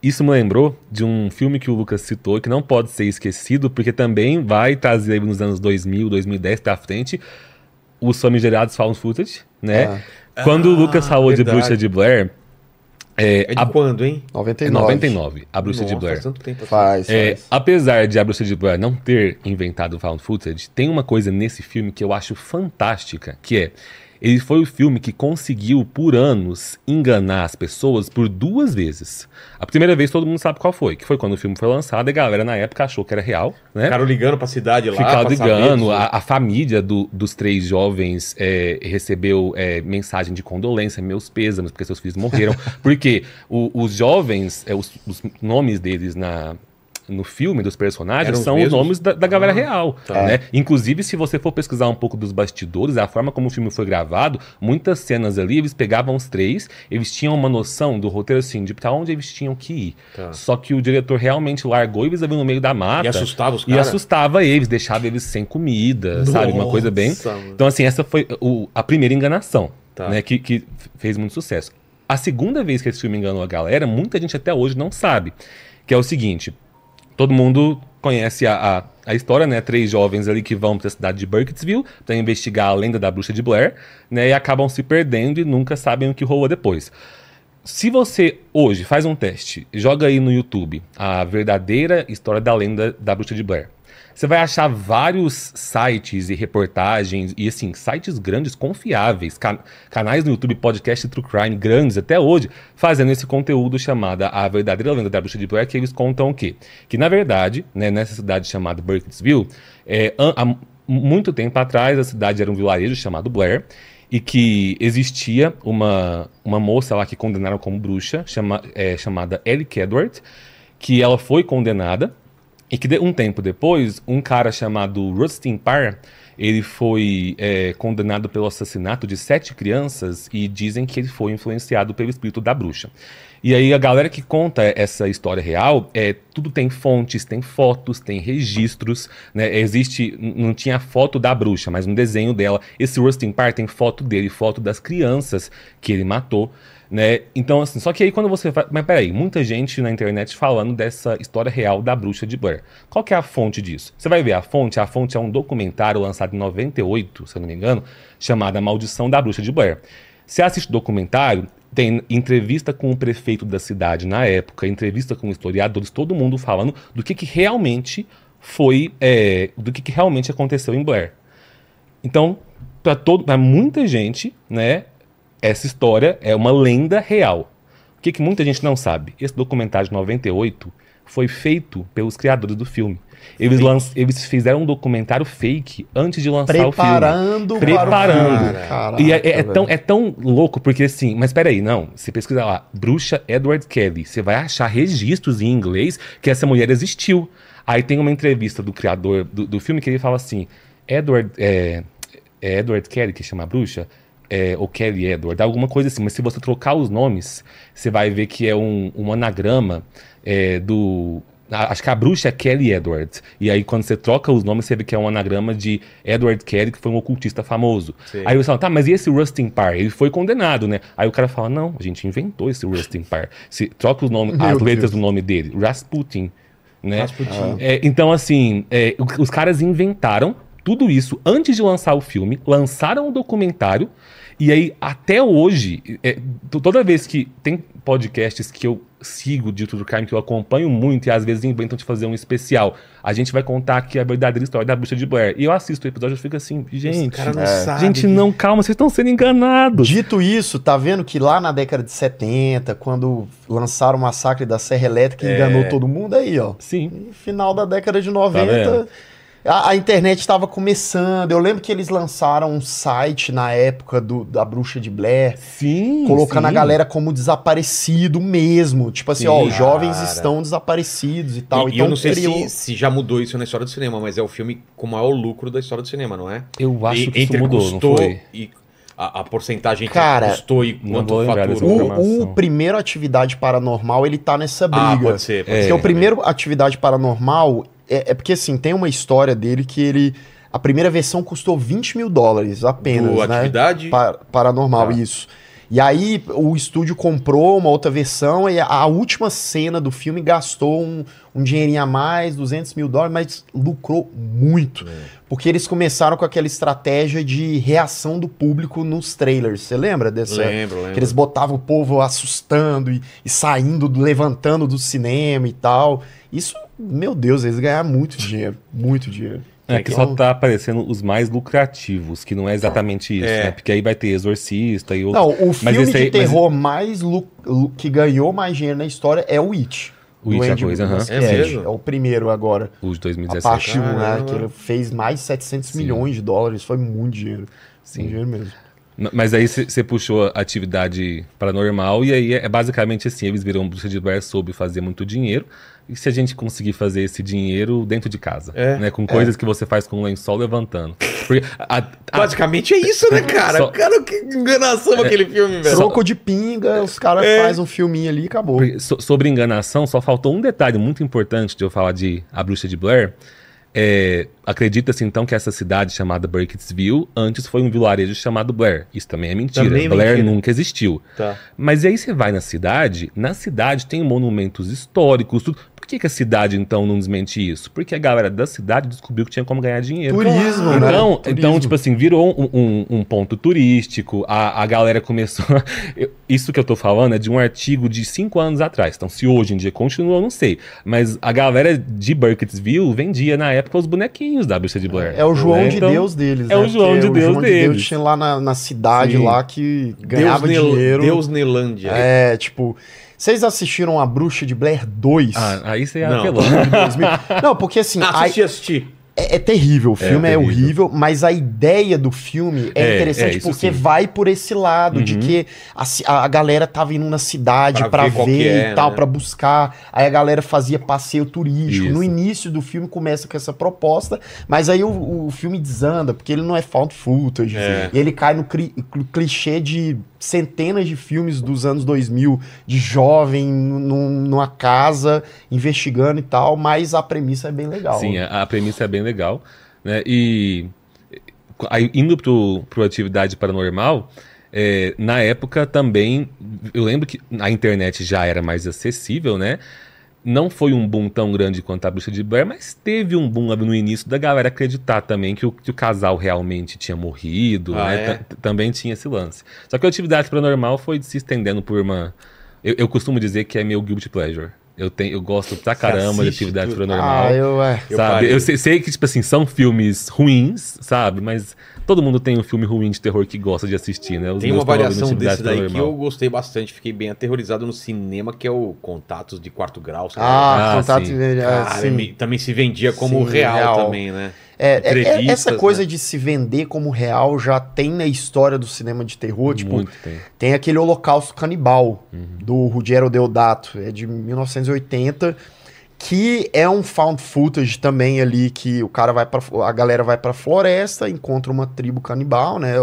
Isso me lembrou de um filme que o Lucas citou, que não pode ser esquecido, porque também vai trazer aí nos anos 2000, 2010 pra frente, os famigerados found footage, né? Quando o Lucas falou de verdade. Bruxa de Blair, é, É de a- quando, hein? é 99. 99, a Bruxa de Nossa, Blair. faz tanto tempo assim. Faz, É, faz. apesar de a Bruxa de Blair não ter inventado o found footage, tem uma coisa nesse filme que eu acho fantástica, que é ele foi o filme que conseguiu por anos enganar as pessoas por duas vezes. A primeira vez todo mundo sabe qual foi, que foi quando o filme foi lançado e a galera na época achou que era real, né? Ficaram ligando pra cidade lá. Ficaram saber ligando, dos- a, a família do- dos três jovens é, recebeu é, mensagem de condolência, meus pêsames, porque seus filhos morreram. porque o- os jovens, é, os, os nomes deles na, no filme dos personagens Eram os são os mesmos? nomes da, da galera Ah, real. tá. Né? Inclusive, se você for pesquisar um pouco dos bastidores, a forma como o filme foi gravado, muitas cenas ali, eles pegavam os três, eles tinham uma noção do roteiro assim, de pra onde eles tinham que ir. Tá. Só que o diretor realmente largou eles ali no meio da mata. E assustava os E caras? assustava eles, deixava eles sem comida, sabe? Uma coisa bem. Nossa, mano. Então, assim, essa foi o- a primeira enganação, Tá. né? Que, que fez muito sucesso. A segunda vez que esse filme enganou a galera, muita gente até hoje não sabe. Que é o seguinte: todo mundo conhece a, a, a história, né? Três jovens ali que vão para a cidade de Burkittsville para investigar a lenda da bruxa de Blair, né? E acabam se perdendo e nunca sabem o que rolou depois. Se você hoje faz um teste, joga aí no YouTube a verdadeira história da lenda da bruxa de Blair. Você vai achar vários sites e reportagens, e assim, sites grandes, confiáveis, can- canais no YouTube, podcast True Crime grandes até hoje, fazendo esse conteúdo chamado A Verdadeira Lenda da Bruxa de Blair, que eles contam o quê? Que na verdade, né, nessa cidade chamada Burkittsville, é, há muito tempo atrás a cidade era um vilarejo chamado Blair, e que existia uma, uma moça lá que condenaram como bruxa, chama, é, chamada Ellie Kedward, que ela foi condenada, e que um tempo depois, um cara chamado Rustin Parr, ele foi é, condenado pelo assassinato de sete crianças e dizem que ele foi influenciado pelo espírito da bruxa. E aí a galera que conta essa história real, é, tudo tem fontes, tem fotos, tem registros, né? Existe, não tinha foto da bruxa, mas um desenho dela. Esse Rustin Parr tem foto dele, foto das crianças que ele matou, né? Então assim, só que aí quando você vai, mas peraí, muita gente na internet falando dessa história real da bruxa de Blair. Qual que é a fonte disso? Você vai ver a fonte, a fonte é um documentário lançado em 98, se eu não me engano, chamado A Maldição da Bruxa de Blair. Você assiste o documentário, tem entrevista com o prefeito da cidade na época, entrevista com historiadores, todo mundo falando do que, que realmente foi, é, do que, que realmente aconteceu em Blair. Então, pra muita gente, né, essa história é uma lenda real. O que, que muita gente não sabe? Esse documentário de 98 foi feito pelos criadores do filme. Eles, eles fizeram um documentário fake antes de lançar o filme. Preparando, Preparando. para o filme. Caraca, E é, é- é tão, é tão louco, porque assim, mas peraí, não. Você pesquisa lá, bruxa Edward Kelly, você vai achar registros em inglês que essa mulher existiu. Aí tem uma entrevista do criador do, do filme que ele fala assim: Edward. É, é Edward Kelly que chama a bruxa? É, ou Kelly Edward, alguma coisa assim, mas se você trocar os nomes, você vai ver que é um, um anagrama é, do. Acho que a bruxa é Kelly Edward. E aí, quando você troca os nomes, você vê que é um anagrama de Edward Kelly, que foi um ocultista famoso. Sei. Aí você fala, tá, mas e esse Rustin Parr? Ele foi condenado, né? Aí o cara fala, não, a gente inventou esse Rustin Parr. Se, troca os nomes, Meu as letras Deus. do nome dele, Rasputin. Né? Rasputin. É, então, assim, é, os caras inventaram tudo isso antes de lançar o filme, lançaram o documentário, e aí, até hoje, é, to- toda vez que tem podcasts que eu sigo de True Crime, que eu acompanho muito, e às vezes inventam de fazer um especial, a gente vai contar aqui a verdadeira história da bruxa de Blair. E eu assisto o episódio e fico assim, gente, cara não É. sabe. gente, não, calma, vocês estão sendo enganados. Dito isso, tá vendo que lá na década de 70, quando lançaram o massacre da Serra Elétrica, É. enganou todo mundo aí, ó. Sim. E final da década de Tá 90, vendo? A, a internet estava começando. Eu lembro que eles lançaram um site na época do- da Bruxa de Blair, Sim. colocando a sim. galera como desaparecido mesmo. Tipo assim, Sim. ó, os jovens estão desaparecidos e tal. E, e então eu não sei criou- se, se já mudou isso na história do cinema, mas é o filme com o maior lucro da história do cinema, não é? Eu acho E- que isso mudou, custou não foi? e a, a porcentagem Cara, custou e quanto faturou. O, o primeiro Atividade Paranormal, ele tá nessa briga. Ah, pode ser. Pode É. ser Porque o primeiro Atividade Paranormal é, é porque, assim, tem uma história dele que ele. A primeira versão custou 20 mil dólares apenas, Do né? atividade. Pa- paranormal, Tá. isso. E aí o estúdio comprou uma outra versão e a, a última cena do filme gastou um, um dinheirinho a mais, 200 mil dólares, mas lucrou muito. É. Porque eles começaram com aquela estratégia de reação do público nos trailers. Você lembra dessa? Lembro, lembro. Que eles botavam o povo assustando e, e saindo, levantando do cinema e tal. Isso, meu Deus, eles ganharam muito dinheiro. Muito dinheiro. É que Então- só tá aparecendo os mais lucrativos, que não é exatamente isso, É. né? Porque aí vai ter Exorcista e outros. Não, o Mas filme esse aí- de terror mais lu- que ganhou mais dinheiro na história é o It. O It é a coisa, aham. Muschietti. É mesmo? É o primeiro agora. Os de A 2017. parte 1, né? Que ele fez mais de 700 Sim. milhões de dólares. Foi muito dinheiro. Sim. Muito dinheiro mesmo. Mas aí você puxou a atividade paranormal e aí é basicamente assim, eles viram bruxa de Blair soube fazer muito dinheiro. E se a gente conseguir fazer esse dinheiro dentro de casa, É. né? Com coisas que você faz com o lençol levantando. Porque a- a- Basicamente é isso, né, cara? Só- Cara, que enganação aquele filme, velho. Troco de pinga, os caras É. fazem um filminho ali e acabou. Porque so- sobre enganação, só faltou um detalhe muito importante de eu falar de A Bruxa de Blair. É, Acredita-se então que essa cidade chamada Burkittsville antes foi um vilarejo chamado Blair. Isso também é mentira. Também é Blair mentira. nunca existiu. Tá. Mas aí você vai na cidade, na cidade tem monumentos históricos, tudo. Por que, que a cidade então não desmente isso? Porque a galera da cidade descobriu que tinha como ganhar dinheiro. Turismo, né? Então, Turismo. então, tipo assim, virou um, um- um ponto turístico, a, a galera começou. eu- isso que eu tô falando é de um artigo de cinco anos atrás. Então, se hoje em dia continua, eu não sei. Mas a galera de Burkittsville vendia na época os bonequinhos da Bruxa de Blair. É o João né? de Então, Deus deles, é né? o João Porque de Deus João deles. tinha lá na, na cidade Sim. lá que ganhava Deus, dinheiro. Deus Nelândia. É, tipo... Vocês assistiram A Bruxa de Blair 2? Ah, aí você Não. apelou. de 2000? Não, porque assim... a- Assisti, assisti. É, é terrível, o filme é, terrível. horrível, mas a ideia do filme é, É, interessante é, isso porque sim. vai por esse lado de Uhum. que a, a- galera tava indo na cidade Pra pra, ver qual ver, é, e tal, né? pra buscar. Aí a galera fazia passeio turístico. Isso. No início do filme começa com essa proposta, mas aí o, o filme desanda, porque ele não é found footage. É. E ele cai no cri- cl- clichê de centenas de filmes dos anos 2000, de jovem num- numa casa investigando e tal, mas a premissa é bem legal. Sim, a, a premissa é bem legal. Né? E aí, indo pro, pro atividade paranormal, é, na época também, eu lembro que a internet já era mais acessível, né? Não foi um boom tão grande quanto a Bruxa de Blair, mas teve um boom no início da galera acreditar também que o, que o casal realmente tinha morrido, Ah, né? é? Ta- Também tinha esse lance. Só que a atividade paranormal foi se estendendo por uma. Eu, eu costumo dizer que é meu guilty pleasure. Eu, tenho, eu gosto pra caramba de atividade paranormal. Ah, eu, é. Eu sabe? parei. Eu sei, sei que, tipo assim, são filmes ruins, sabe? Mas todo mundo tem um filme ruim de terror que gosta de assistir, né? Os Tem uma variação desse daí que eu gostei bastante, fiquei bem aterrorizado no cinema, que é o Contatos de Quarto Grau. sabe? Ah, Ah, contato sim. me- também se vendia como Sim, real, real. também, né? É, é- é- essa coisa né? de se vender como real já tem na história do cinema de terror. Tipo, Muito tem. tem aquele Holocausto Canibal Uhum. do Ruggero Deodato, é de 1980, que é um found footage também ali que o cara vai para a galera vai pra floresta, encontra uma tribo canibal, né,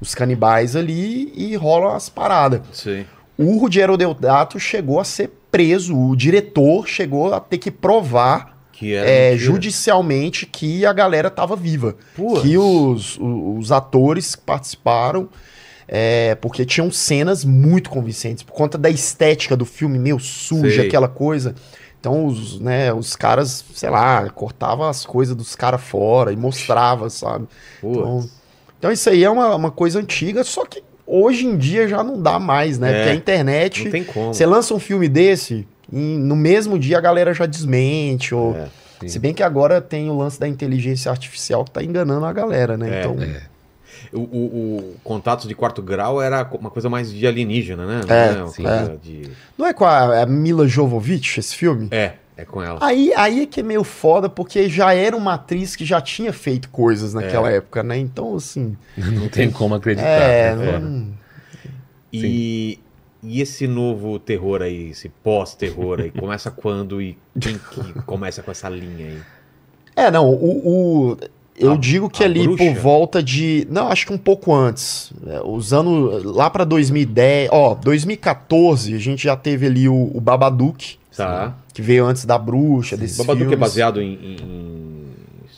os canibais ali e rolam as paradas. Sim. O Ruggero Deodato chegou a ser preso, o diretor chegou a ter que provar Que é, mentira. judicialmente que a galera tava viva. Putz. Que os, os atores que participaram, é, porque tinham cenas muito convincentes, por conta da estética do filme, meio suja, Sei. aquela coisa. Então os, né, os caras, sei lá, cortavam as coisas dos caras fora e mostrava, sabe? Putz. Então, então isso aí é uma, uma coisa antiga, só que hoje em dia já não dá mais, né? É, Porque a internet... Não tem como. Você lança um filme desse, e no mesmo dia a galera já desmente. Ou... É. Se bem que agora tem o lance da inteligência artificial que tá enganando a galera, né? É, então, O, o- o Contatos de Quarto Grau era uma coisa mais de alienígena, né? É, Não uma sim. coisa de- não é com a, a Mila Jovovich esse filme? É, é com ela. Aí, aí é que é meio foda, porque já era uma atriz que já tinha feito coisas naquela época, né? Então, assim. Não tem como acreditar. É, né, não- E, e esse novo terror aí, esse pós-terror aí, começa quando e quem que começa com essa linha aí? É, não, o. o- eu A- digo que ali bruxa? por volta de. Não, acho que um pouco antes. É, os anos. Lá pra 2010. Ó, 2014, a gente já teve ali o, o Babadook, Tá. que veio antes da bruxa, desses Babadook é filmes. baseado em, em- em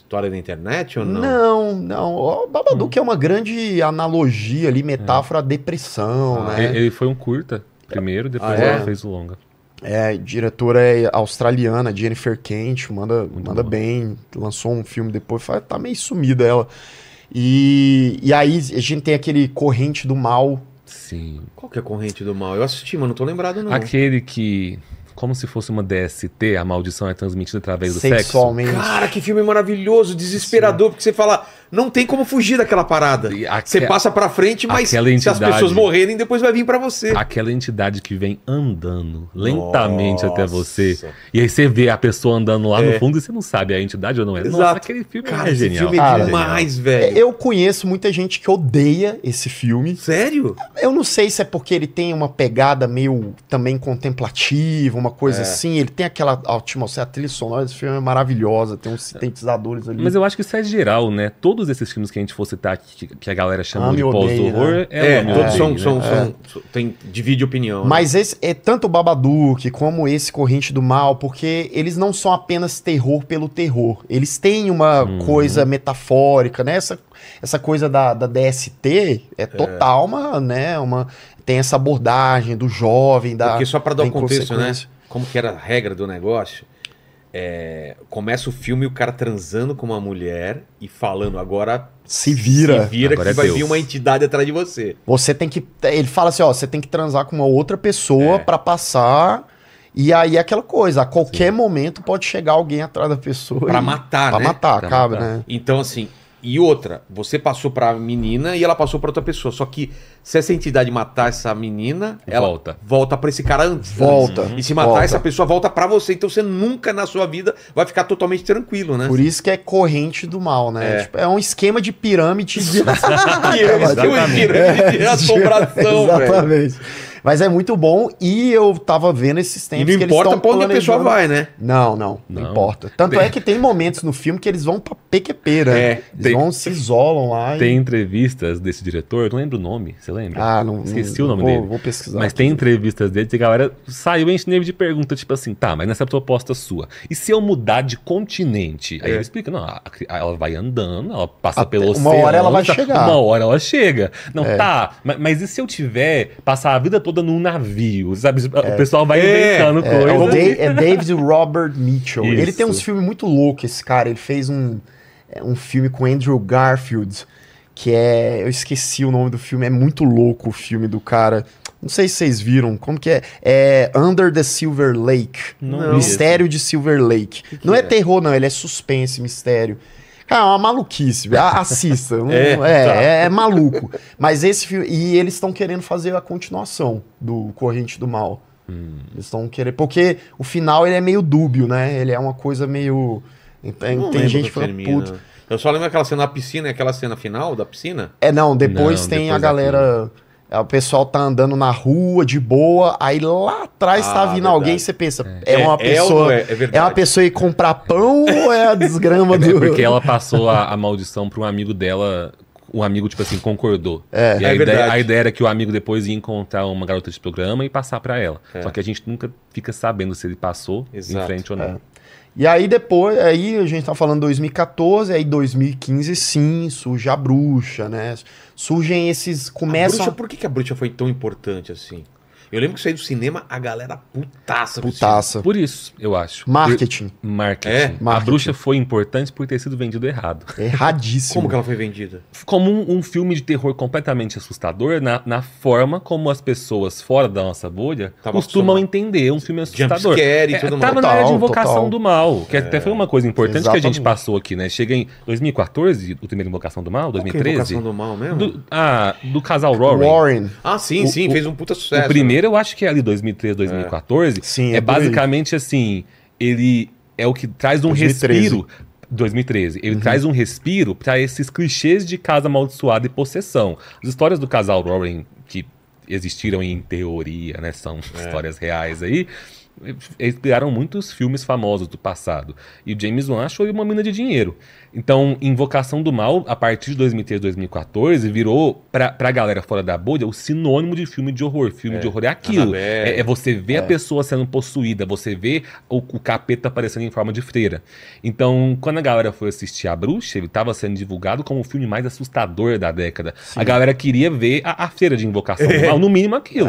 história da internet ou não? Não, não. O Babadook é uma grande analogia ali, metáfora à depressão, Ah, né? Ele, ele foi um curta primeiro, depois Ah, é? ela fez o longa. É, diretora é australiana, Jennifer Kent, manda, Muito manda bem. Lançou um filme depois, tá meio sumida ela. E, e aí a gente tem aquele Corrente do Mal. Sim. Qual que é a corrente do mal? Eu assisti, mas não tô lembrado não. Aquele que, como se fosse uma DST, a maldição é transmitida através do sexo. Cara, que filme maravilhoso, desesperador, porque você fala, não tem como fugir daquela parada. E aque- Você passa pra frente, mas aquela se as entidade- pessoas morrerem, depois vai vir pra você. Aquela entidade que vem andando lentamente Nossa. até você. E aí você vê a pessoa andando lá É. no fundo e você não sabe a entidade ou não é. Nossa, Exato. aquele filme Cara, é esse genial. filme é Cara, demais, É, velho. Eu conheço muita gente que odeia esse filme. Sério? Eu não sei se é porque ele tem uma pegada meio também contemplativa, uma coisa É. assim. Ele tem aquela atmosfera, a trilha sonora desse filme é maravilhosa, tem uns sintetizadores ali. Mas eu acho que isso é geral, né? Todos esses filmes que a gente for citar aqui, que- que a galera chamou Ame de pós-horror, né? é, É, todos são, né? são, são, são- tem, divide opinião. né? Mas esse é tanto o Babadook como esse Corrente do Mal, porque eles não são apenas terror pelo terror. Eles têm uma Uhum. coisa metafórica, né? Essa, essa coisa da, da DST é total uma, né? Uma, tem essa abordagem do jovem, da. Porque só pra dar da um contexto, né? Como que era a regra do negócio? É, começa o filme o cara transando com uma mulher e falando agora Se vira. se vira Agora que é vai Deus. vir uma entidade atrás de você. Você tem que. Ele fala assim, ó, você tem que transar com uma outra pessoa É. pra passar. E aí é aquela coisa, a qualquer momento pode chegar alguém atrás da pessoa. Pra e- matar, Pra né? matar, Pra cabe, matar. né? Então, assim, e outra, você passou pra menina e ela passou pra outra pessoa. Só que se essa entidade matar essa menina, ela Volta. volta pra esse cara antes. Volta. E se matar volta. essa pessoa, volta pra você. Então você nunca na sua vida vai ficar totalmente tranquilo, né? Por isso que é corrente do mal, né? É. Tipo, É, um esquema de pirâmide de. Pirâmide de assombração, velho. Exatamente. Mas é muito bom e eu tava vendo esses E tempos não que eles importa estão pra onde a pessoa vai, né? Não, não, não, Não. importa. Tanto é que tem momentos no filme que eles vão pra PQP, né? É, eles tem- vão, se isolam lá e... Tem entrevistas desse diretor, eu não lembro o nome, você lembra? Ah, não, Esqueci não- o nome vou, dele. Vou pesquisar. Mas tem entrevistas dele e a galera saiu enchendo de pergunta, tipo assim, tá, mas nessa proposta sua, e se eu mudar de continente? Aí É. ele explica, não, a- a- ela vai andando, ela passa Até- pelo uma oceano. hora ela vai tá- chegar. Uma hora ela chega. Não, É. tá, mas, mas e se eu tiver, passar a vida toda num navio, sabe? O pessoal vai É, inventando É, é. Da- é David Robert Mitchell. Isso. Ele tem uns filmes muito loucos, esse cara. Ele fez um, é, um filme com Andrew Garfield, que é. Eu esqueci o nome do filme, é muito louco o filme do cara. Não sei se vocês viram, como que é? É Under the Silver Lake. Não. Mistério de Silver Lake. que não é? é? terror, não, ele é suspense, mistério. Cara, é uma maluquice, assista. É, é, tá. é, é maluco. Mas esse filme. E eles estão querendo fazer a continuação do Corrente do Mal. Eles estão querendo. Porque o final ele é meio dúbio, né? Ele é uma coisa meio. Tem, tem gente do que fala, termina. puta. Eu só lembro aquela cena na piscina, aquela cena final da piscina. É, não, depois Não, tem depois a galera. O pessoal tá andando na rua de boa, aí lá atrás tá Ah, vindo verdade. alguém e você pensa, é, uma É- é pessoa. é? É, É uma pessoa ir comprar pão ou é a desgrama É do. porque ela passou a, a maldição pra um amigo dela. Um amigo, tipo assim, concordou. É. e É a, ideia, verdade. a ideia era que o amigo depois ia encontrar uma garota de programa e passar pra ela. É. Só que a gente nunca fica sabendo se ele passou Exato. em frente ou não. E aí depois, aí a gente tá falando 2014, aí 2015 sim, surge a bruxa, né? Surgem esses. A Começam. bruxa, por que, que a bruxa foi tão importante assim? Eu lembro que saí do cinema, a galera putaça. Putaça. Por isso, eu acho. Marketing. Por- marketing. É? A Marketing. bruxa foi importante por ter sido vendido errado. Erradíssimo. Como que ela foi vendida? Como um, um filme de terror completamente assustador na, na forma como as pessoas fora da nossa bolha Tava costumam acostumado. entender um filme assustador. Jumpscare e É, tudo mais. tava na área de Total, invocação total. do mal, que até foi uma coisa importante que a gente Exatamente. passou aqui, né? Chega em 2014, o primeiro Invocação do Mal, Qual que é a 2013. Invocação do mal mesmo? Do, ah, do casal Warren. Warren. Ah, sim, O- sim, o- fez um puta sucesso. O primeiro eu acho que é ali 2013, 2014. Sim, é, é basicamente assim, ele é o que traz um 2013. respiro 2013. Ele traz um respiro para esses clichês de casa amaldiçoada e possessão. As histórias do casal Warren que existiram em teoria, né, são histórias reais aí. Inspiraram muitos filmes famosos do passado. E o James Wan achou uma mina de dinheiro. Então, Invocação do Mal, a partir de 2013, 2014, virou, pra, pra galera fora da bolha, o sinônimo de filme de horror. Filme de horror é aquilo. Annabelle. É, é você ver a pessoa sendo possuída, você vê o, o capeta aparecendo em forma de freira. Então, quando a galera foi assistir A Bruxa, ele estava sendo divulgado como o filme mais assustador da década. A galera queria ver a, a freira de Invocação do Mal, no mínimo aquilo.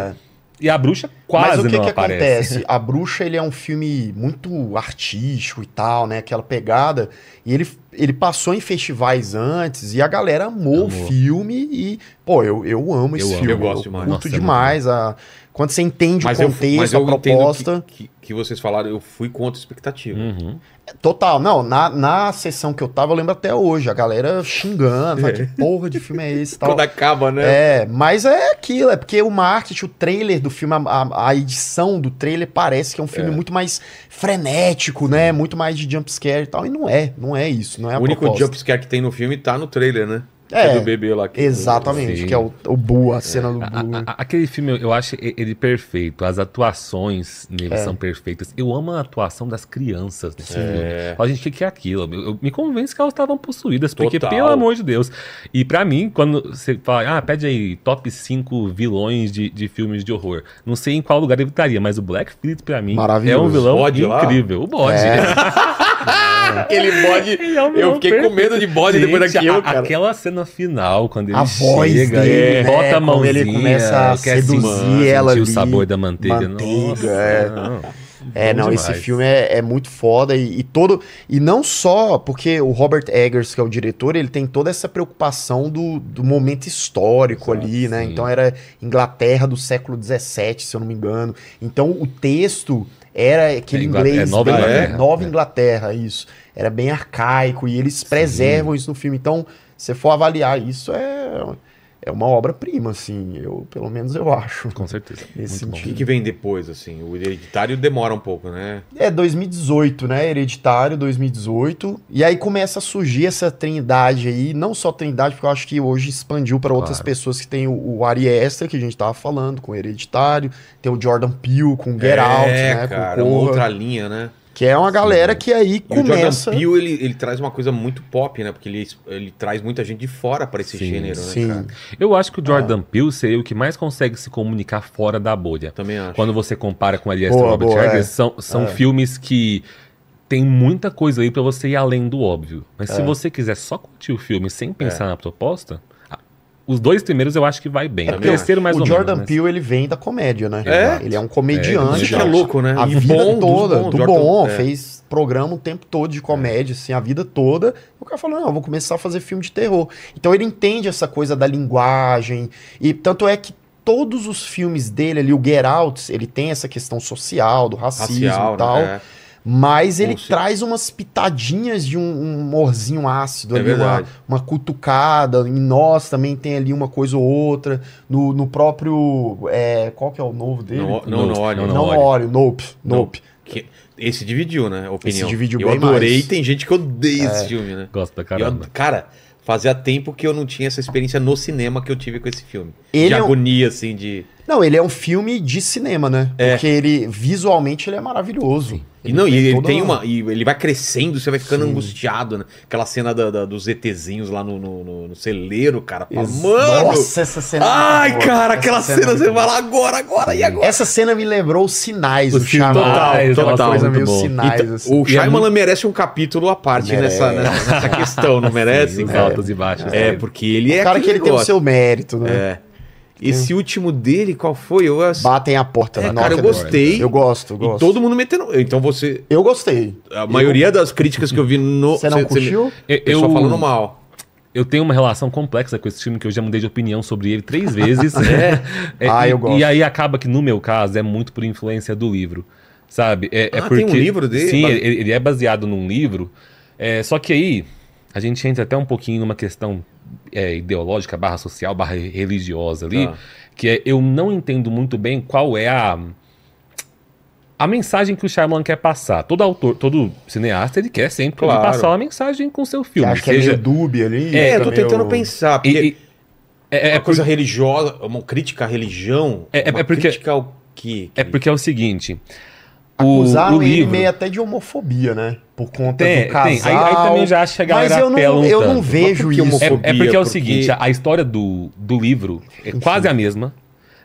E a bruxa quase Mas o que não que aparece. acontece? A Bruxa, ele é um filme muito artístico e tal, né? Aquela pegada. E ele, ele passou em festivais antes e a galera amou, o Amou. filme e, pô, eu, eu amo Eu esse amo. filme. Eu gosto demais. Curto Nossa, é demais. A, quando você entende Mas o eu, contexto, mas eu a proposta. entendo que, que, que vocês falaram, eu fui contra a expectativa. Uhum. Total, não, na, na sessão que eu tava, eu lembro até hoje, a galera xingando, fala, que porra de filme é esse e tal. Quando acaba, né? É, mas é aquilo, é porque o marketing, o trailer do filme, a, a- edição do trailer parece que é um filme muito mais frenético, né? Muito mais de jumpscare e tal, e não é, não é isso, não é a o único proposta. jumpscare que tem no filme tá no trailer, né? É, do bebê lá. Que... Exatamente, que é o, o Boo, a cena do A- Boo. a- aquele filme, eu acho ele perfeito. As atuações nele É. são perfeitas. Eu amo a atuação das crianças nesse É. filme. Fala, gente, o que, que é aquilo? Eu, eu- me convence que elas estavam possuídas, porque, Total. pelo amor de Deus. E pra mim, quando você fala, ah, pede aí top 5 vilões de, de filmes de horror. Não sei em qual lugar ele estaria, mas o Black Phillip, pra mim, é um vilão incrível. O bode. Aquele bode. Ele é eu fiquei com medo de bode depois daquilo, cara. Aquela cena final, quando ele A voz chega dele, e né, bota a mãozinha, ele começa a quer seduzir sentir ela o ali. sabor da manteiga. Manteiga, Nossa, é. não. É, Bom não, esse demais. filme é, é muito foda e, e todo. E não só porque o Robert Eggers, que é o diretor, ele tem toda essa preocupação do, do momento histórico ali, né? sim. Então era Inglaterra do século XVII, se eu não me engano. Então o texto era aquele É Ingla- inglês. é Nova bem- Inglaterra. Nova É. Inglaterra, isso. Era bem arcaico e eles preservam isso no filme. Então, se você for avaliar isso, é, é uma obra-prima, assim. Eu, pelo menos eu acho. Com certeza. Nesse Muito bom. O que, vem depois, assim? O hereditário demora um pouco, né? É 2018, né? Hereditário 2018. E aí começa a surgir essa trindade aí, não só trindade, porque eu acho que hoje expandiu para outras Claro. pessoas que tem o, o Ari Aster, que a gente tava falando, com Hereditário, tem o Jordan Peele com Get Out, é, né? cara, com outra linha, né? Que é uma galera que aí E o Jordan começa... Peele, ele, ele traz uma coisa muito pop, né? Porque ele, ele traz muita gente de fora pra esse Sim, gênero, né, Sim, cara? Eu acho que o Ah. Jordan Peele seria o que mais consegue se comunicar fora da bolha. Também acho. Quando você compara com Ari Aster e Boa, Robert boa, é. são, são É. filmes que tem muita coisa aí pra você ir além do óbvio. Mas É. se você quiser só curtir o filme sem pensar na proposta, os dois primeiros eu acho que vai bem. É o terceiro mais o ou Jordan menos. mas- Peele, ele vem da comédia, né? É? Ele é um comediante. Isso que é louco, né? A E vida bom, toda, do Jordan- bom, é. fez programa o tempo todo de comédia, assim, a vida toda. O cara falou, não, eu vou começar a fazer filme de terror. Então ele entende essa coisa da linguagem, e tanto é que todos os filmes dele ali, o Get Out, ele tem essa questão social, do racismo Racial, e tal. né? Mas ele traz umas pitadinhas de um, um humorzinho ácido É ali, uma, uma cutucada. Em nós também tem ali uma coisa ou outra. No, no próprio. é, qual que é o novo dele? Não, não, não, olha. Não, Não, não, olha. olha. Nope. Nope. Que- esse dividiu, né? A opinião. Esse dividiu eu bem adorei mais. É. tem gente que odeia esse filme, né? Gosto pra Eu caramba. ad- cara, fazia tempo que eu não tinha essa experiência no cinema que eu tive com esse filme. Ele de é um- agonia, assim, de. Não, ele é um filme de cinema, né? É. Porque ele, visualmente, ele é maravilhoso. E não, e ele toda tem uma-. E ele vai crescendo, você vai ficando Sim. angustiado, né? Aquela cena da- da- dos ETzinhos lá no, no, no- celeiro, cara. Ex- Mano! Nossa, essa cena. é Ai, boa. cara, Essa aquela cena cena, é você vai lá agora, agora e agora. Essa cena me lembrou os sinais do Shyamalan. sinais, total, Aquela coisa meio bom. sinais, assim. o é Shyamalan muito- merece um capítulo à parte Merece. nessa, nessa, nessa questão, não merece? Sim, os altos e baixos. É, porque ele é o cara que ele tem o negócio. seu mérito, né? É. Esse último dele, qual foi? Eu, ass- Batem a porta. É, né? cara, eu gostei. Eu gosto, eu E gosto. todo mundo metendo. Então você. Eu gostei. A maioria das críticas que eu vi no. Você não curtiu? Eu- Pessoal eu- falando mal. Eu tenho uma relação complexa com esse filme que eu já mudei de opinião sobre ele três vezes. é. Ah, e, eu gosto. E aí acaba que no meu caso é muito por influência do livro, sabe? É, é Ah, tem um livro dele? Sim, ele, ele é baseado num livro. É, só que aí a gente entra até um pouquinho numa questão é, ideológica, barra social, barra religiosa ali, Tá. que é eu não entendo muito bem qual é a a mensagem que o Shyamalan quer passar. Todo autor, todo cineasta, ele quer sempre Claro. passar uma mensagem com seu Que filme. acho que é seja- meio dúbio ali. É, eu tá tô tentando meio- pensar. E- Porque e- é, é, é, coisa por- religiosa, uma crítica à religião. É- é- uma é porque- crítica ao quê? é porque é o seguinte. O, Acusaram o ele livro, meio até de homofobia, né? Por conta Tem, do casal. tem. Aí- aí também eu já que a galera Mas eu não, um eu não vejo isso. É, homofobia? é porque é o porque- seguinte, a, a história do, do livro é quase a mesma,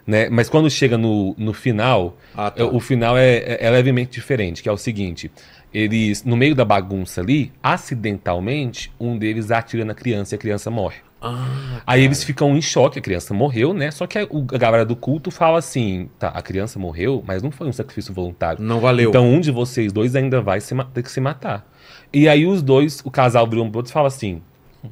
né? Mas quando chega no, no final, Ah, tá. é, o final é, é- é levemente diferente, que é o seguinte. Eles, no meio da bagunça ali, acidentalmente, um deles atira na criança e a criança morre. Ah, Aí eles ficam em choque, a criança morreu, né? Só que a, o- a galera do culto fala assim: tá, a criança morreu, mas não foi um sacrifício voluntário. não valeu. Então um de vocês dois ainda vai se ma- ter que se matar. E aí os dois, o casal vira um pro outro e fala assim: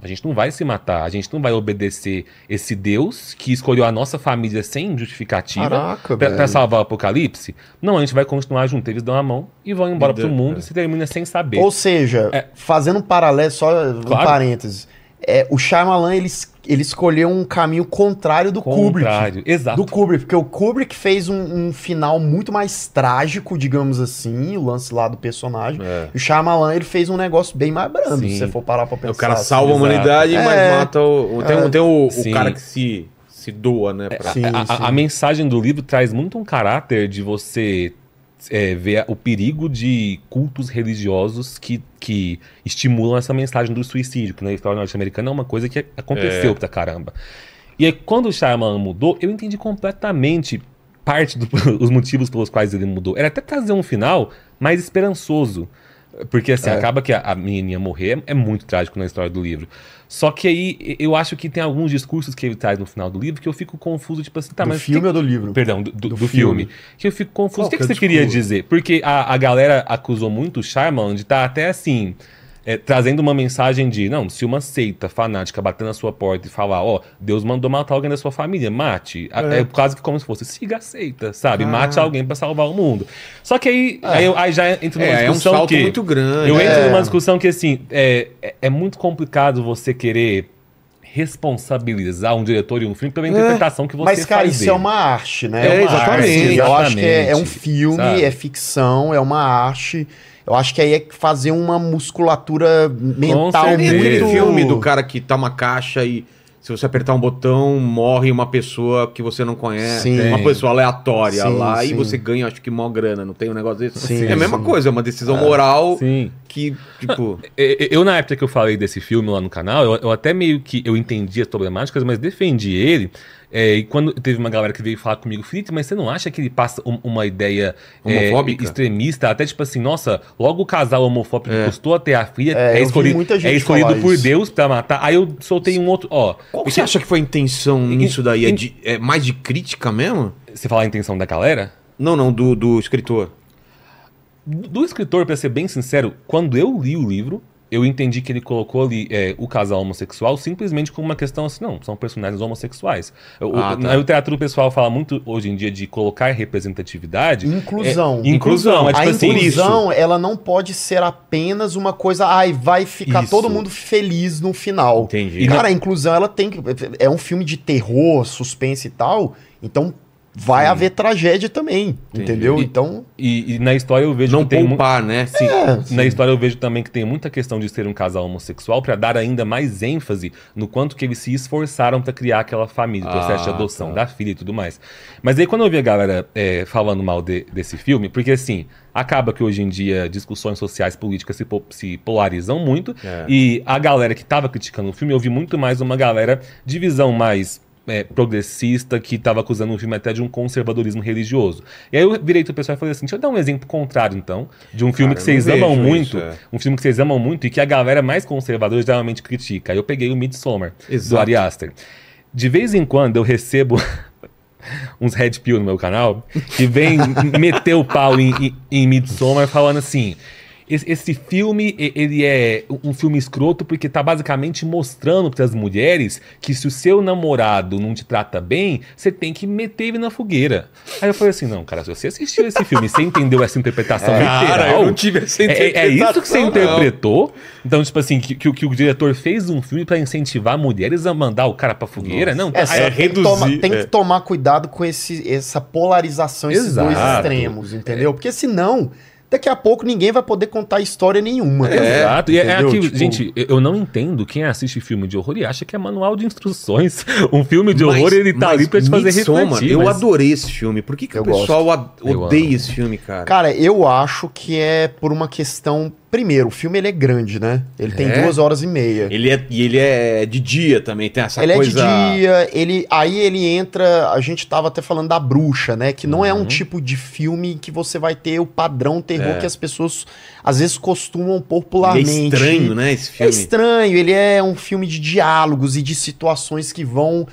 a gente não vai se matar, a gente não vai obedecer esse Deus que escolheu a nossa família sem justificativa Caraca, pra, velho. pra salvar o apocalipse. Não, a gente vai continuar junto. Eles dão a mão e vão embora pro mundo e se termina sem saber. Ou seja, É. fazendo um paralelo, só um Claro. parênteses. É, o Shyamalan, ele, ele escolheu um caminho contrário do Kubrick. Contrário. Exato. Do Kubrick, porque o Kubrick fez um, um final muito mais trágico, digamos assim, o lance lá do personagem. É. E o Shyamalan, ele fez um negócio bem mais brando, Sim. se você for parar pra pensar. O cara assim. salva a exato. humanidade, mas É. mata o. Tem, É. tem o, o cara que se, se doa, né? pra- Sim, a, a- sim. a mensagem do livro traz muito um caráter de você é, ver o perigo de cultos religiosos que, que estimulam essa mensagem do suicídio, que na história norte-americana é uma coisa que aconteceu É. pra caramba. E aí, quando o Shyamalan mudou, eu entendi completamente parte dos motivos pelos quais ele mudou. Era até trazer um final mais esperançoso. Porque assim, É. acaba que a, a menininha morrer é, muito trágico na história do livro. Só que aí eu acho que tem alguns discursos que ele traz no final do livro que eu fico confuso, tipo assim, tá, do mas. filme que- ou do livro? Perdão, do, do- Do do filme. filme. Que eu fico confuso. Qual o que, que que é você o queria dizer? Porque a, a galera acusou muito o Shyamalan de estar até assim. É, trazendo uma mensagem de, não, se uma seita fanática bater na sua porta e falar, ó, Deus mandou matar alguém da sua família, mate. A- É, quase que como se fosse, siga a seita, sabe? Ah. Mate alguém pra salvar o mundo. Só que aí, aí, eu- aí já entra numa É, é um discussão salto que... muito grande. Eu entro É. numa discussão que, assim, é, é, é muito complicado você querer responsabilizar um diretor e um filme pela interpretação que você Mas, cara, faz isso dele. é uma arte, né? É, uma exatamente. arte. Eu acho que é, é um Exatamente, filme, sabe? é ficção, é uma arte. Eu acho que aí é fazer uma musculatura mental. Tem muito... aquele filme do cara que tá uma caixa e se você apertar um botão, morre uma pessoa que você não conhece. Sim. Uma pessoa aleatória Sim, lá e sim. é, você ganha, acho que, mó grana. Não tem um negócio desse? Sim, é a mesma sim. coisa, é uma decisão moral Sim. Que, tipo... Eu, na época que eu falei desse filme lá no canal, eu, eu até meio que eu entendi as problemáticas, mas defendi ele. É, e quando teve uma galera que veio falar comigo, Felipe, mas você não acha que ele passa um- uma ideia é, Homofóbica? extremista? Até tipo assim, nossa, logo o casal homofóbico É. custou até a filha, É, é, escolhido, é escolhido por isso. Deus pra matar. Aí eu soltei um outro. Ó, Qual você acha que foi a intenção nisso daí? É, em- de- é mais de crítica mesmo? Você falar a intenção da galera? Não, não, do, do escritor. Do escritor, pra ser bem sincero, quando eu li o livro, eu entendi que ele colocou ali é, o casal homossexual simplesmente como uma questão assim, não, são personagens homossexuais. O- Ah, tá. O pessoal fala muito hoje em dia de colocar representatividade. Inclusão. É, inclusão, é a tipo assim, inclusão, ela não pode ser apenas uma coisa, ai, vai ficar Isso. todo mundo feliz no final. Entendi. E, cara, a inclusão, ela tem que. É um filme de terror, suspense e tal, então vai haver tragédia também, entendeu? E- Então. E, e na história eu vejo Não que poupar, né? Sim, É, na história eu vejo também que tem muita questão de ser um casal homossexual pra dar ainda mais ênfase no quanto que eles se esforçaram pra criar aquela família, o processo de Ah, adoção tá. da filha e tudo mais. Mas aí quando eu vi a galera é, falando mal de- desse filme, porque assim, acaba que hoje em dia discussões sociais políticas se, po- se polarizam muito É. e a galera que tava criticando o filme, eu vi muito mais uma galera de visão mais é, progressista que estava acusando o filme até de um conservadorismo religioso. E aí eu virei pro pessoal e falei assim: deixa eu dar um exemplo contrário, então, de um filme Cara, que vocês amam muito, isso, é. um filme que vocês amam muito e que a galera mais conservadora geralmente critica. Aí eu peguei o Midsommar, do Exato. Ari Aster. De vez em quando eu recebo uns red pill no meu canal que vem meter o pau em, em, em Midsommar falando assim. Esse, esse filme, ele é um filme escroto porque tá basicamente mostrando para as mulheres que se o seu namorado não te trata bem, você tem que meter ele na fogueira. Aí eu falei assim, não, cara, se você assistiu esse filme e você entendeu essa interpretação Cara, literal... eu não tive essa é- é, é isso que você interpretação, não. interpretou? Então, tipo assim, que, que, o- que o diretor fez um filme pra incentivar mulheres a mandar o cara pra fogueira? Não, É, só é tem, que reduzir, tomar, tem é. que tomar cuidado com esse, essa polarização, esses dois Exato. extremos, entendeu? Porque senão, daqui a pouco ninguém vai poder contar história nenhuma. ligado? Exato. E é aquilo, Tipo, gente, eu não entendo quem assiste filme de horror e acha que é manual de instruções. Um filme de horror, Mas- ele tá ali pra te fazer Midsommar, refletir. Eu mas- adorei esse filme. Por que, que o pessoal Eu odeia esse filme, cara? Cara, eu acho que é por uma questão. Primeiro, o filme ele é grande, né? Ele tem É? duas horas e meia. Ele é, e ele é de dia também, tem essa ele coisa... é de dia, ele aí ele entra, a gente tava até falando da bruxa, né, que não Uhum. é um tipo de filme que você vai ter o padrão terror É. que as pessoas às vezes costumam Ele popularmente. é estranho, né, esse É filme? estranho, ele é um filme de diálogos e de situações que vão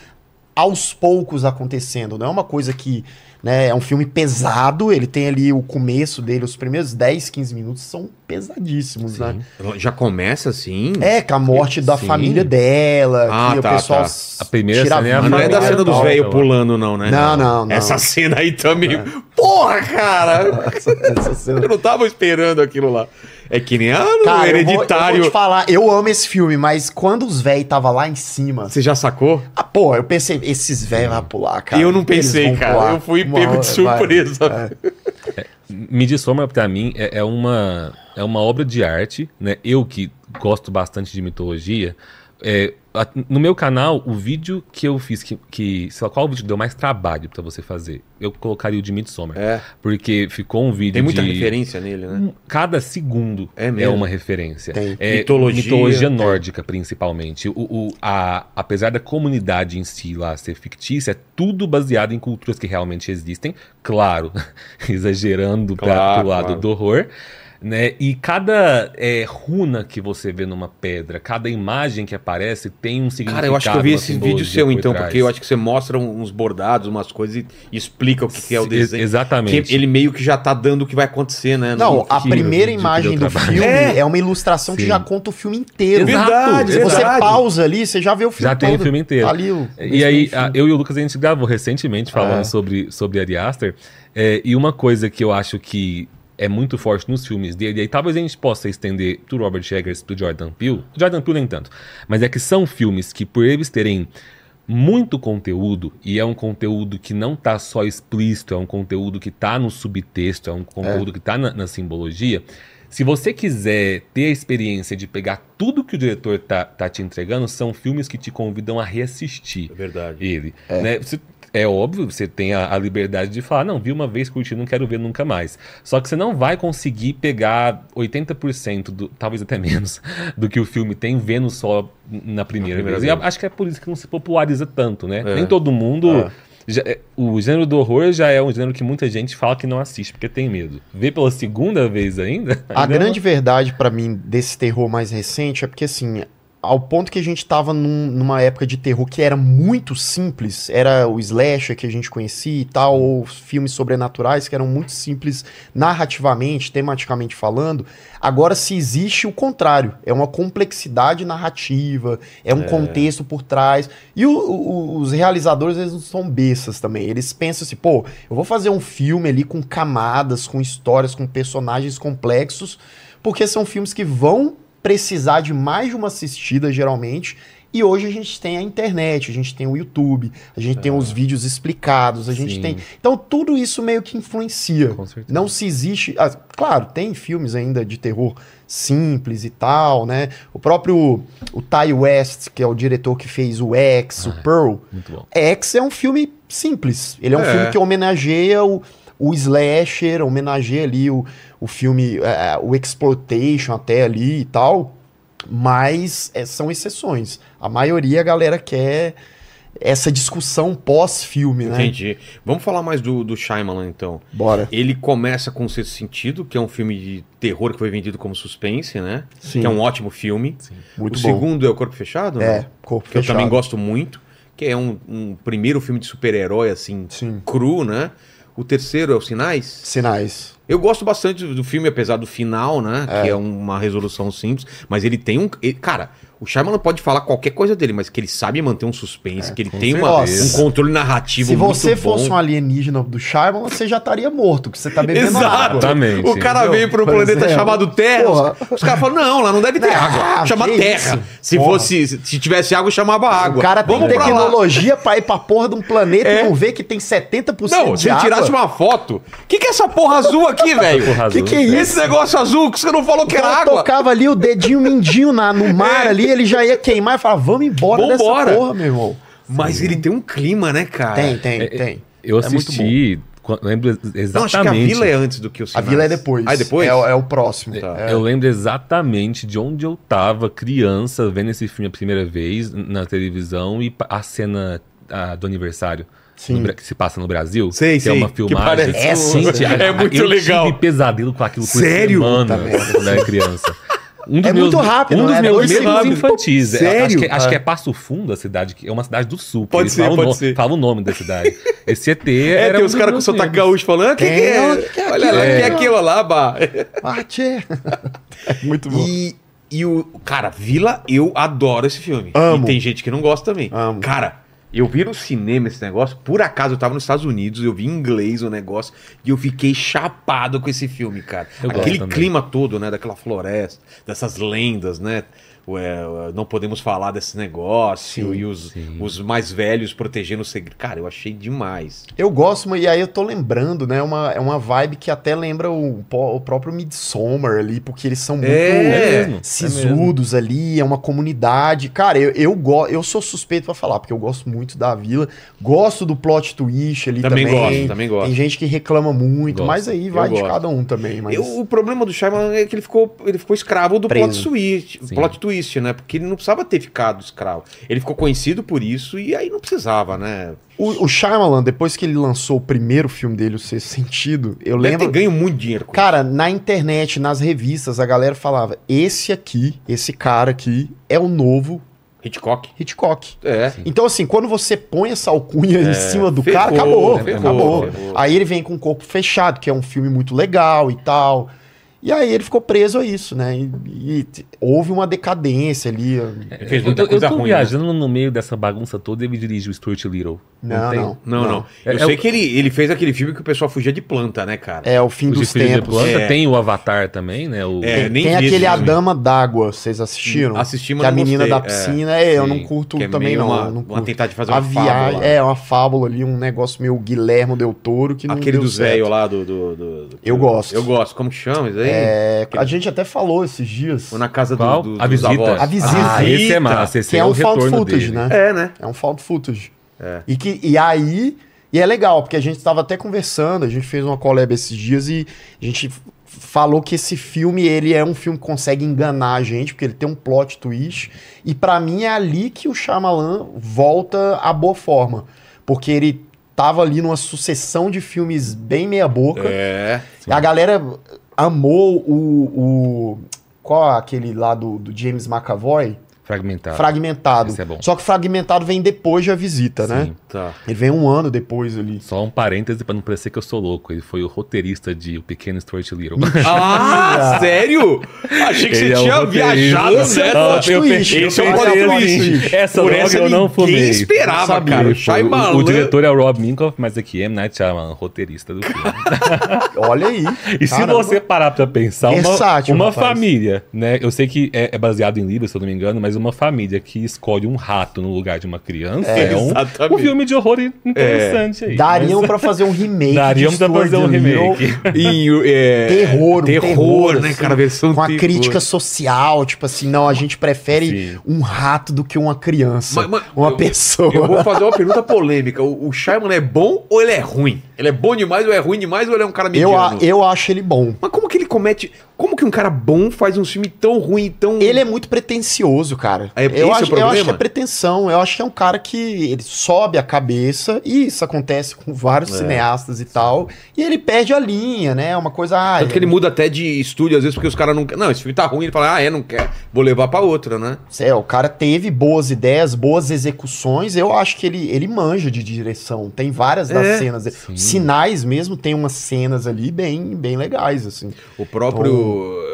aos poucos acontecendo, não é uma coisa que, né, é um filme pesado, ele tem ali o começo dele, os primeiros 10, 15 minutos são pesadíssimos, né? Já começa assim? É, com a morte da Sim. família dela, Ah, que tá, o pessoal tá. A primeira tira cena é a Mas não é da cena dos velhos pulando, não, né? Não, não, não. Essa cena aí também. Porra, cara! Essa cena- Eu não tava esperando aquilo lá. É que nem a Cara, eu vou, eu hereditário. vou te falar, eu amo esse filme, mas quando os véi tava lá em cima, Você já sacou? ah, pô, eu pensei, esses véi vão pular, cara. eu não pensei, cara. pular. Eu fui Uma pego de surpresa. vai. Midsommar, pra mim, é, é uma, é uma obra de arte, né? Eu que gosto bastante de mitologia, é, no meu canal, o vídeo que eu fiz, que, que sei lá, qual vídeo deu mais trabalho pra você fazer? Eu colocaria o de Midsommar. É. Porque ficou um vídeo Tem muita de... referência nele, né? Cada segundo É é, uma referência. Tem. É, Mitologia, mitologia tem. nórdica, principalmente. O, o- a, apesar da comunidade em si lá ser fictícia, é tudo baseado em culturas que realmente existem. Claro, exagerando para Claro, pro lado claro. do horror. Né? E cada é, runa que você vê numa pedra, cada imagem que aparece tem um significado. Cara, eu acho que eu vi esse vídeo seu, por então, trás. porque eu acho que você mostra uns bordados, umas coisas e e explica o que, que é o Ex- desenho. Exatamente. Que ele meio que já tá dando o que vai acontecer, né? Não, a que primeira que imagem do filme É. é, uma ilustração que Sim. já conta o filme inteiro. Exato, Verdade, Se você verdade. pausa ali, você já vê o filme Já tem o filme inteiro. Tá ali o, E aí, a- eu e o Lucas, a gente gravou recentemente falando É. sobre, sobre Ari Aster. é, e uma coisa que eu acho que é muito forte nos filmes dele, e aí talvez a gente possa estender do Robert Eggers pro Jordan Peele. Jordan Peele nem tanto. Mas é que são filmes que, por eles terem muito conteúdo, e é um conteúdo que não tá só explícito, é um conteúdo que tá no subtexto, é um conteúdo que tá na, na simbologia. Se você quiser ter a experiência de pegar tudo que o diretor tá, tá te entregando, são filmes que te convidam a reassistir É verdade. ele. Né? Você- é óbvio, você tem a, a liberdade de falar, não, vi uma vez, curti, não quero ver nunca mais. Só que você não vai conseguir pegar 80%, do, talvez até menos, do que o filme tem vendo só na primeira, Na primeira vez. E acho que é por isso que não se populariza tanto, né? É. Nem todo mundo... É. já- é, o gênero do horror já é um gênero que muita gente fala que não assiste, porque tem medo. Ver pela segunda vez ainda... A ainda é grande verdade pra mim desse terror mais recente é porque assim, ao ponto que a gente tava num- numa época de terror que era muito simples, era o slasher que a gente conhecia e tal, ou filmes sobrenaturais que eram muito simples narrativamente, tematicamente falando. Agora se existe o contrário, é uma complexidade narrativa, é um contexto por trás. E o- o- os realizadores, eles não são bestas também. Eles pensam assim, pô, eu vou fazer um filme ali com camadas, com histórias, com personagens complexos, porque são filmes que vão precisar de mais de uma assistida, geralmente. E hoje a gente tem a internet, a gente tem o YouTube, a gente tem os vídeos explicados, a gente Sim. tem. Então tudo isso meio que influencia. Com certeza. Não se existe. ah, claro, tem filmes ainda de terror simples e tal, né? O próprio o Ty West, que é o diretor que fez o X, o Pearl. X é um filme simples. Ele é um É. filme que homenageia o, o slasher, homenageia ali o, o filme, é, o exploitation até ali e tal. Mas é, são exceções. A maioria a galera quer essa discussão pós-filme, né? Entendi. Vamos falar mais do, do Shyamalan, então. Bora. Ele começa com o Sexto Sentido, que é um filme de terror que foi vendido como suspense, né? Sim. Que é um ótimo filme. Muito o bom. segundo é O Corpo Fechado? É, não? corpo Que eu fechado. também gosto muito. Que é um, um primeiro filme de super-herói, assim, Sim. cru, né? O terceiro é Os Sinais. Sinais. Eu gosto bastante do filme, apesar do final, né? Que é uma resolução simples. Mas ele tem um. ele- cara, o Shyamalan pode falar qualquer coisa dele, mas que ele sabe manter um suspense, que ele tem uma, um controle narrativo Se muito você bom. fosse um alienígena do Shyamalan, você já estaria morto, porque você tá bebendo água. Exatamente. O cara Entendeu? veio para um planeta exemplo. chamado Terra. Porra. Os, os caras falam: não, lá não deve ter Não, água. Chama que Terra. isso? Se Porra. fosse, se tivesse água, chamava água. O cara tem Vamos tecnologia pra ir pra porra de um planeta É. e não ver que tem 70% Não, de se ele água. tirasse uma foto. O que, que é essa porra azul aqui, velho? Porra Que azul. que é isso? Esse negócio azul que você não falou que era cara água. tocava ali o dedinho mindinho na, no mar É. ali, ele já ia queimar e falava, vamos embora Vambora. dessa porra, meu irmão. Mas ele tem um clima, né, cara? Tem, tem, É, tem. Eu É assisti, lembro ex- exatamente. Não, acho que a vila é antes do que o A Sinais. vila é depois. Ah, é depois? É, o- é o próximo. Tá. É. Eu lembro exatamente de onde eu tava, criança, vendo esse filme a primeira vez na televisão e a cena ah, do aniversário. Sim. no que se passa no Brasil. Sei, que sei. é uma Que filmagem. parece É, sim, é muito eu legal. tive pesadelo com aquilo por Sério? semana merda. quando era criança. Um É muito rápido, Um dos né? meus Dois medos infantis. É, Sério? Acho que, acho É. que é Passo Fundo a cidade, que é uma cidade do sul. que Pode eles ser, falam o pode ser. Falam o nome da cidade. Esse ET É, era tem os dos caras com meus sotaque gaúcho falando, o que, que é? olha, que é Olha lá, aquilo, que é é. aquilo lá, bah. Ah. É muito bom. E, e o. Cara, Vila, eu adoro esse filme. Amo. E tem gente que não gosta também. Amo. Cara, eu vi no cinema esse negócio. Por acaso eu tava nos Estados Unidos, eu vi em inglês o negócio. E eu fiquei chapado com esse filme, cara. Eu Aquele clima todo, né? Daquela floresta, dessas lendas, né? Ué, não podemos falar desse negócio Sim, e os, sim. os mais velhos protegendo o segredo. Cara, eu achei demais. Eu gosto, e aí eu tô lembrando, né? Uma, é uma vibe que até lembra o, o próprio Midsommar ali, porque eles são muito É, é mesmo, sisudos ali, é uma comunidade. Cara, eu, eu, go, eu sou suspeito pra falar, porque eu gosto muito da vila, gosto do plot twist ali Também também. gosto, também gosto. Tem gente que reclama muito, Gosto. mas aí vai Eu de gosto. cada um também. Mas... Eu- o problema do Shyamalan é que ele ficou, ele ficou escravo do plot Preso. twist, Sim. plot twist, né? Porque ele não precisava ter ficado escravo. Ele ficou conhecido por isso e aí não precisava, né? O, o Shyamalan, depois que ele lançou o primeiro filme dele, O Sexto Sentido, eu Deve lembro... ter ganho muito dinheiro com Cara, na internet, nas revistas, a galera falava: esse aqui, esse cara aqui, é o novo isso. Hitchcock. Hitchcock. É. Então, assim, quando você põe essa alcunha em cima do ferrou, cara, acabou, ferrou, acabou. ferrou. Aí ele vem com o corpo fechado, que é um filme muito legal e tal. E aí ele ficou preso a isso, né? E, e houve uma decadência ali. Ele fez Eu, muita eu coisa tô ruim. né? viajando no meio dessa bagunça toda e ele dirige o Stuart Little. Não, tem? não. Não, não. É- Eu é sei o- que ele, ele fez aquele filme que o pessoal fugia de planta, né, cara? É o fim dos Filho de tempos. Planta É. tem o Avatar também, né? O... É, Tem, tem aquele A. Dama d'Água, vocês assistiram? Assisti, mas Que a não menina gostei. da piscina, é, eu não curto Que é também meio não. uma- eu não uma curto. tentar de fazer a uma viagem, fábula. É, uma fábula ali, um negócio meio Guilhermo Del Toro que não Aquele lá do, do, do- do- Eu gosto. Eu gosto. Como que chama isso aí? É, a gente até falou esses dias. Ou na casa do, Qual? do, A Visita. avós. A Visita. Ah, esse é massa. Esse Que é é, um found retorno footage, dele. né? É, né? É um found footage. É. E, que, e aí. E é legal, porque a gente estava até conversando, a gente fez uma collab esses dias e a gente falou que esse filme, ele é um filme que consegue enganar a gente, porque ele tem um plot twist. E pra mim é ali que o Shyamalan volta à boa forma. Porque ele tava ali numa sucessão de filmes bem meia boca. É. E a galera amou o... o qual é aquele lá do, do James McAvoy? Fragmentado. fragmentado. Esse é bom. Só que fragmentado vem depois de a visita, né? Sim. Tá. Ele vem um ano depois ali. Só um parêntese pra não parecer que eu sou louco. Ele foi o roteirista de O Pequeno Stuart Little. Ah, sério? Achei que Ele você é tinha viajado, Esse é né? o Não, eu twist. pensei- Esse plot o twist. Essa Por essa eu não ninguém fumei. esperava, Sabia. cara. Foi- o, o diretor é o Rob Minkoff, mas aqui é M. Night Shyamalan, roteirista do filme. Olha aí. E se você parar pra pensar, uma, Versátil, uma rapaz. família, né? Eu sei que é, é baseado em livros, se eu não me engano, mas uma família que escolhe um rato no lugar de uma criança é, um, exatamente. um filme de horror interessante aí. Dariam Mas- pra fazer um remake. Dariam pra fazer um remake. E, é, Terror, um terror, né, assim, cara? Versão Com a terror. crítica social, tipo assim, não, a gente prefere Sim. um rato do que uma criança. Mas- mas uma eu- pessoa. Eu vou fazer uma pergunta polêmica. O, o Shyamalan é bom ou ele é ruim? Ele é bom demais ou é ruim demais ou ele é um cara Eu, mediano? a- eu acho ele bom. Mas como que ele comete... Como que um cara bom faz um filme tão ruim, tão... Ele é muito pretencioso, cara. É- é eu, o acho, eu problema? acho que é pretensão. Eu acho que é um cara que ele sobe a cabeça, e isso acontece com vários É. cineastas e tal, e ele perde a linha, né? É uma coisa. Ah, Tanto que ele muda até de estúdio, às vezes, porque os caras não querem. Não, esse filme tá ruim, ele fala, ah, é, não quer. Vou levar pra outra, né? É, o cara teve boas ideias, boas execuções. Eu acho que ele, ele manja de direção. Tem várias das É, cenas. Sinais mesmo, tem umas cenas ali bem, bem legais, assim. O próprio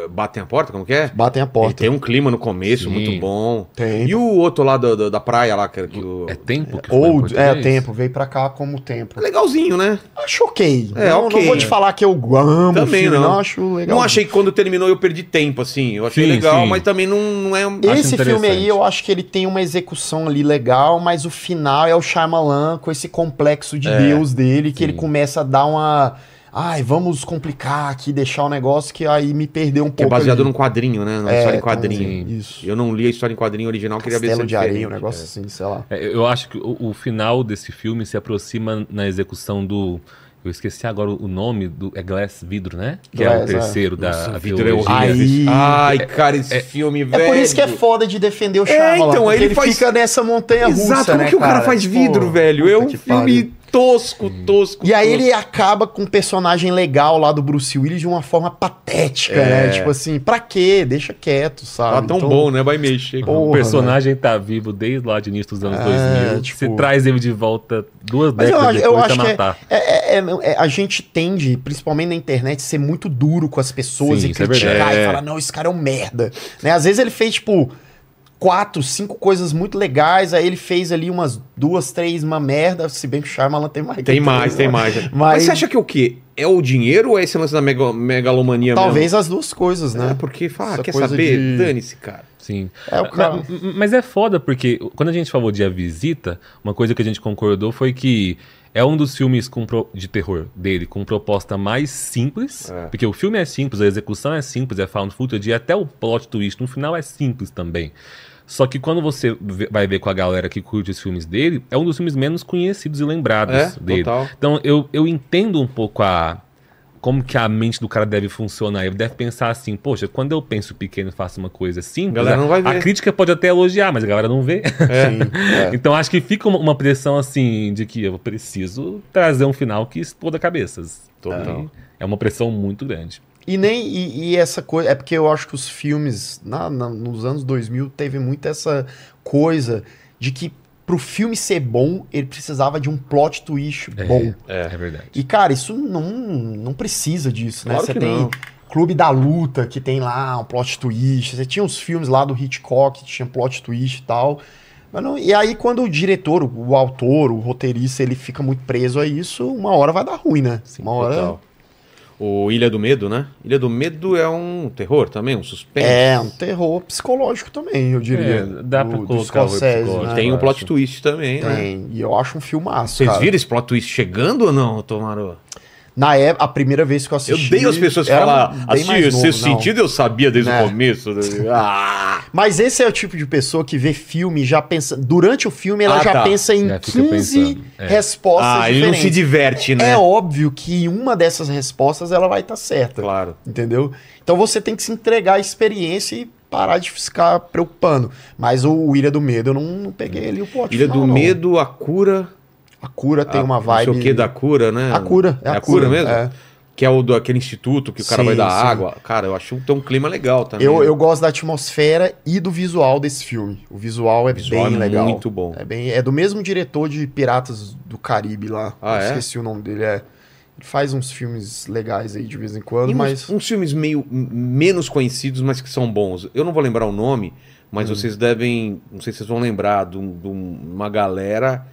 Batem a Porta, como que é? Batem a porta. tem um clima no começo Sim. muito bom. Tem. E o outro lá do- do- da praia lá, que, que o... É tempo que é, tempo, veio pra cá como tempo. legalzinho, né? Acho ok. É, não, ok. não vou te falar que eu amo Também filme, não. não. acho legal. Não achei que quando terminou eu perdi tempo, assim. Eu achei Sim, legal, sim. mas também não, não é... um- Esse filme aí, eu acho que ele tem uma execução ali legal, mas o final é o Shyamalan com esse complexo de É, Deus dele, que sim. ele começa a dar uma... Ai, vamos complicar aqui, deixar o negócio que aí me perdeu um Que é pouco baseado ali. num quadrinho, né? Numa É, história em então, quadrinho. sim, isso. Eu não li a história em quadrinho original, queria ver se é Castelo de areia, um negócio assim, sei lá. É, eu acho que o, o final desse filme se aproxima na execução do. Eu esqueci agora o nome do. É Glass Vidro, né? Que é o Glass, é. terceiro da Nossa, a Vidro é horrível. Ai, cara, esse filme, É velho. por isso que é foda de defender o Shyamalan, então, porque ele ele, faz- fica nessa montanha russa, Exato, como né, que o cara cara? faz Tipo, vidro, velho? É um que filme. Tosco, tosco. E aí tosco. ele acaba com um personagem legal lá do Bruce Willis de uma forma patética, É. né? Tipo assim, pra quê? Deixa quieto, sabe? Tá tão Então, bom, né? Vai mexer. Pô, O Porra, personagem tá vivo desde lá de início dos anos É, 2000. tipo- Você traz ele de volta duas Mas eu décadas acho, eu depois acho pra é, matar. é- é- é- a gente tende, principalmente na internet, ser muito duro com as pessoas Sim, e é criticar e É. falar, não, esse cara é um merda. Né? Às vezes ele fez, tipo, quatro, cinco coisas muito legais, aí ele fez ali umas duas, três, uma merda, se bem que o Shyamalan tem mais. Tem três, mais, tem né? mais. Mas... Mas- você acha que é o quê? É o dinheiro ou é esse lance da mega- megalomania Talvez as duas coisas, mesmo? né? É, porque fala, quer saber? de- Dane-se, cara. Sim. É o cara. Mas, mas é foda, porque quando a gente falou de A Visita, uma coisa que a gente concordou foi que é um dos filmes com pro- de terror dele com proposta mais simples. É. Porque o filme é simples, a execução é simples, é found footage, e até o plot twist no final é simples também. Só que quando você vai ver com a galera que curte os filmes dele, é um dos filmes menos conhecidos e lembrados É, dele. total. Então eu, eu entendo um pouco a. Como que a mente do cara deve funcionar. Ele deve pensar assim, poxa, quando eu penso pequeno e faço uma coisa simples, A galera não vai a crítica pode até elogiar, mas a galera não vê. Sim, é. Então acho que fica uma, uma pressão assim de que eu preciso trazer um final que exploda cabeças. Total. É uma pressão muito grande. E nem e, e essa coisa. É porque eu acho que os filmes, na, na- nos anos 2000, teve muito essa coisa de que pro filme ser bom, ele precisava de um plot twist bom. É, verdade. E, cara, isso não, não precisa disso, né? Claro Você tem não. Clube da Luta, que tem lá um plot twist. Você tinha os filmes lá do Hitchcock, que tinha plot twist e tal. Mas não- e aí, quando o diretor, o, o autor, o roteirista, ele fica muito preso a isso, uma hora vai dar ruim, né? uma hora. Total. O Ilha do Medo, né? Ilha do Medo é um terror também, um suspense. É, um terror psicológico também, eu diria. É, dá pra do colocar o Scorsese, psicológico. né? Tem um plot twist também, né? Tem. E eu acho um filmaço, Vocês cara. viram esse plot twist chegando ou não, Tomaro? Na época, a primeira vez que eu Eu assisti... dei as pessoas que assim, o novo, sentido eu sabia desde Né. o começo. Ah! Mas esse é o tipo de pessoa que vê filme e já pensa. Durante o filme, ela Ah, já tá. pensa em Já fica 15 pensando, é. respostas Ah, ele não diferentes. se diverte, né? É óbvio que uma dessas respostas ela vai estar certa. Claro. Entendeu? Então você tem que se entregar à experiência e parar de ficar preocupando. Mas o Ilha do Medo, eu não, não peguei ali o plot Ilha final, do não. Medo, a cura. A cura tem a- uma vibe. Não sei o que da cura, né? A cura. É, a cura, mesmo? É. Que é o do aquele instituto que o cara Sim, vai dar sim. água. Cara, eu acho que tem um clima legal também. Eu, né? eu gosto da atmosfera e do visual desse filme. O visual é visual bem é legal. muito bom. É, bem, é do mesmo diretor de Piratas do Caribe lá. Ah, Eu é? Esqueci o nome dele. É. Ele faz uns filmes legais aí de vez em quando, uns, mas. uns filmes meio menos conhecidos, mas que são bons. Eu não vou lembrar o nome, mas Hum. vocês devem. Não sei se vocês vão lembrar de, um- de um- uma galera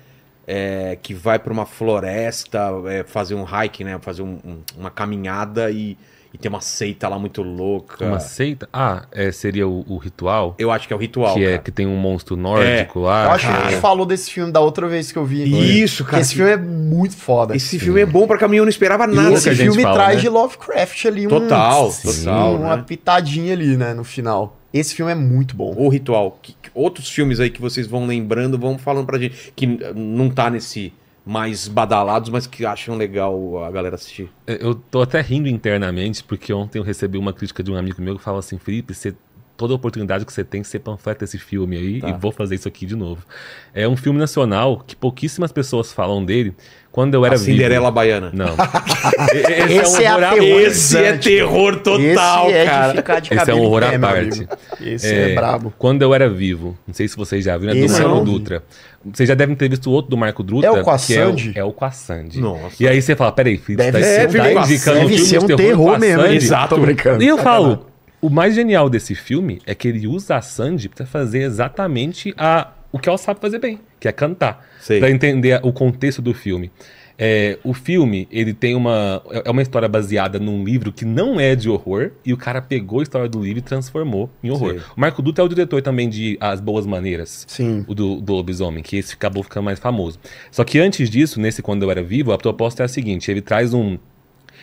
é, que vai pra uma floresta é, fazer um hike, né? Fazer um- um- uma caminhada e, e tem uma seita lá muito louca. Uma seita? Ah, é, seria o, o ritual? Eu acho que é o ritual. que é cara. que tem um monstro nórdico Eu lá. acho que a cara. gente falou desse filme da outra vez que eu vi. Isso, cara. Esse filme é muito foda. Esse filme é bom pra caminhão, eu não esperava E nada. esse filme fala, traz né? de Lovecraft ali um. Total, sim, total, Uma né? pitadinha ali, né, no final. Esse filme é muito bom. O Ritual. Que- que- outros filmes aí que vocês vão lembrando, vão falando pra gente. Que não tá nesse mais badalados, mas que acham legal a galera assistir. Eu tô até rindo internamente, porque ontem eu recebi uma crítica de um amigo meu que fala assim, Felipe, você, toda oportunidade que você tem, você panfleta esse filme aí Tá. e vou fazer isso aqui de novo. É um filme nacional que pouquíssimas pessoas falam dele. Quando eu era a Cinderela Baiana. vivo... Não. Esse é horror à aterrorizante. parte. Esse é terror total, Esse é cara. de ficar de Esse é um horror à parte. Esse é, brabo. Quando eu era vivo, não sei se vocês já viram, é do Esse eu Marco não. Dutra. Vocês já devem ter visto o outro do Marco Dutra. É o com a que é é o com a Sandy. Nossa. E aí você fala, peraí, Felipe, Deve tá, ser tá um filme com a indicando um Deve ser de um terror terror com a mesmo. Sandy? Exato. Tô brincando. E eu falo, o mais genial desse filme é que ele usa a Sandy pra fazer exatamente a, o que ela sabe fazer bem, que é cantar. Pra entender o contexto do filme. É, o filme, ele tem uma. É uma história baseada num livro que não é de horror, e o cara pegou a história do livro e transformou em horror. Sei. O Marco Dutra é o diretor também de As Boas Maneiras. Sim. O do, do lobisomem, que esse acabou ficando mais famoso. Só que antes disso, nesse Quando Eu Era Vivo, a proposta é a seguinte: ele traz um.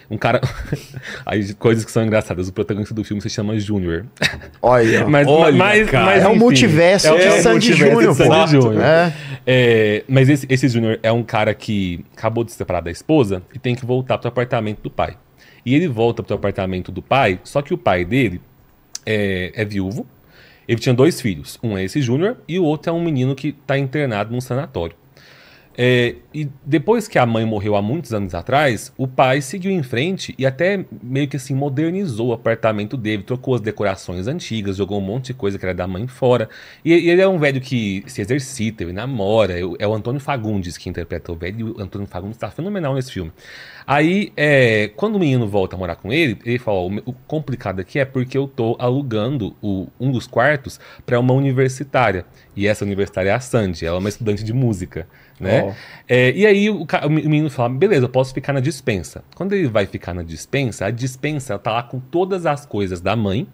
Um cara. Aí, coisas que são engraçadas. O protagonista do filme se chama Júnior. Olha. Mas, Olha, mas, cara. mas, É o enfim, multiverso de Sandy multiverso Júnior, de Sandy pô. Júnior. É. É, mas esse, esse Júnior é um cara que acabou de se separar da esposa e tem que voltar pro apartamento do pai. E ele volta pro apartamento do pai, só que o pai dele é, é viúvo. Ele tinha dois filhos. Um é esse Júnior e o outro é um menino que está internado num sanatório. É, e depois que a mãe morreu há muitos anos atrás, o pai seguiu em frente e até meio que assim modernizou o apartamento dele, trocou as decorações antigas, jogou um monte de coisa que era da mãe fora. E, e ele é um velho que se exercita, ele namora. É o, Antônio Fagundes que interpreta o velho. E o Antônio Fagundes está fenomenal nesse filme. Aí, é, quando o menino volta a morar com ele, ele fala: ó, o, me- o complicado aqui é porque eu tô alugando o- um dos quartos para uma universitária. E essa universitária é a Sandy, ela é uma estudante de música, né? Ó. É, e aí o, o menino fala: beleza, eu posso ficar na dispensa. Quando ele vai ficar na dispensa, a dispensa tá lá com todas as coisas da mãe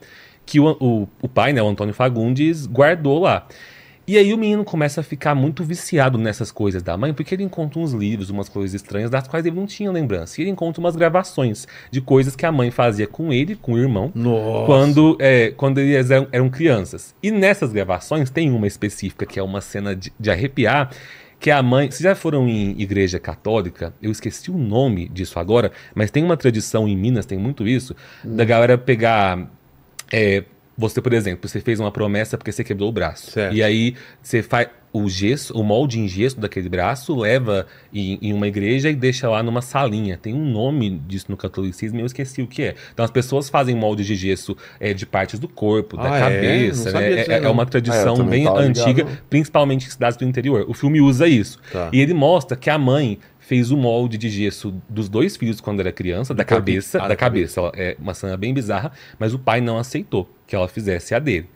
que o, o, o pai, né, o Antônio Fagundes, guardou lá. E aí o menino começa a ficar muito viciado nessas coisas da mãe, porque ele encontra uns livros, umas coisas estranhas, das quais ele não tinha lembrança. E ele encontra umas gravações de coisas que a mãe fazia com ele, com o irmão, Nossa. quando, é, quando eles eram, eram crianças. E nessas gravações tem uma específica que é uma cena de, de arrepiar, que a mãe. Vocês já foram em igreja católica? Eu esqueci o nome disso agora, mas tem uma tradição em Minas, tem muito isso, da galera pegar. é, você, por exemplo, você fez uma promessa porque você quebrou o braço. Certo. E aí você faz o gesso, o molde em gesso daquele braço, leva em, em uma igreja e deixa lá numa salinha. Tem um nome disso no catolicismo e eu esqueci o que é. Então as pessoas fazem molde de gesso é, de partes do corpo, da Ah, é? cabeça. Né? É, disso, é não. uma Ah, tradição também bem ligado, antiga, não. principalmente em cidades do interior. O filme usa isso. Tá. E ele mostra que a mãe fez o molde de gesso dos dois filhos quando era criança, da cabeça, ah, da da cabeça. Ela- É uma cena bem bizarra, mas o pai não aceitou que ela fizesse a dele.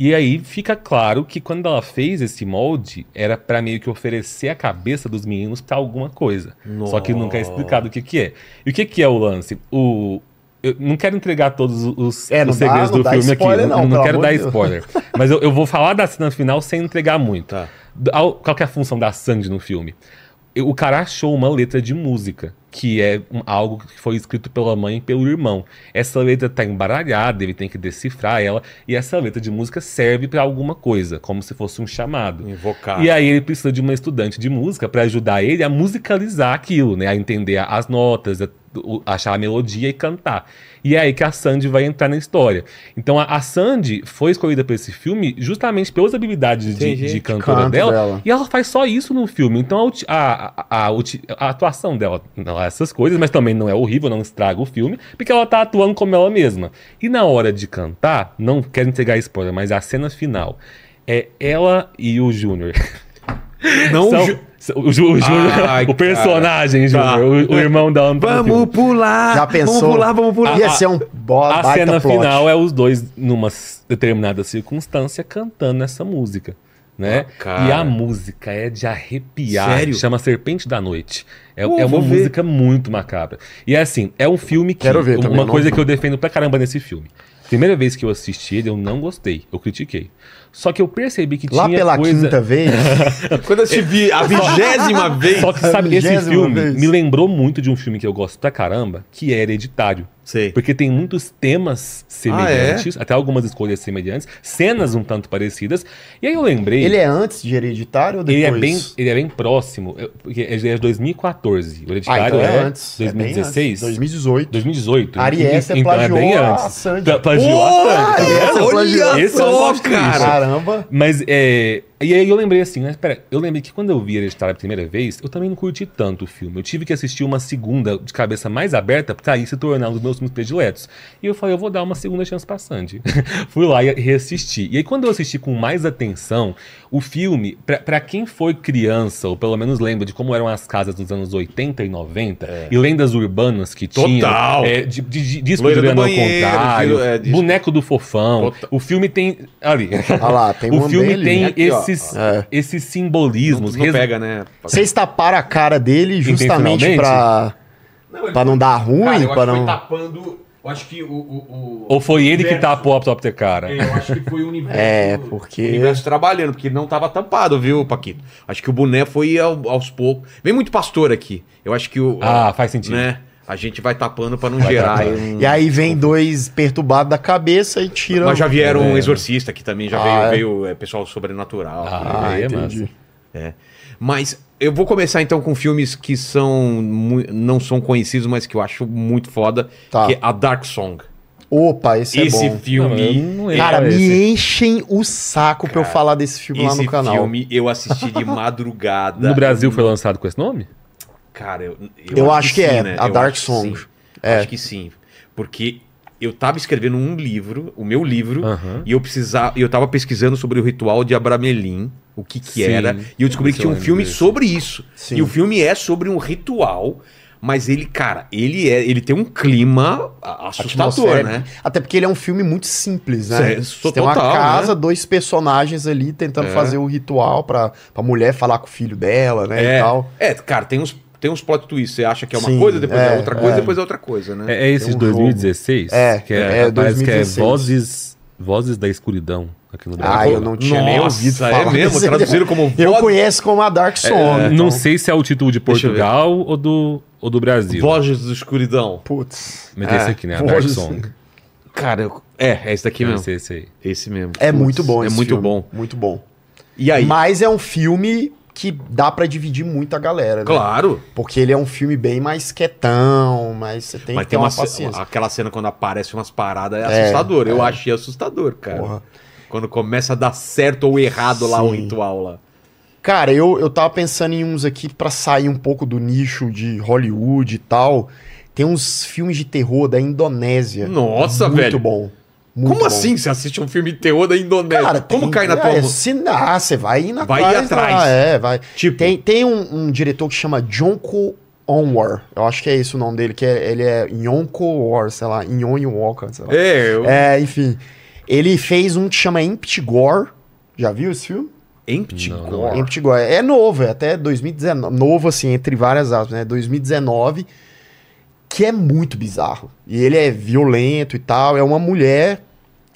E aí fica claro que quando ela fez esse molde, era pra meio que oferecer a cabeça dos meninos pra alguma coisa. Só que nunca é explicado o que, que é. E o que, que é o lance? O. Eu não quero entregar todos os, É, os dá- segredos não do dá filme aqui. não, não, não quero dar de Deus. spoiler. Mas eu, eu vou falar da cena final sem entregar muito. Tá. Qual é a função da Sandy no filme? O cara achou uma letra de música, que é algo que foi escrito pela mãe e pelo irmão. Essa letra tá embaralhada, ele tem que decifrar ela, e essa letra de música serve pra alguma coisa, como se fosse um chamado. Invocar. E aí ele precisa de uma estudante de música para ajudar ele a musicalizar aquilo, né? A entender as notas, a achar a melodia e cantar. E é aí que a Sandy vai entrar na história. Então a, a Sandy foi escolhida para esse filme justamente pelas habilidades de, de cantora Canto dela, dela. E ela faz só isso no filme. Então a a, a, a uti- a atuação dela não é essas coisas, mas também não é horrível, não estraga o filme, porque ela tá atuando como ela mesma. E na hora de cantar, não quero entregar spoiler, mas a cena final é ela e o Júnior. Não, São- o, Ju- o Júnior, Ai, o personagem. Júnior, o, o irmão dela no Vamos pular! Já pensou? Vamos pular, vamos pular. Ia A- ser um bo- A cena plot. final é os dois, numa determinada circunstância, cantando essa música. Né? Ah, e a música é de arrepiar. Sério? Chama Serpente da Noite. É, Pô, é uma ver. música muito macabra. E é assim, é um filme que. Quero ver uma também, não- coisa que eu defendo pra caramba nesse filme. Primeira vez que eu assisti ele, eu não gostei. Eu critiquei. Só que eu percebi que Lá tinha pela coisa... quinta vez, Quando eu te vi a vigésima vez. Só que sabe, esse filme vez. me lembrou muito de um filme que eu gosto pra caramba, que é Hereditário. Sei. Porque tem muitos temas semelhantes, até algumas escolhas semelhantes, cenas um tanto parecidas. E aí eu lembrei. ele é antes de Hereditário ou ele depois? é bem, ele é bem próximo, porque ele é de 2014. O Ah, Hereditário então é é, antes. É bem 2016. antes. 2018. 2018. Ariessa então é plagiou bem a antes. Sandy. Pla- Plagiou a Porra, Sandy. Ariessa olha plagiou. Esse é plot cara. Caramba. Mas é. E aí eu lembrei assim, mas pera, eu lembrei que quando eu vi Hereditário a primeira vez, eu também não curti tanto o filme. Eu tive que assistir uma segunda de cabeça mais aberta pra aí se tornar um dos meus filmes prediletos. E eu falei, eu vou dar uma segunda chance pra Sandy. Fui lá e reassisti. E aí quando eu assisti com mais atenção, o filme, pra, pra quem foi criança, ou pelo menos lembra de como eram as casas nos anos 80 e 90, e lendas urbanas que tinham, Total. é, de, de, de disco Loira de Adriano ao banheiro, contrário, é, disco- boneco do fofão. Total. O filme tem. Ali. Olha lá, tem o um filme dele. tem Aqui, ó. Esses, É. esses simbolismos. Não res- pega, né? Vocês taparam a cara dele justamente pra, Não, pra não dar ruim, pra não... tapando. Eu acho que o. o, Ou foi ele que tapou a própria cara? Eu acho que foi o universo. É, o porque... universo trabalhando, porque não tava tampado, viu, Paquito? Acho que o boné foi ao- aos poucos. Vem muito pastor aqui. Eu acho que o. Ah, faz sentido. Né? A gente vai tapando pra não gerar. tapando. aí um- E aí vem dois perturbados da cabeça e tira... Mas já vieram um É. exorcista aqui também, já Ah, veio, é? veio é, pessoal sobrenatural. Ah, é, entendi. É. Mas eu vou começar então com filmes que são não são conhecidos, mas que eu acho muito foda, Tá. que é a Dark Song. Opa, esse, Esse é bom. filme, Não, eu não lembro. Cara, esse. me enchem o saco pra eu falar desse filme lá esse no canal. filme eu assisti de madrugada. No Brasil foi lançado com esse nome? Cara, eu, Eu acho que é, a Eu Dark acho que Song. sim. É. Acho que sim, porque eu tava escrevendo um livro, o meu livro, Aham. e eu precisava, eu tava pesquisando sobre o ritual de Abramelin, o que que Sim. era, e eu descobri que tinha eu um filme desse. sobre isso. Sim. E o filme é sobre um ritual, mas ele, cara, ele é, ele tem um clima a- assustador, Atmosfera- né? Até porque ele é um filme muito simples, né? Você tem uma total, casa, né? dois personagens ali tentando É. fazer o ritual pra, pra mulher falar com o filho dela, né? É, E tal. é, cara, tem uns, tem uns plot twists. Você acha que é uma Sim, coisa, depois é, é, outra coisa, é. depois é outra coisa, né? É, é esse de um 2016? É, que é, é, parece que é 2016. Vozes, Vozes da Escuridão aqui no Ah, Brasil. eu não tinha nem Nossa, ouvido é falar. mesmo? desse- Traduziram como Eu voz- conheço como a Dark Song. É, então- Não sei se é o título de. Portugal ou do, ou do Brasil. Vozes da escuridão. Putz. Mas esse aqui, né? A Dark Song. Cara, eu- é, é esse daqui mesmo. Esse, esse aí. Esse mesmo. É Putz, muito bom É esse muito filme. bom. Muito bom. E aí? Mas é um filme que dá pra dividir muito a galera, né? Claro. Porque ele é um filme bem mais quietão, mas você tem Mas que ter tem uma, uma, paciência. aquela cena quando aparece umas paradas é, É, assustador. Eu é. achei assustador, cara. Porra. Quando começa a dar certo ou errado lá o Sim. ritual lá. Cara, eu, eu tava pensando em uns aqui pra sair um pouco do nicho de Hollywood e tal. Tem uns filmes de terror da Indonésia. Nossa, muito velho. bom. Muito Como bom. assim você assiste um filme de terror da Indonésia? Cara, Como tem- cai na tua é, mão? se- ah, você vai indo Vai atrás. ir atrás. é, vai. Tipo? Tem, tem um, um diretor que chama Jonko Onwar. Eu acho que é esse o nome dele, que é, ele é Yonko War, sei lá, Inyon Walker, sei lá. É, eu... É, enfim. Ele fez um que chama Empty Gore. Já viu esse filme? Empty Não, Gore. Empty Gore. É novo, é até 2019. Novo, assim, entre várias aspas, né? 2019. Que é muito bizarro. E ele é violento e tal. É uma mulher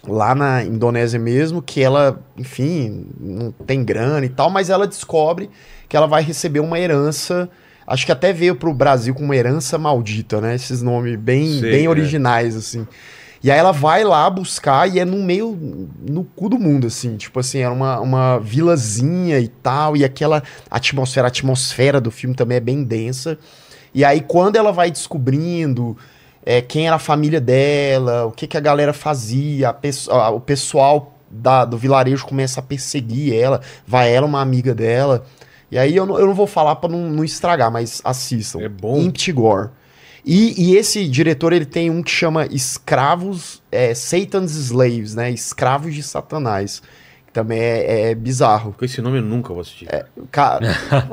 lá na Indonésia mesmo, que ela, enfim, não tem grana e tal, mas ela descobre que ela vai receber uma herança. Acho que até veio pro Brasil com uma herança maldita, né? Esses nomes bem, bem é. originais, assim. E aí ela vai lá buscar e é no meio, no cu do mundo, assim. Tipo assim, era uma, uma vilazinha e tal. E aquela atmosfera, a atmosfera do filme também é bem densa. E aí, quando ela vai descobrindo é, quem era a família dela, o que, que a galera fazia, a o pessoal da- do vilarejo começa a perseguir ela, vai ela, uma amiga dela. E aí eu não, eu não vou falar pra não, não estragar, mas assistam. É bom. Imptigor. E, e esse diretor, ele tem um que chama Escravos, é, Satan's Slaves, né? Escravos de Satanás. Também é, é bizarro. Com esse nome eu nunca vou assistir. Cara,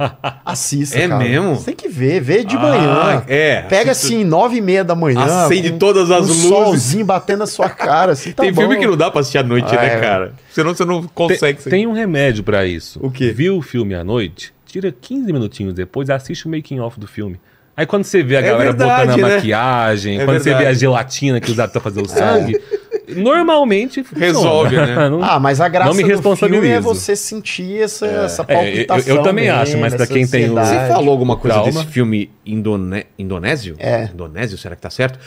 assista, É cara. mesmo? Você tem que ver, vê de Ah, manhã. É. Pega assisto- assim, nove e meia da manhã. Acende com todas as um luzes. solzinho batendo na sua cara, assim, tá Tem bom. filme que não dá pra assistir à noite, Ah, né, é. cara? Senão você não Tem, consegue. tem um remédio pra isso. O quê? Viu o filme à noite, tira 15 minutinhos depois, assiste o making off do filme. Aí quando você vê a É galera verdade, botando a né? maquiagem, É quando você vê verdade. a gelatina que usaram pra fazer o sangue, normalmente funciona. Resolve, né? Não- Ah, mas a graça Não me do filme é você sentir essa, essa É, eu- palpitação. eu também acho, mesmo, mas pra quem tem o- Você falou alguma coisa Trauma. desse filme indone... indonésio? É. Indonésio, será que tá certo?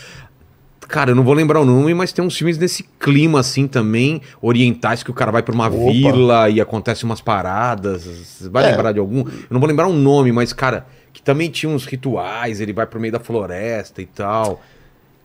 Cara, eu não vou lembrar o nome, mas tem uns filmes nesse clima assim também, orientais, que o cara vai pra uma Opa. vila e acontece umas paradas. Você vai É. lembrar de algum? Eu não vou lembrar um nome, mas, cara, que também tinha uns rituais, ele vai pro meio da floresta e tal.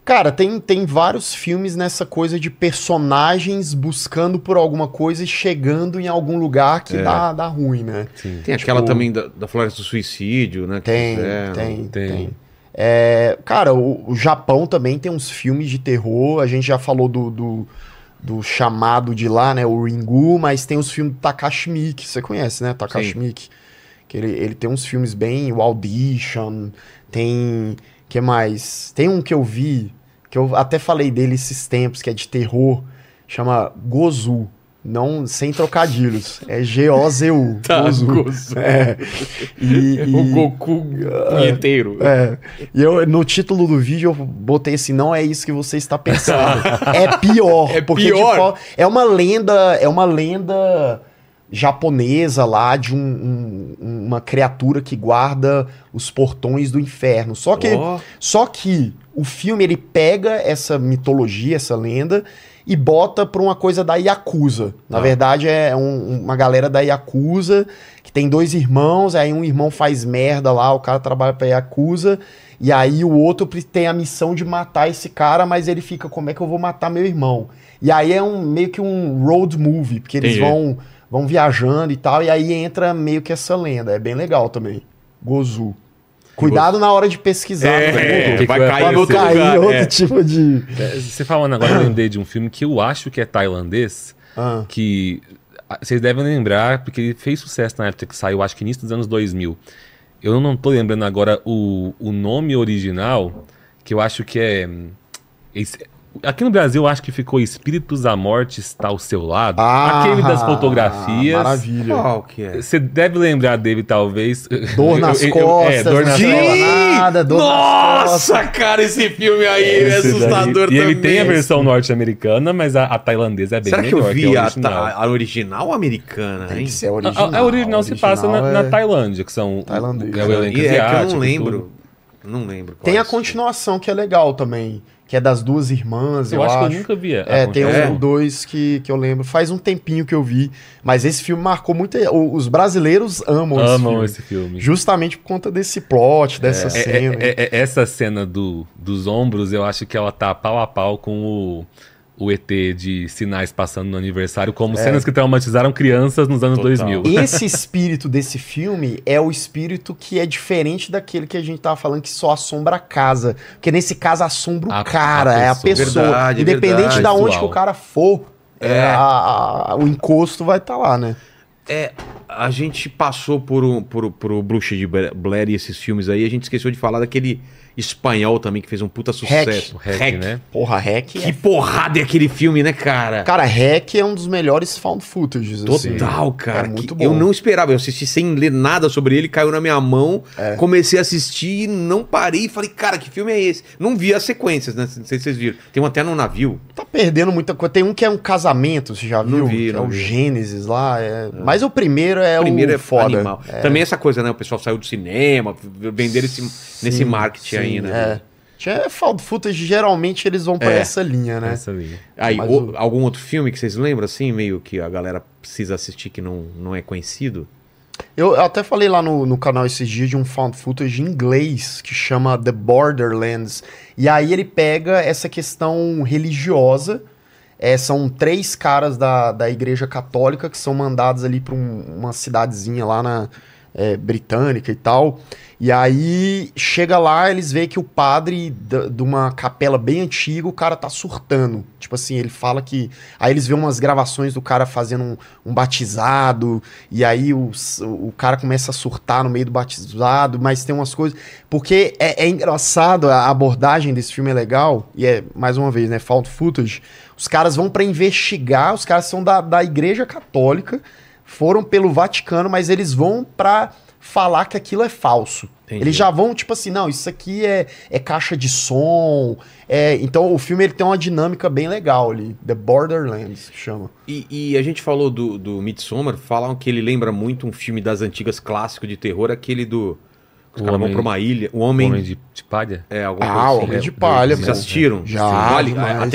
Cara, tem, tem vários filmes nessa coisa de personagens buscando por alguma coisa e chegando em algum lugar que É. dá, dá ruim, né? Sim. Tem aquela Tipo- também da, da Floresta do Suicídio, né? que Tem, fizeram. tem, tem. tem. É, cara, o, o Japão também tem uns filmes de terror. A gente já falou do, do, do chamado de lá, né? O Ringu, mas tem os filmes do Takashi Miike. Você conhece, né? Takashi. Miike. Que ele, ele tem uns filmes bem. O Audition. Tem. que mais? Tem um que eu vi, que eu até falei dele esses tempos, que é de terror. Chama Gozu. Não, sem trocadilhos. É G-O-Z-U. Tá, Gozu. Gozu. É. E, O e- Goku punheteiro. é. E eu, no título do vídeo, eu botei assim: não é isso que você está pensando. é pior. É porque pior. fo- é uma lenda. É uma lenda japonesa lá de um- um- uma criatura que guarda os portões do inferno. Só que, Ó. só que o filme ele pega essa mitologia, essa lenda e bota pra uma coisa da Yakuza. Na Tá. verdade é um- uma galera da Yakuza que tem dois irmãos, aí um irmão faz merda lá, o cara trabalha pra Yakuza e aí o outro tem a missão de matar esse cara, mas ele fica como é que eu vou matar meu irmão? E aí é um meio que um road movie, porque eles Entendi. vão vão viajando e tal, e aí entra meio que essa lenda. É bem legal também. Gozu. Cuidado na hora de pesquisar. É, né, que vai ia cair cair lugar. outro é. tipo de. É, Você falando agora, eu lembrei de um filme que eu acho que é tailandês, Ah, que ah, vocês devem lembrar, porque ele fez sucesso na época que saiu, acho que início dos anos 2000. Eu não tô lembrando agora o, o nome original, que eu acho que é... aqui no Brasil, eu acho que ficou Espíritos da Morte está ao seu lado. Ah, Aquele das fotografias. Maravilha. Qual que é? Você deve lembrar dele, talvez. Dor nas Eu- eu- eu- costas, é, dor nas não costas. dor nas Nossa, cara, esse filme aí é Esse daí. assustador E também. ele tem a versão norte-americana, mas a, a tailandesa é bem Será que melhor eu que vi a a, original. ta- a original americana, Tem hein? que ser a A- original. A, a original se passa na, é- na Tailândia, que são Tailandês. é o elenco E é que eu asiático, não lembro. Não lembro. Tem é a continuação que é legal também, que é das duas irmãs, eu, Eu, acho, acho. que eu nunca vi. a- É, a tem É. um dois que, que eu lembro. Faz um tempinho que eu vi. Mas esse filme marcou muito. o- Os brasileiros amam, esse Amam filme. esse filme. Justamente por conta desse plot, dessa É, cena. é, é, é, essa cena do, dos ombros, eu acho que ela tá pau a pau com o, o ET de sinais passando no aniversário, como cenas que traumatizaram crianças nos anos Total. 2000. Esse espírito desse filme é o espírito que é diferente daquele que a gente tava falando que só assombra a casa. Porque nesse caso assombra o A- cara, a é a pessoa. Verdade, Independente verdade. da onde que o cara for, É. é, a- a- o encosto vai estar lá, né? É, a gente passou por o por, por o Bruxa de Bla- Blair e esses filmes aí, a gente esqueceu de falar daquele espanhol também que fez um puta sucesso. O Hack, né? Porra, Hack Que é... porrada é aquele filme, né, cara? Cara, Hack é um dos melhores found footages, assim. Total, cara. É muito bom. Eu não esperava. Eu assisti sem ler nada sobre ele, caiu na minha mão. É. Comecei a assistir, não parei e falei, cara, que filme é esse? Não vi as sequências, né? Não sei se vocês viram. Tem um até no navio. Tá perdendo muita coisa. Tem um que é um casamento, você já viu? Não vi, não é o vi. Gênesis lá. é- Mas o primeiro é o primeiro o é foda. animal. Também essa coisa, né? O pessoal saiu do cinema, venderam esse, nesse marketing sim, aí, né? É. Tinha found footage, geralmente eles vão pra É. essa linha, né? Essa linha. Aí, o- o- algum outro filme que vocês lembram, assim, meio que a galera precisa assistir que não, não é conhecido? Eu eu até falei lá no, no canal esses dias de um found footage em inglês que chama The Borderlands. E aí ele pega essa questão religiosa. É, são três caras da, da igreja católica que são mandados ali pra um- uma cidadezinha lá na é, britânica e tal. E aí chega lá, eles veem que o padre de uma capela bem antiga, o cara tá surtando. Tipo assim, ele fala que. Aí eles veem umas gravações do cara fazendo um, um batizado, e aí o, o cara começa a surtar no meio do batizado, mas tem umas coisas. Porque é, é engraçado, a abordagem desse filme é legal, e é, mais uma vez, né, found footage. Os caras vão pra investigar, os caras são da, da igreja católica, foram pelo Vaticano, mas eles vão pra falar que aquilo é falso. Entendi. Eles já vão, tipo assim, não, isso aqui é, é caixa de som. É, então o filme ele tem uma dinâmica bem legal ali. The Borderlands chama. E, e a gente falou do, do Midsommar, falam que ele lembra muito um filme das antigas clássico de terror, aquele do. Os O caras vão Homem- pra uma ilha. O Homem. Homem de, de palha? É, alguma Ah, coisa assim. Homem É, de Palha, Vocês assistiram? Já, Vale,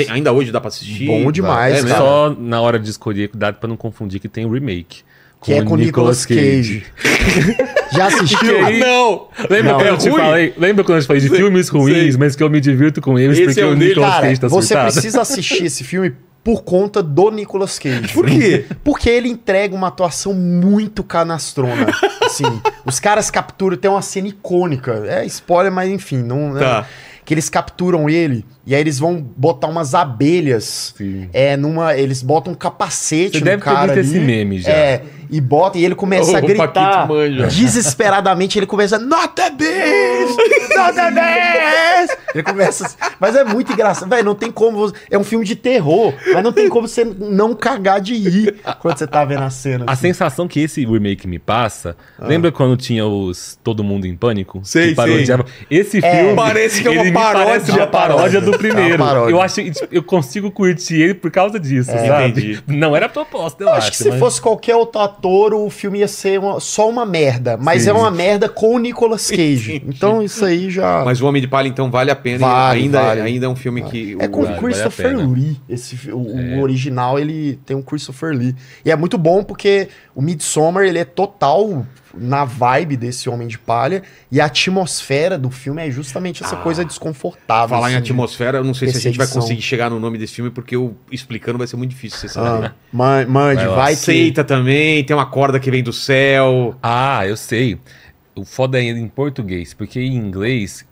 ainda hoje dá pra assistir. Bom demais, É cara. Só na hora de escolher, cuidado pra não confundir que tem o remake. Que é com o Nicolas Cage. Já assistiu? Que Não! Lembra Não, quando é eu te ruim? falei? Lembra quando eu te falei de filmes ruins, mas que eu me divirto com eles Esse porque é o. Nicolas Cara, Cage tá você surtado? precisa assistir esse filme por conta do Nicolas Cage. Por quê? Porque ele entrega uma atuação muito canastrona. Assim, os caras capturam, tem uma cena icônica. É spoiler, mas enfim, não. né? Tá. Que eles capturam ele e aí eles vão botar umas abelhas. Sim. É, numa. Eles botam um capacete Você no deve ter cara visto ali. esse meme já. É, e bota, e ele começa O a gritar. Desesperadamente, ele começa. Not the beast! Not the beast! Ele começa. assim, Mas é muito engraçado. Velho, não tem como. você- É um filme de terror, mas não tem como você não cagar de rir quando você tá vendo a cena. A assim. sensação que esse remake me passa, lembra quando tinha os Todo Mundo em Pânico? Ah. Sei, Que parodiava? Esse É. filme Parece que é uma paródia. parece uma paródia do É primeiro. paródia. Eu acho que eu consigo curtir ele por causa disso, sabe? Entendi. Não era a proposta, eu, Eu acho que se mas- fosse qualquer outro ator, o filme ia ser uma- só uma merda. Mas Sim. é uma merda com o Nicolas Cage. Então isso aí já. Mas o Homem de Palha, então, vale a pena. Vale, ainda, vale. ainda é um filme que. É com o- Vale, Christopher vale. Lee. Esse, o, o original, ele tem um Christopher Lee. E é muito bom porque o Midsommar, ele é total na vibe desse Homem de Palha. E a atmosfera do filme é justamente essa Ah. coisa desconfortável. Falar em assim, atmosfera, eu não sei se a gente vai conseguir chegar no nome desse filme, porque eu explicando vai ser muito difícil você saber. Ah, man- mande, Vai vai que... Aceita também, tem uma corda que vem do céu. Ah, eu sei. O foda é em português, porque em inglês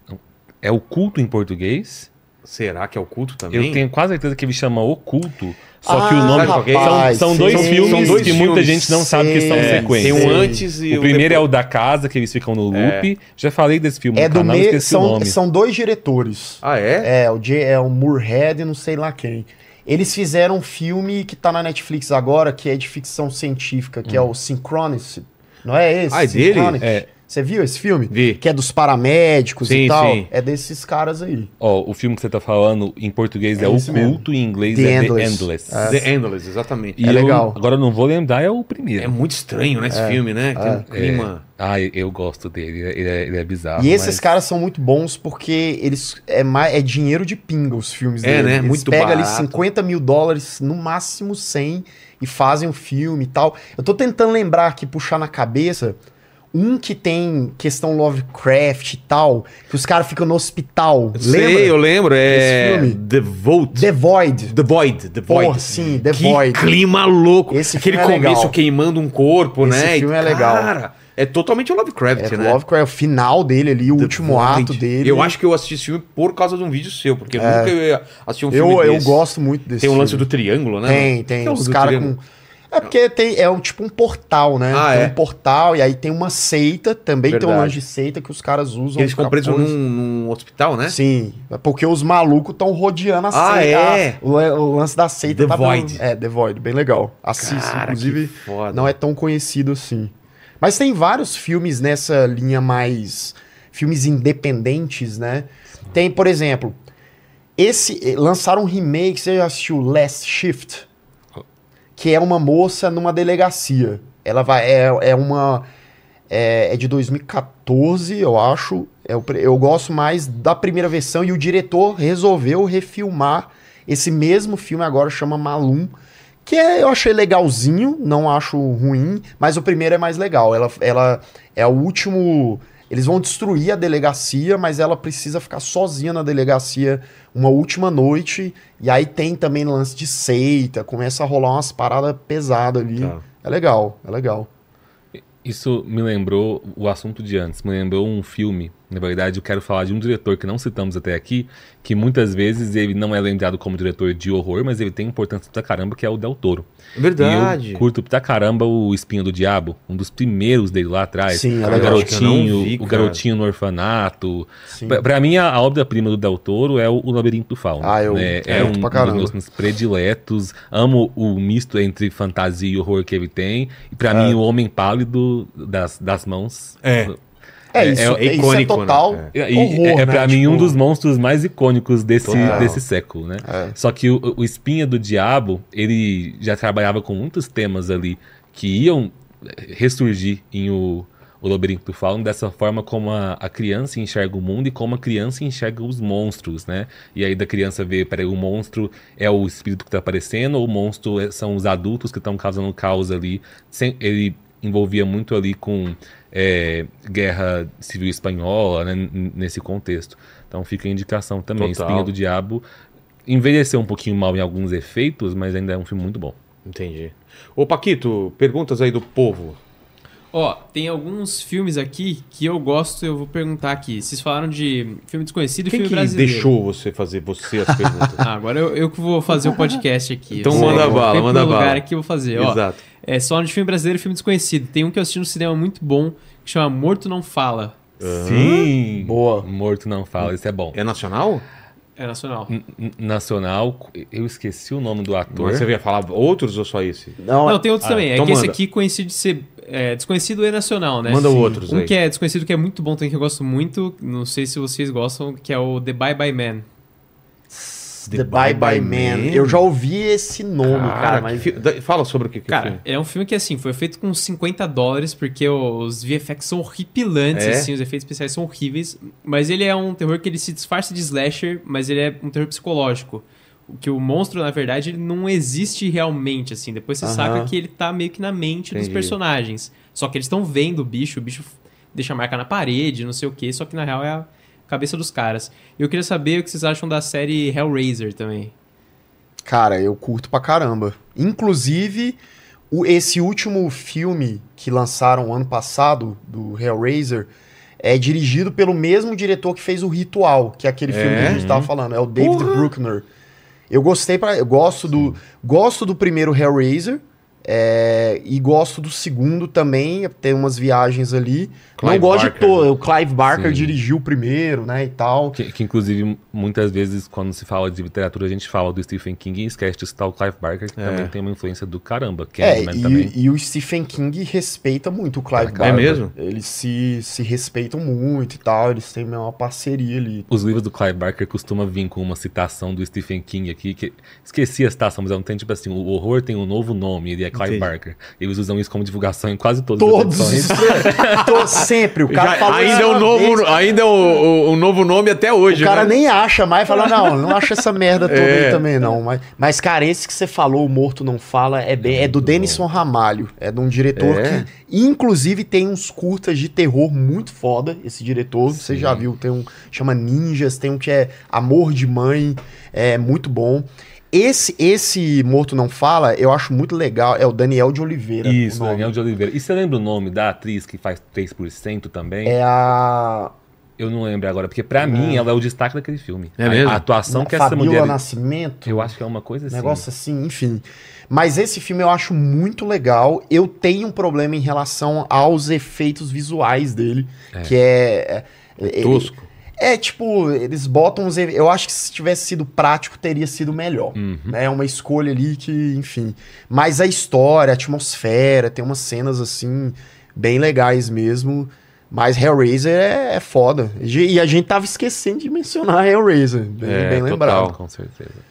é o culto em português. Será que é o culto também? Eu tenho quase certeza que ele chama Oculto. Só Ah, que o nome. qual que é? São, rapaz, são dois sei. filmes São dois que muita filmes. gente não sabe que são Sei. sequências. Tem um antes e O primeiro é o depois. da casa, que eles ficam no loop. Já falei desse filme É no do canal, o São, nome. são dois diretores. Ah, é? É, o, J- é o Moorhead e não sei lá quem. Eles fizeram um filme que tá na Netflix agora, que é de ficção científica, que é o Synchronicity. Não é esse? Ah, é dele? É. Você viu esse filme? Vi. Que é dos paramédicos Sim, e tal. sim. É desses caras aí. Ó, o filme que você tá falando em português é, É esse Oculto, em inglês The é Endless. The Endless. É. The Endless, exatamente. E É eu- legal. Agora eu não vou lembrar, é o primeiro. É muito estranho, né, esse filme, né? Tem um clima. Ah, eu- gosto dele, ele é, ele é- é bizarro. e esses mas- caras são muito bons porque eles é, mais, é dinheiro de pinga os filmes É, dele. né? Eles Muito pegam ali barato. 50 mil dólares, no máximo 100, e fazem o filme e tal. Eu tô tentando lembrar aqui, puxar na cabeça, um que tem questão Lovecraft e tal, que os caras ficam no hospital. Lembra? Sei, eu lembro. É. Esse filme? The Void. The Void. The Void. The Void. Porra, sim, The que Void. clima louco. Esse Aquele filme é começo legal. queimando um corpo, Esse né? E, filme é legal. Cara, é totalmente Lovecraft, É, né? Lovecraft é o final dele ali, o The último Void. ato dele. Eu acho que eu assisti esse filme por causa de um vídeo seu, porque eu nunca ia assistir um filme eu, eu desse. gosto muito desse Tem um lance filme. do triângulo, né? Tem, tem. É o Os caras com. É porque tem, é um, tipo um portal, né? Ah, tem é? um portal e aí tem uma seita, também tem um Verdade. lance de seita que os caras usam. Eles ficam presos num, num hospital, né? Sim, é porque os malucos estão rodeando a Ah, seita. é? o, o lance da seita The tá Void. dando- É, The Void, bem legal. Assista, Cara, inclusive. Não é tão conhecido assim. Mas tem vários filmes nessa linha mais. Filmes independentes, né? Tem, por exemplo, esse. eh, Lançaram um remake, você já assistiu Last Shift? Que é uma moça numa delegacia. Ela vai. É, é uma. É, é de 2014, eu acho. É o pre- eu gosto mais da primeira versão e o diretor resolveu refilmar esse mesmo filme agora, chama Malum, Que é, eu achei legalzinho, não acho ruim, mas o primeiro é mais legal. Ela, ela é o último. Eles vão destruir a delegacia, mas ela precisa ficar sozinha na delegacia uma última noite. E aí tem também lance de seita, começa a rolar umas paradas pesadas ali. Tá. É legal, é legal. Isso me lembrou o assunto de antes, me lembrou um filme. Na verdade, eu quero falar de um diretor que não citamos até aqui, que muitas vezes ele não é lembrado como diretor de horror, mas ele tem importância pra caramba, que é o Del Toro. Verdade. E eu curto pra caramba o Espinho do Diabo, um dos primeiros dele lá atrás. Sim, é o legal. Acho que eu não garotinho, vi, o garotinho no orfanato. Sim. Pra, pra mim, a, obra-prima do Del Toro é o, Labirinto do Fauno. Ah, eu né? É curto um pra dos meus prediletos. Amo o misto entre fantasia e horror que ele tem. E pra É. mim, o Homem Pálido das, das mãos. É. É, É- isso, é é, isso é icônico, total né? E, e horror, é, é né? pra mim um Tipo, dos monstros mais icônicos desse, Total. desse século, né? É. Só que o, o Espinha do Diabo, ele já trabalhava com muitos temas ali que iam eh, ressurgir em o, o Labirinto do Fauno, dessa forma como a, a criança enxerga o mundo e como a criança enxerga os monstros, né? E aí da criança vê, peraí, o monstro é o espírito que tá aparecendo ou o monstro é- são os adultos que estão causando caos ali. Sem- ele envolvia muito ali com é, guerra civil espanhola, né, nesse contexto. Então fica a indicação também. Total. Espinha do Diabo envelheceu um pouquinho mal em alguns efeitos, mas ainda é um filme muito bom. Entendi. Ô, Paquito, perguntas aí do povo. Ó, tem alguns filmes aqui que eu gosto, eu vou perguntar aqui. Vocês falaram de filme desconhecido e filme que brasileiro. deixou você fazer você as perguntas? Ah, agora eu, eu que vou fazer o podcast aqui. Então Eu manda bala, manda meu lugar bala. aqui eu vou fazer. Ó, Exato. é só de filme brasileiro e filme desconhecido. Tem um que eu assisti no cinema muito bom, que chama Morto Não Fala. Sim! Boa. Morto não fala, isso é bom. É nacional? É nacional. N- Nacional, eu esqueci o nome do ator. Mas você ia falar outros ou só esse? Não, Não, tem outros Ah, também. É então que esse manda. aqui conhecido de ser é, desconhecido e nacional, né? Manda Sim. outros Um aí. que é desconhecido que é muito bom também, que eu gosto muito. Não sei se vocês gostam, que é o The Bye Bye Man. The Bye Bye Man. Eu já ouvi esse nome, cara, Cara, mas... fi- fala sobre o que, que é o Cara, filme. é um filme que, assim, foi feito com 50 dólares, porque os VFX são horripilantes, É? assim, os efeitos especiais são horríveis. Mas ele é um terror que ele se disfarça de slasher, mas ele é um terror psicológico. Que o monstro, na verdade, ele não existe realmente, assim. Depois você Aham. saca que ele tá meio que na mente dos Entendi. personagens. Só que eles estão vendo o bicho, o bicho deixa marca na parede, não sei o quê, só que na real é a cabeça dos caras. E eu queria saber o que vocês acham da série Hellraiser também. Cara, eu curto pra caramba. Inclusive, o- esse último filme que lançaram ano passado, do Hellraiser, é dirigido pelo mesmo diretor que fez o Ritual, que é aquele filme que a gente tava falando. É o David Porra! Bruckner. Eu gostei pra. Eu gosto do. Gosto do primeiro Hellraiser. É, e gosto do segundo também. Tem umas viagens ali. Clive Não gosto Barker, de todo. né? O Clive Barker Sim. dirigiu o primeiro, né? E tal. Que, que, inclusive, muitas vezes, quando se fala de literatura, a gente fala do Stephen King e esquece de citar o Clive Barker, que É. também tem uma influência do caramba. É, Candyman também. e, e o Stephen King respeita muito o Clive É Barker. mesmo? Eles se, se respeitam muito e tal, eles têm uma parceria ali. Os livros do Clive Barker costumam vir com uma citação do Stephen King aqui, que esqueci a citação, mas não tem tipo assim, o horror tem um novo nome, ele é Clive Entendi. Barker. Eles usam isso como divulgação em quase todas Todos as os edições. to- sempre, o cara Já- fala ainda isso é o novo, vez, ainda é o, o- o novo nome até hoje, O cara né? nem acha mais, fala, não, não acha essa merda toda É. aí também, não. Mas, mas, cara, esse que você falou, o Morto Não Fala, é, bem, é do Denison Ramalho. É de um diretor É? que, inclusive, tem uns curtas de terror muito foda, esse diretor. Você já viu, tem um, chama Ninjas, tem um que é Amor de Mãe, é muito bom. Esse, esse Morto Não Fala, eu acho muito legal, é o Daniel de Oliveira. Isso. Daniel de Oliveira. E você lembra o nome da atriz que faz 3% também? É a Eu não lembro agora, porque pra mim ela é o destaque daquele filme. É A- mesmo? A, atuação que essa mulher. Nascimento. Eu acho que é uma coisa assim. Negócio assim, enfim. Mas esse filme eu acho muito legal. Eu tenho um problema em relação aos efeitos visuais dele, que é. é- é- Tosco. É, tipo, eles botam os. Eu acho que se tivesse sido prático, teria sido melhor. Uhum. É uma escolha ali que, enfim. Mas a história, a atmosfera, tem umas cenas assim, bem legais mesmo. Mas Hellraiser é, é foda. E a gente tava esquecendo de mencionar Hellraiser. Bem, É, bem total. lembrado. Com certeza.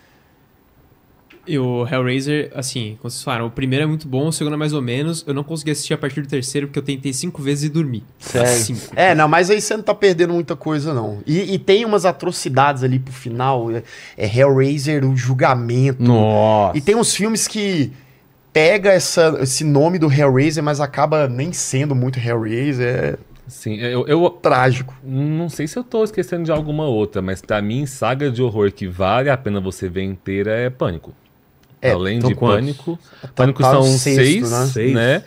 E o Hellraiser, assim, como vocês falaram, o primeiro é muito bom, o segundo é mais ou menos. Eu não consegui assistir a partir do terceiro porque eu tentei cinco vezes e dormi. Sério? Cinco. É, não, mas aí você não tá perdendo muita coisa, não. E, e tem umas atrocidades ali pro final. É, é Hellraiser, o julgamento. Nossa. E tem uns filmes que pega essa, esse nome do Hellraiser, mas acaba nem sendo muito Hellraiser. É Sim, eu, eu trágico. não sei se eu tô esquecendo de alguma outra, mas pra mim, saga de horror que vale a pena você ver inteira é Pânico. É, Além são de quantos? Pânico, Pânico tá são sexto, seis, né? Seis. né?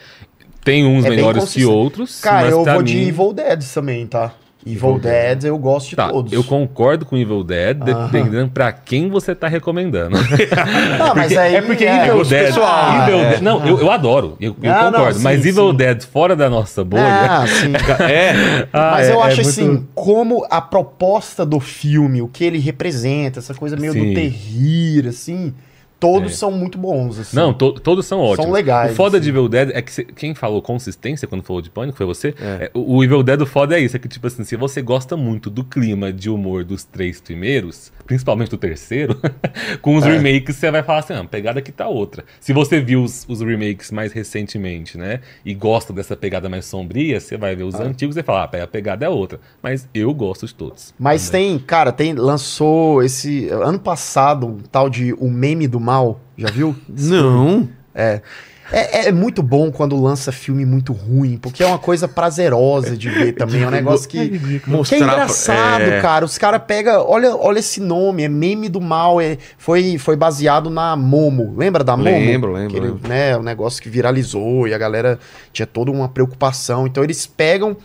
Tem uns É melhores que outros. Cara, eu vou de mim- Evil Dead também, tá? Evil, Dead, eu gosto de Tá, todos. eu concordo com Evil Dead, Aham. dependendo pra quem você tá recomendando. Ah, mas aí é porque é, Evil Dead. pessoal, Evil é. Dead- não, eu, eu adoro, eu, eu Não, não, concordo. sim, mas Evil sim. Dead fora da nossa bolha. Ah, sim. É. ah, Mas é- eu é acho muito- assim, como a proposta do filme, o que ele representa, essa coisa meio do Sim. terrir, assim, todos É. são muito bons. Assim. Não, to- todos são ótimos. legais, O foda assim. de Evil Dead é que cê- quem falou consistência quando falou de pânico foi você. É. É, o, Evil Dead o foda é isso, é que tipo assim, se você gosta muito do clima de humor dos três primeiros, principalmente do terceiro, com É. os remakes você vai falar assim, ah, a pegada aqui tá outra. Se você viu os, os remakes mais recentemente, né, e gosta dessa pegada mais sombria, você vai ver os antigos e falar, ah, a pegada é outra. Mas eu gosto de todos. Mas tem, cara, tem, lançou esse, ano passado, um tal de O Meme do Mal, já viu? Não. É, é muito bom quando lança filme muito ruim, porque é uma coisa prazerosa de ver também. É um negócio que. Que Mostrar. é engraçado, é, cara. Os caras pegam. Olha, olha esse nome, é meme do mal. É, foi, foi baseado na Momo. Lembra da Momo? Lembro, lembro, Aquele, lembro. né, um negócio que viralizou e a galera tinha toda uma preocupação. Então eles pegam.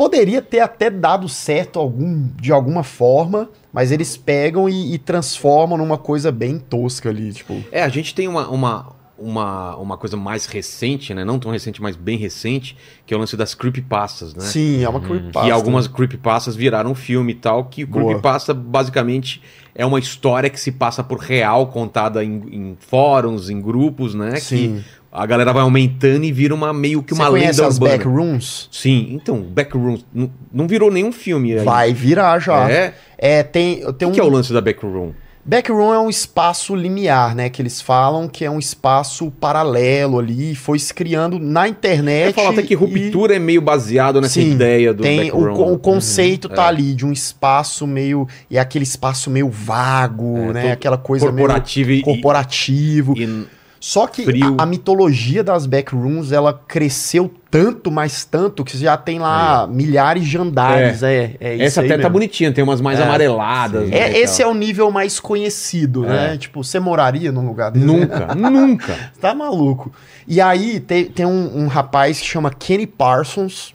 Poderia ter até dado certo algum, de alguma forma, mas eles pegam e, e transformam numa coisa bem tosca ali, tipo. É, a gente tem uma, uma, uma, uma coisa mais recente, né? Não tão recente, mas bem recente, que é o lance das creepypastas, né? Sim, é uma creepypasta. E algumas creepypastas viraram filme e tal, que o Boa. creepypasta basicamente é uma história que se passa por real, contada em, em fóruns, em grupos, né? Sim. Que a galera vai aumentando e vira uma meio que Você uma conhece lenda as urbana. backrooms? Sim, então, Backrooms não, não virou nenhum filme aí. Vai virar já. É? É, tem, tem O um... que é o lance da Backroom? Backroom é um espaço limiar, né? Que eles falam que é um espaço paralelo ali, foi se criando na internet. É falar até que e- Ruptura é meio baseado nessa Sim, ideia do tem o, Backroom. o conceito tá é. ali de um espaço meio e é aquele espaço meio vago, É, né? Aquela coisa corporativo e- meio corporativo. e- Só que a, a mitologia das backrooms ela cresceu tanto, mas tanto que já tem lá milhares de andares, é, é isso Essa até tá mesmo. bonitinha, tem umas mais É. amareladas. É, né, e esse é o nível mais conhecido, né? Tipo, você moraria num lugar desse? Nunca, nunca. Tá maluco. E aí tem, tem um, um rapaz que chama Kenny Parsons.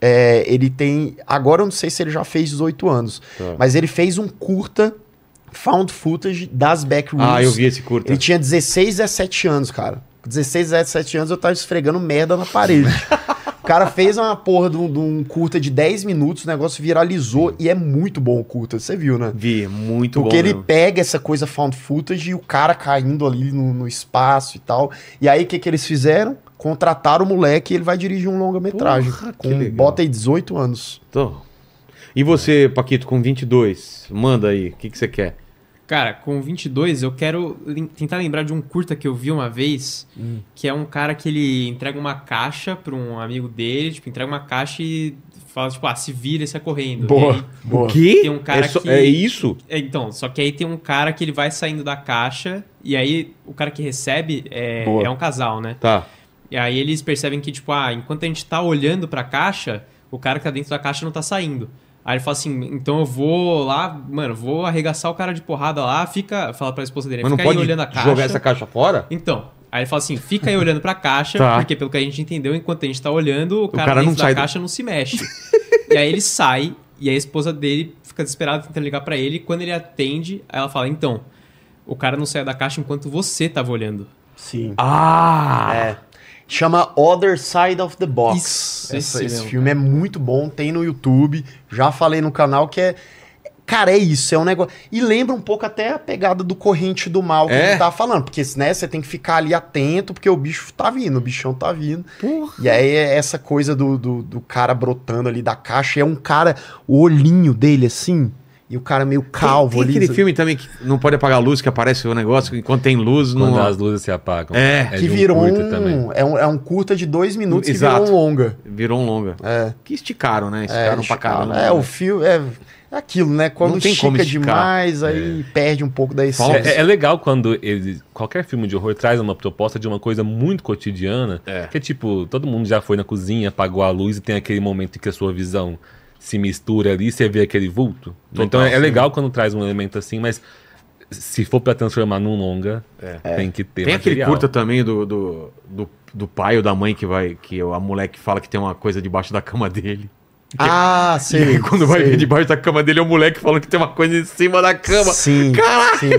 É, ele tem. Agora eu não sei se ele já fez 18 anos. Tá. Mas ele fez um curta found footage das backrooms. Ah, eu vi esse curta. Ele tinha 16, 17 anos, cara. Com 16, 17 anos eu tava esfregando merda na parede. o cara fez uma porra de um, de um curta de 10 minutos, o negócio viralizou e é muito bom o curta. Você viu, né? Vi, muito Porque bom. ele mesmo. pega essa coisa found footage e o cara caindo ali no, no espaço e tal. E aí o que, que eles fizeram? Contrataram o moleque e ele vai dirigir um longa-metragem. Bota aí 18 anos. Tô. E você, Paquito, com 22, manda aí, o que, que você quer? Cara, com 22, eu quero tentar lembrar de um curta que eu vi uma vez, que é um cara que ele entrega uma caixa pra um amigo dele, tipo, entrega uma caixa e fala, tipo, ah, se vira e sai correndo. E aí- boa. quê? Tem um cara é, só- que- é isso? É, então, só que aí tem um cara que ele vai saindo da caixa, e aí o cara que recebe é, Boa. é um casal, né? Tá. E aí eles percebem que, tipo, ah, enquanto a gente tá olhando pra caixa, o cara que tá dentro da caixa não tá saindo. Aí ele fala assim, então eu vou lá, mano, vou arregaçar o cara de porrada lá, fica. Fala pra esposa dele, Mas não fica aí pode olhando a caixa. jogar essa caixa fora? Então, aí ele fala assim, fica aí olhando pra caixa, Tá. porque pelo que a gente entendeu, enquanto a gente tá olhando, o cara, cara dentro não da sai do- caixa não se mexe. e aí ele sai, e a esposa dele fica desesperada tentando ligar pra ele, e quando ele atende, aí ela fala, então, o cara não saiu da caixa enquanto você tava olhando. Sim. Ah! É. Chama Other Side of the Box. Isso, esse esse mesmo. filme é muito bom, tem no YouTube. Já falei no canal que é. Cara, é isso, é um negócio. E lembra um pouco até a pegada do corrente do mal que É? a gente tava falando. Porque, né, você tem que ficar ali atento, porque o bicho tá vindo, o bichão tá vindo. Porra. E aí é essa coisa do, do, do cara brotando ali da caixa. É um cara, o olhinho dele assim. E o cara meio calvo tem, tem ali. aquele filme também que não pode apagar a luz, que aparece o negócio, enquanto tem luz, Quando não. as luzes se apagam. É, que de um virou curta um, é um. É um curta de dois minutos que Exato. virou um longa. Virou um longa. É. Que esticaram, né? É, Esticaram pra caramba. É, né? o fio. É, é aquilo, né? Quando Não tem estica demais, aí perde um pouco da essência. É, é legal quando ele, qualquer filme de horror traz uma proposta de uma coisa muito cotidiana, É. que é tipo, todo mundo já foi na cozinha, apagou a luz e tem aquele momento em que a sua visão se mistura ali você vê aquele vulto. Legal, então é, é legal quando traz um elemento assim, mas se for pra transformar num longa, É. tem que ter Tem aquele material. curta também do, do, do, do pai ou da mãe que vai. Que a moleque fala que tem uma coisa debaixo da cama dele. Ah, E sei. aí, quando vai ver debaixo da cama dele, é o moleque falando que tem uma coisa em cima da cama. Sim. Caralho! Sim.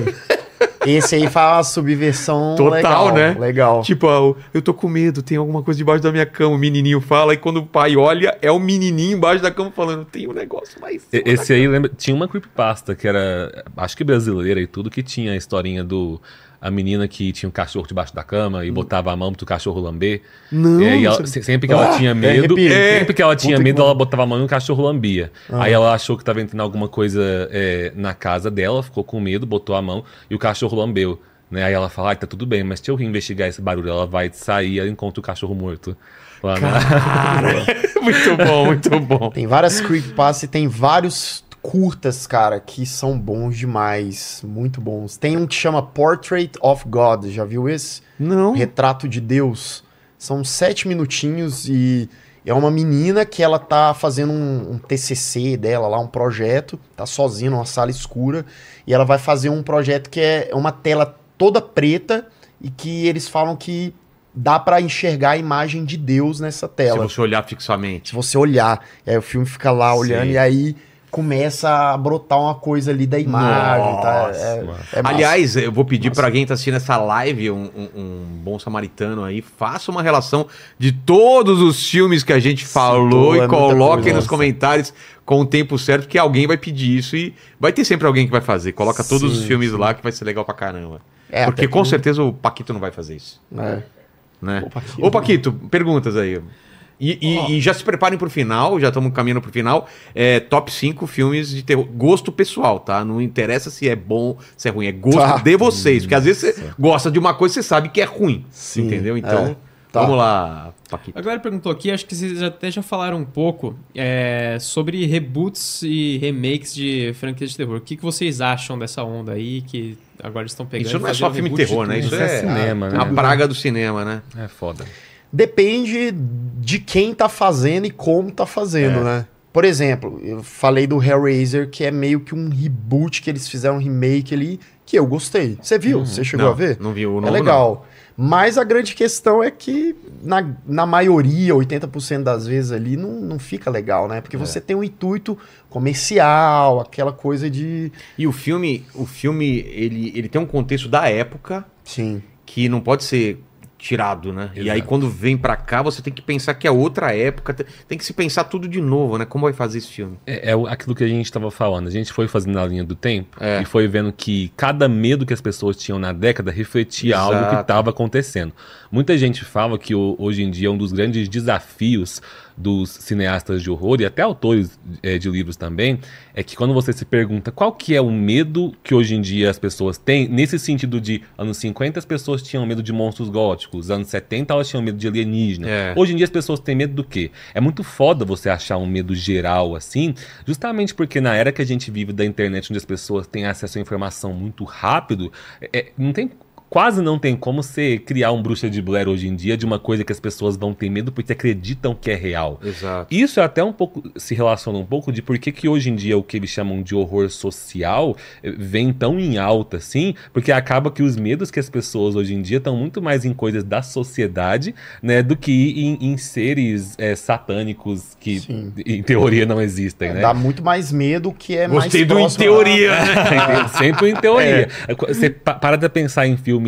Esse aí faz uma subversão Total, legal, né? Legal. Tipo, ah, eu tô com medo, tem alguma coisa debaixo da minha cama. O menininho fala, e quando o pai olha, é o menininho embaixo da cama falando: tem um negócio. E- da Esse aí lembra, tinha uma creepypasta que era, acho que brasileira e tudo, que tinha a historinha do a menina que tinha um cachorro debaixo da cama e botava a mão pro cachorro lamber. Não, E ela- não se- sempre que ela Ah, tinha é medo, arrepio. sempre que ela tinha Puta que medo, ela botava a mão e o cachorro lambia. Aí ela achou que tava entrando alguma coisa é, na casa dela, ficou com medo, botou a mão e o cachorro lambeu. Né? Aí ela fala, ah, tá tudo bem, mas deixa eu investigar esse barulho. Ela vai sair e ela encontra o cachorro morto. Lá na- muito bom, muito bom. Tem várias creepypastas e tem vários curtas, cara, que são bons demais. Muito bons. Tem um que chama Portrait of God. Já viu esse? Não. Retrato de Deus. São sete minutinhos e é uma menina que ela tá fazendo um, um TCC dela lá, um projeto, tá sozinha numa sala escura e ela vai fazer um projeto que é uma tela toda preta e que eles falam que dá pra enxergar a imagem de Deus nessa Se tela. você olhar fixamente. Se você olhar, e aí o filme fica lá olhando Sei. e aí começa a brotar uma coisa ali da imagem, tá? Nossa, É- mano. é massa. Aliás, eu vou pedir pra quem tá assistindo essa live, um, um- um bom samaritano aí, faça uma relação de todos os filmes que a gente falou é e muita coloquem nos comentários com o tempo certo, que alguém vai pedir isso e vai ter sempre alguém que vai fazer. Coloca todos os Sim, filmes lá que vai ser legal pra caramba. É, Porque com que- certeza o Paquito não vai fazer isso. É. Né? Ô, Paquito. Ô, Paquito, perguntas aí. E, e- e já se preparem pro final, já estamos caminhando pro final. É, top 5 filmes de terror. Gosto pessoal, tá? Não interessa se é bom, se é ruim. É gosto Tá. de vocês. Porque às vezes você gosta de uma coisa e você sabe que é ruim. Sim, entendeu? Então, é. Tá. vamos lá, Paquito. A galera perguntou aqui, acho que vocês até já falaram um pouco é, sobre reboots e remakes de franquias de terror. O que, que vocês acham dessa onda aí que agora estão pegando? Isso não é só filme reboot de terror, né? Isso Isso é é, cinema, é né? a praga do cinema, né? É foda. Depende de quem tá fazendo e como tá fazendo, É. né? Por exemplo, eu falei do Hellraiser, que é meio que um reboot que eles fizeram um remake ali, que eu gostei. Você viu? Você chegou Não, a ver? Não viu o É legal. Mas a grande questão é que, na, na maioria, 80% das vezes ali, não, não fica legal, né? É. Porque você tem um intuito comercial, aquela coisa de. não. E o filme, o filme ele, ele tem um contexto da época Sim. que não pode ser tirado, né? E Exato. aí quando vem pra cá, você tem que pensar que é outra época, tem- que se pensar tudo de novo, né? Como vai fazer esse filme? É, é aquilo que a gente estava falando. A gente foi fazendo a linha do tempo É. e foi vendo que cada medo que as pessoas tinham na década refletia algo que Exato. estava acontecendo. Muita gente fala que hoje em dia um dos grandes desafios dos cineastas de horror e até autores eh, de livros também é que quando você se pergunta qual que é o medo que hoje em dia as pessoas têm, nesse sentido de anos 50 as pessoas tinham medo de monstros góticos, anos 70 elas tinham medo de alienígena. É. Hoje em dia as pessoas têm medo do quê? É muito foda você achar um medo geral assim, justamente porque na era que a gente vive da internet, onde as pessoas têm acesso à informação muito rápido, é- não tem. Quase não tem como você criar um bruxa de Blair hoje em dia de uma coisa que as pessoas vão ter medo porque acreditam que é real. Exato. Isso é até um pouco se relaciona um pouco de por que, que hoje em dia o que eles chamam de horror social eh, vem tão em alta assim, porque acaba que os medos que as pessoas hoje em dia estão muito mais em coisas da sociedade, né, do que em, em seres eh, satânicos que Sim. em teoria não existem, né? Dá muito mais medo que é Gostei mais do em teoria, a- né? Sempre em teoria. Você pa- para de pensar em filmes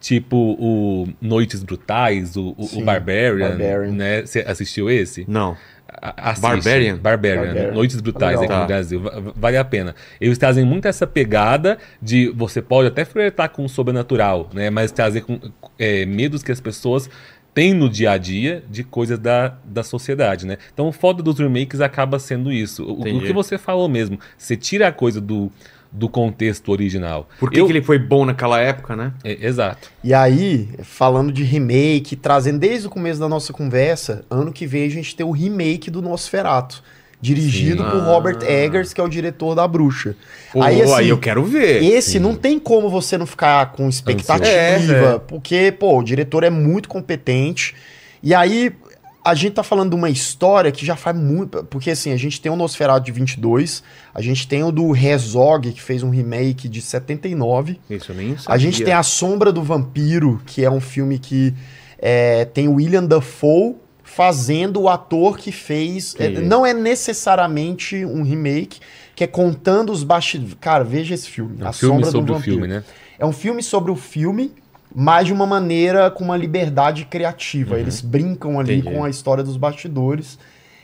tipo o Noites Brutais, o, o- o Barbarian, Barbarian. né? Você assistiu esse? Não. Assiste. Barbarian? Barbarian. Barbarian. Noites Brutais aqui Tá. no Brasil. Va- va- Vale a pena. Eles trazem muito essa pegada de você pode até flertar com o sobrenatural, né? Mas trazer com, é, medos que as pessoas tem no dia a dia de coisas da, da sociedade, né? Então o foda dos remakes acaba sendo isso. O, o que você falou mesmo, você tira a coisa do, do contexto original. Por que, Eu- que ele foi bom naquela época, né? É, exato. E aí, falando de remake, trazendo desde o começo da nossa conversa, ano que vem a gente tem o remake do Nosferatu. Dirigido Sim. por Ah. Robert Eggers, que é o diretor da Bruxa. Pô, aí, aí, assim, eu quero ver. Esse não tem como você não ficar com expectativa. É, é. porque, pô, o diretor é muito competente. E aí, a gente tá falando de uma história que já faz muito. Porque, assim, a gente tem o Nosferatu de 22, a gente tem o do Herzog, que fez um remake de 79. Isso eu nem sabia. A gente tem A Sombra do Vampiro, que é um filme que é, tem o William Dafoe fazendo o ator que fez. é, Entendi. não é necessariamente um remake, que é contando os bastidores. Cara, veja esse filme. É um A filme Sombra sobre do o Vampiro. filme, né? É um filme sobre o filme, mas de uma maneira com uma liberdade criativa. Uhum. Eles brincam ali Entendi. com a história dos bastidores.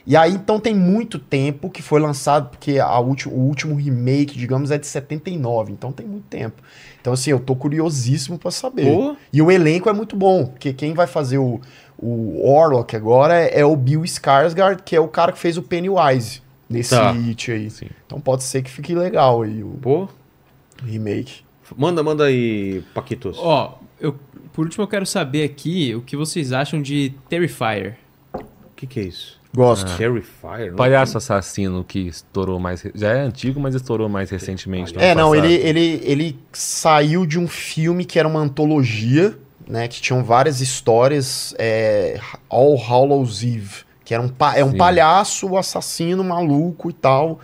E aí, então, tem muito tempo que foi lançado, porque a ulti- o último remake, digamos, é de 79. Então, tem muito tempo. Então, assim, eu tô curiosíssimo pra saber. E o elenco é muito bom, porque quem vai fazer o, o Orlok agora é, é o Bill Skarsgård, que é o cara que fez o Pennywise nesse Tá. hit aí. Sim. Então, pode ser que fique legal aí o, Pô, o remake. manda, manda aí, Paquitos. Ó, eu, por último eu quero saber aqui o que vocês acham de Terrifier. O que que é isso? Gosto. Terrifier? não? Palhaço Assassino que estourou mais. Já é antigo, mas estourou mais recentemente. É, não, passado. ele, ele, ele saiu de um filme que era uma antologia, né? Que tinham várias histórias, é, All Hallows Eve, que era um, pa- é um Sim. palhaço assassino maluco e tal.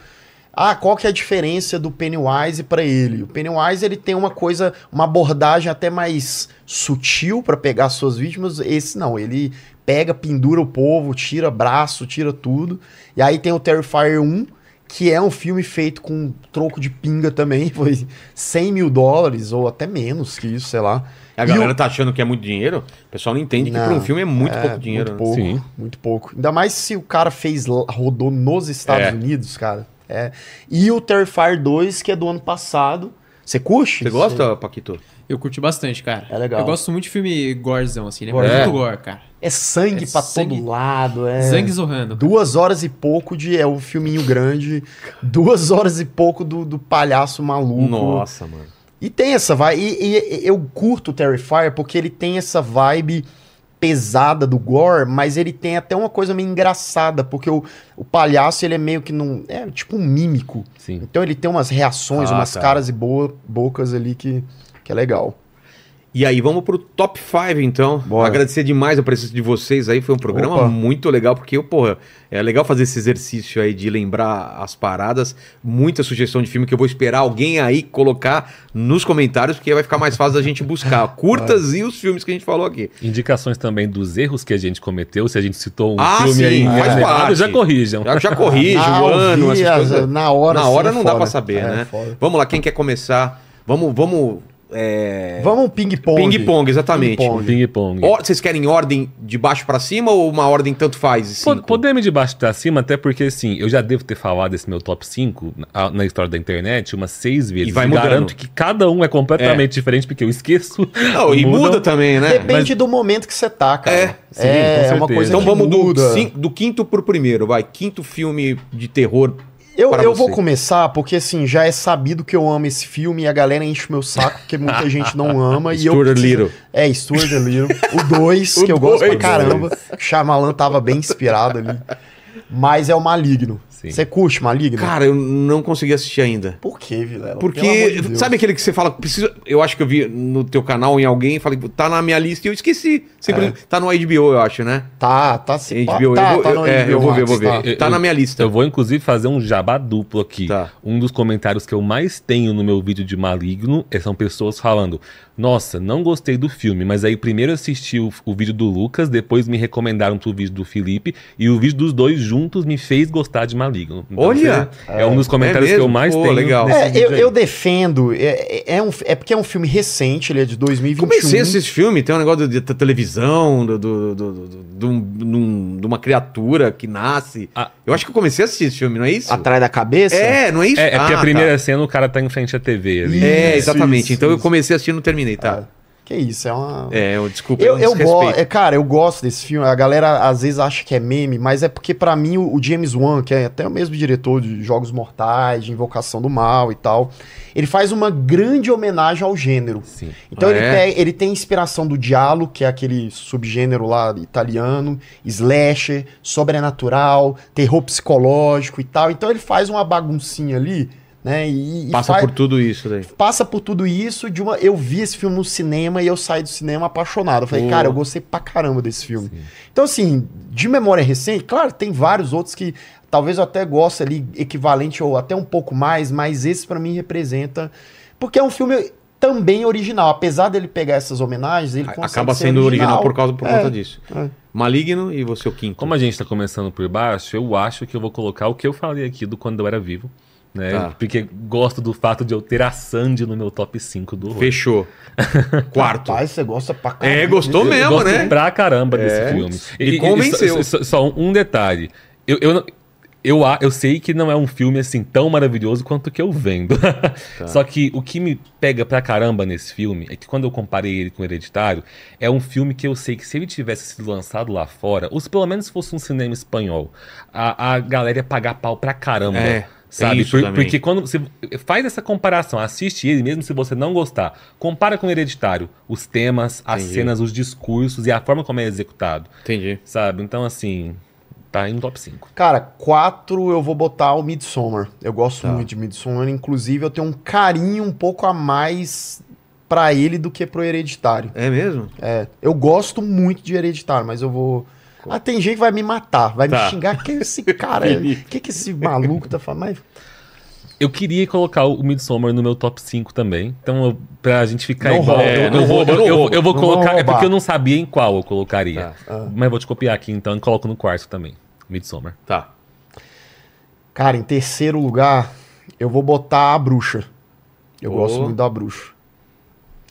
Ah, qual que é a diferença do Pennywise pra ele? O Pennywise ele tem uma coisa, uma abordagem até mais sutil pra pegar suas vítimas. Esse não, ele pega, pendura o povo, tira braço, tira tudo. E aí tem o Terrifier 1, que é um filme feito com troco de pinga também, foi 100 mil dólares, ou até menos que isso, sei lá. A galera o- tá achando que é muito dinheiro. O pessoal não entende que Não, pra um filme é muito é, pouco dinheiro. Muito né? pouco, Sim. muito pouco. Ainda mais se o cara fez, lá- rodou nos Estados É. Unidos, cara. É. E o Terrifier 2, que é do ano passado. Você curte? Você gosta, Paquito? Eu curti bastante, cara. É legal. Eu gosto muito de filme gorzão, assim. Lembra É. muito gore, cara. É sangue É pra sangue- todo lado. É... Sangue zorrando. Duas horas e pouco de. É um filminho grande. Duas horas e pouco do, do palhaço maluco. Nossa, mano. E tem essa vibe. E, e- e eu curto o Terrifier porque ele tem essa vibe pesada do gore, mas ele tem até uma coisa meio engraçada, porque o, o palhaço ele é meio que num. É tipo um mímico. Sim. Então ele tem umas reações, Ah, umas tá. caras e boa, bocas ali que, que é legal. E aí, vamos pro top 5, então. Bora. Agradecer demais a presença de vocês aí. Foi um programa Opa. muito legal, porque, eu, porra, é legal fazer esse exercício aí de lembrar as paradas. Muita sugestão de filme que eu vou esperar alguém aí colocar nos comentários, porque vai ficar mais fácil da gente buscar. Curtas e os filmes que a gente falou aqui. Indicações também dos erros que a gente cometeu. Se a gente citou um Ah, filme sim, aí faz errado, parte. já corrijam. Já, já corrige Ah, o ano, ouvir essas as- coisas. na hora, Na hora é não dá foda. pra saber, É, né? foda. Vamos lá, quem quer começar? Vamos, vamos. É... Vamos um ping-pong. Ping-pong, exatamente. Ping-pong. Ping-pong. Ó, vocês querem ordem de baixo pra cima ou uma ordem tanto faz? Cinco? Podemos ir de baixo pra cima, até porque, assim, eu já devo ter falado desse meu top 5 na, na história da internet umas seis vezes. E vai mudando. garanto que cada um é completamente diferente, porque eu esqueço. Não, e muda também, né? Depende do momento que você tá, cara. É, sim, é, com é uma coisa Então que vamos do, do quinto pro primeiro, vai. Quinto filme de terror. Eu, eu vou começar porque, assim, já é sabido que eu amo esse filme e a galera enche o meu saco porque muita gente não ama. e eu Stuart preciso- Little. É, Stuart Little. O 2, O que eu gosto pra caramba. Shyamalan tava bem inspirado ali. Mas é o Maligno. Sim. Você curte Maligno? Cara, eu não consegui assistir ainda. Por que, Vilela? Pelo amor Porque, de Deus. sabe aquele que você fala, preciso, eu acho que eu vi no teu canal em alguém, falei, tá na minha lista e eu esqueci. Sempre, É. Tá no HBO, eu acho, né? Tá, tá se pá- HBO, tá, eu vou, tá no é, HBO eu vou ver, eu vou ver. tá. Tá, na minha lista. Eu vou, inclusive, fazer um jabá duplo aqui. Tá. Um dos comentários que eu mais tenho no meu vídeo de Maligno é- são pessoas falando: Nossa, não gostei do filme, mas aí primeiro assisti o, o vídeo do Lucas, depois me recomendaram pro vídeo do Felipe, e o vídeo dos dois juntos me fez gostar de Maligno. Então, Olha! É, um dos comentários É que eu mais Pô, tenho. legal. nesse É, vídeo eu, aí. eu defendo. É, é, um, é porque é um filme recente, ele é de 2021. Comecei a assistir esse filme, tem um negócio de, de televisão, do, do, do, do- do- de um- um- uma criatura que nasce. Ah. Eu acho que eu comecei a assistir esse filme, não é isso? Atrás da cabeça? É, não é isso? É, é porque Ah, a primeira cena o cara tá em frente à TV ali. Tá. É, Isso, exatamente. isso, então eu isso. comecei a assistir e não terminei, tá? Ah, Que isso, é uma. É, eu, desculpa, Eu, eu gosto, é, cara, eu gosto desse filme. A galera às vezes acha que é meme, mas é porque pra mim o, o James Wan, que é até o mesmo diretor de Jogos Mortais, de Invocação do Mal e tal, ele faz uma grande homenagem ao gênero. Sim. Então Ah, ele, é? pega- ele tem inspiração do Diallo, que é aquele subgênero lá italiano, slasher, sobrenatural, terror psicológico e tal. Então ele faz uma baguncinha ali, né? E, e Passa faz- por tudo isso daí. passa por tudo isso de uma eu vi esse filme no cinema e eu saí do cinema apaixonado. Eu falei, cara, eu gostei pra caramba desse filme. Então assim, de memória recente, claro, tem vários outros que talvez eu até goste ali equivalente ou até um pouco mais, mas esse pra mim representa porque é um filme também original, apesar dele pegar essas homenagens, ele consegue Acaba ser sendo original por, causa, por É, conta disso. é. Maligno e você o quinto. Como a gente tá começando por baixo, eu acho que eu vou colocar o que eu falei aqui do quando eu era vivo. Né? Tá. Porque gosto do fato de eu ter a Sandy no meu top 5 do horror. Fechou. Quarto. Rapaz, você gosta pra caramba. É, gostou Eu mesmo, gosto né? pra caramba É. desse filme. Me convenceu. só, só- só um detalhe. Eu, eu, eu, eu sei que não é um filme assim tão maravilhoso quanto o que eu vendo. Tá. Só que o que me pega pra caramba nesse filme é que quando eu comparei ele com Hereditário, é um filme que eu sei que se ele tivesse sido lançado lá fora, ou se pelo menos fosse um cinema espanhol, a, a galera ia pagar pau pra caramba. É, Sabe? Por- porque quando você faz essa comparação, assiste ele, mesmo se você não gostar, compara com o Hereditário, os temas, as Entendi. cenas, os discursos e a forma como é executado, Entendi. sabe? Então, assim, tá aí no top 5. Cara, quatro eu vou botar o Midsommar. Eu gosto Tá. muito de Midsommar. Inclusive, eu tenho um carinho um pouco a mais pra ele do que pro Hereditário. É mesmo? É, eu gosto muito de Hereditário, mas eu vou... Ah, tem gente que vai me matar, vai Tá. me xingar. Que esse cara, o que que esse maluco tá falando? Mas Eu queria colocar o Midsommar no meu top 5 também. Então, eu, pra gente ficar Não igual. rouba, eu, não rouba, eu- não eu- rouba. eu vou Não colocar. É porque eu não sabia em qual eu colocaria. Tá. Mas eu vou te copiar aqui então e coloco no quarto também. Midsommar. Tá. Cara, em terceiro lugar, eu vou botar a bruxa. Eu Oh. gosto muito da bruxa.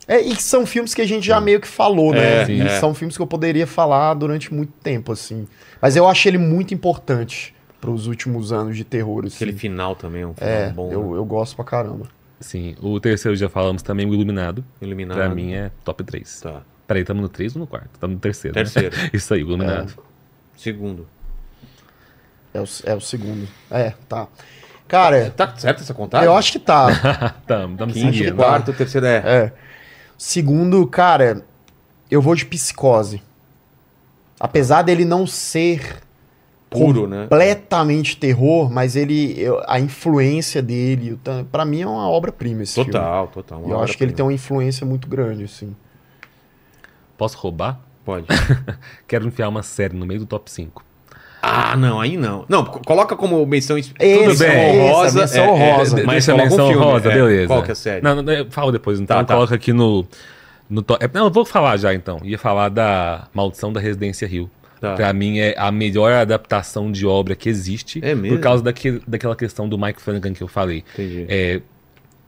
É, e são filmes que a gente já meio que falou, né? É, sim, e é. são filmes que eu poderia falar durante muito tempo, assim. Mas eu acho ele muito importante pros últimos anos de terror, assim. Aquele final também é um final É, bom. eu, né? eu gosto pra caramba. Sim. O terceiro já falamos também, o Iluminado. Iluminado. Pra mim é top 3. Tá. Peraí, estamos no 3 ou no quarto? Estamos no terceiro. né? Terceiro. Isso aí, o Iluminado. Segundo. É o, é o segundo. É, tá. Cara, Tá certo essa contagem? eu acho que tá. Tamo, tamo Quinto, seguindo. quarto, terceiro é. É. Segundo, cara, eu vou de psicose. Apesar dele não ser Puro, né? completamente terror, mas ele eu- a influência dele, pra mim é uma obra-prima esse filme. Total, total. Eu acho que ele tem uma influência muito grande, assim. Posso roubar? Pode. Quero enfiar uma série no meio do top 5. Ah, não, aí não. Não, co- coloca como menção, es- Esse, menção esse, honrosa. menção é, é, honrosa. mas Deixa coloca um menção filme, rosa, é. beleza. Qual que é a série? Não, não, eu falo depois, então. Tá, tá. Coloca aqui no. no to... é, Não, eu vou falar já então. Ia falar da Maldição da Residência Rio. Tá. Pra mim é a melhor adaptação de obra que existe. É mesmo? Por causa daquele, daquela questão do Mike Flanagan que eu falei. Entendi. É,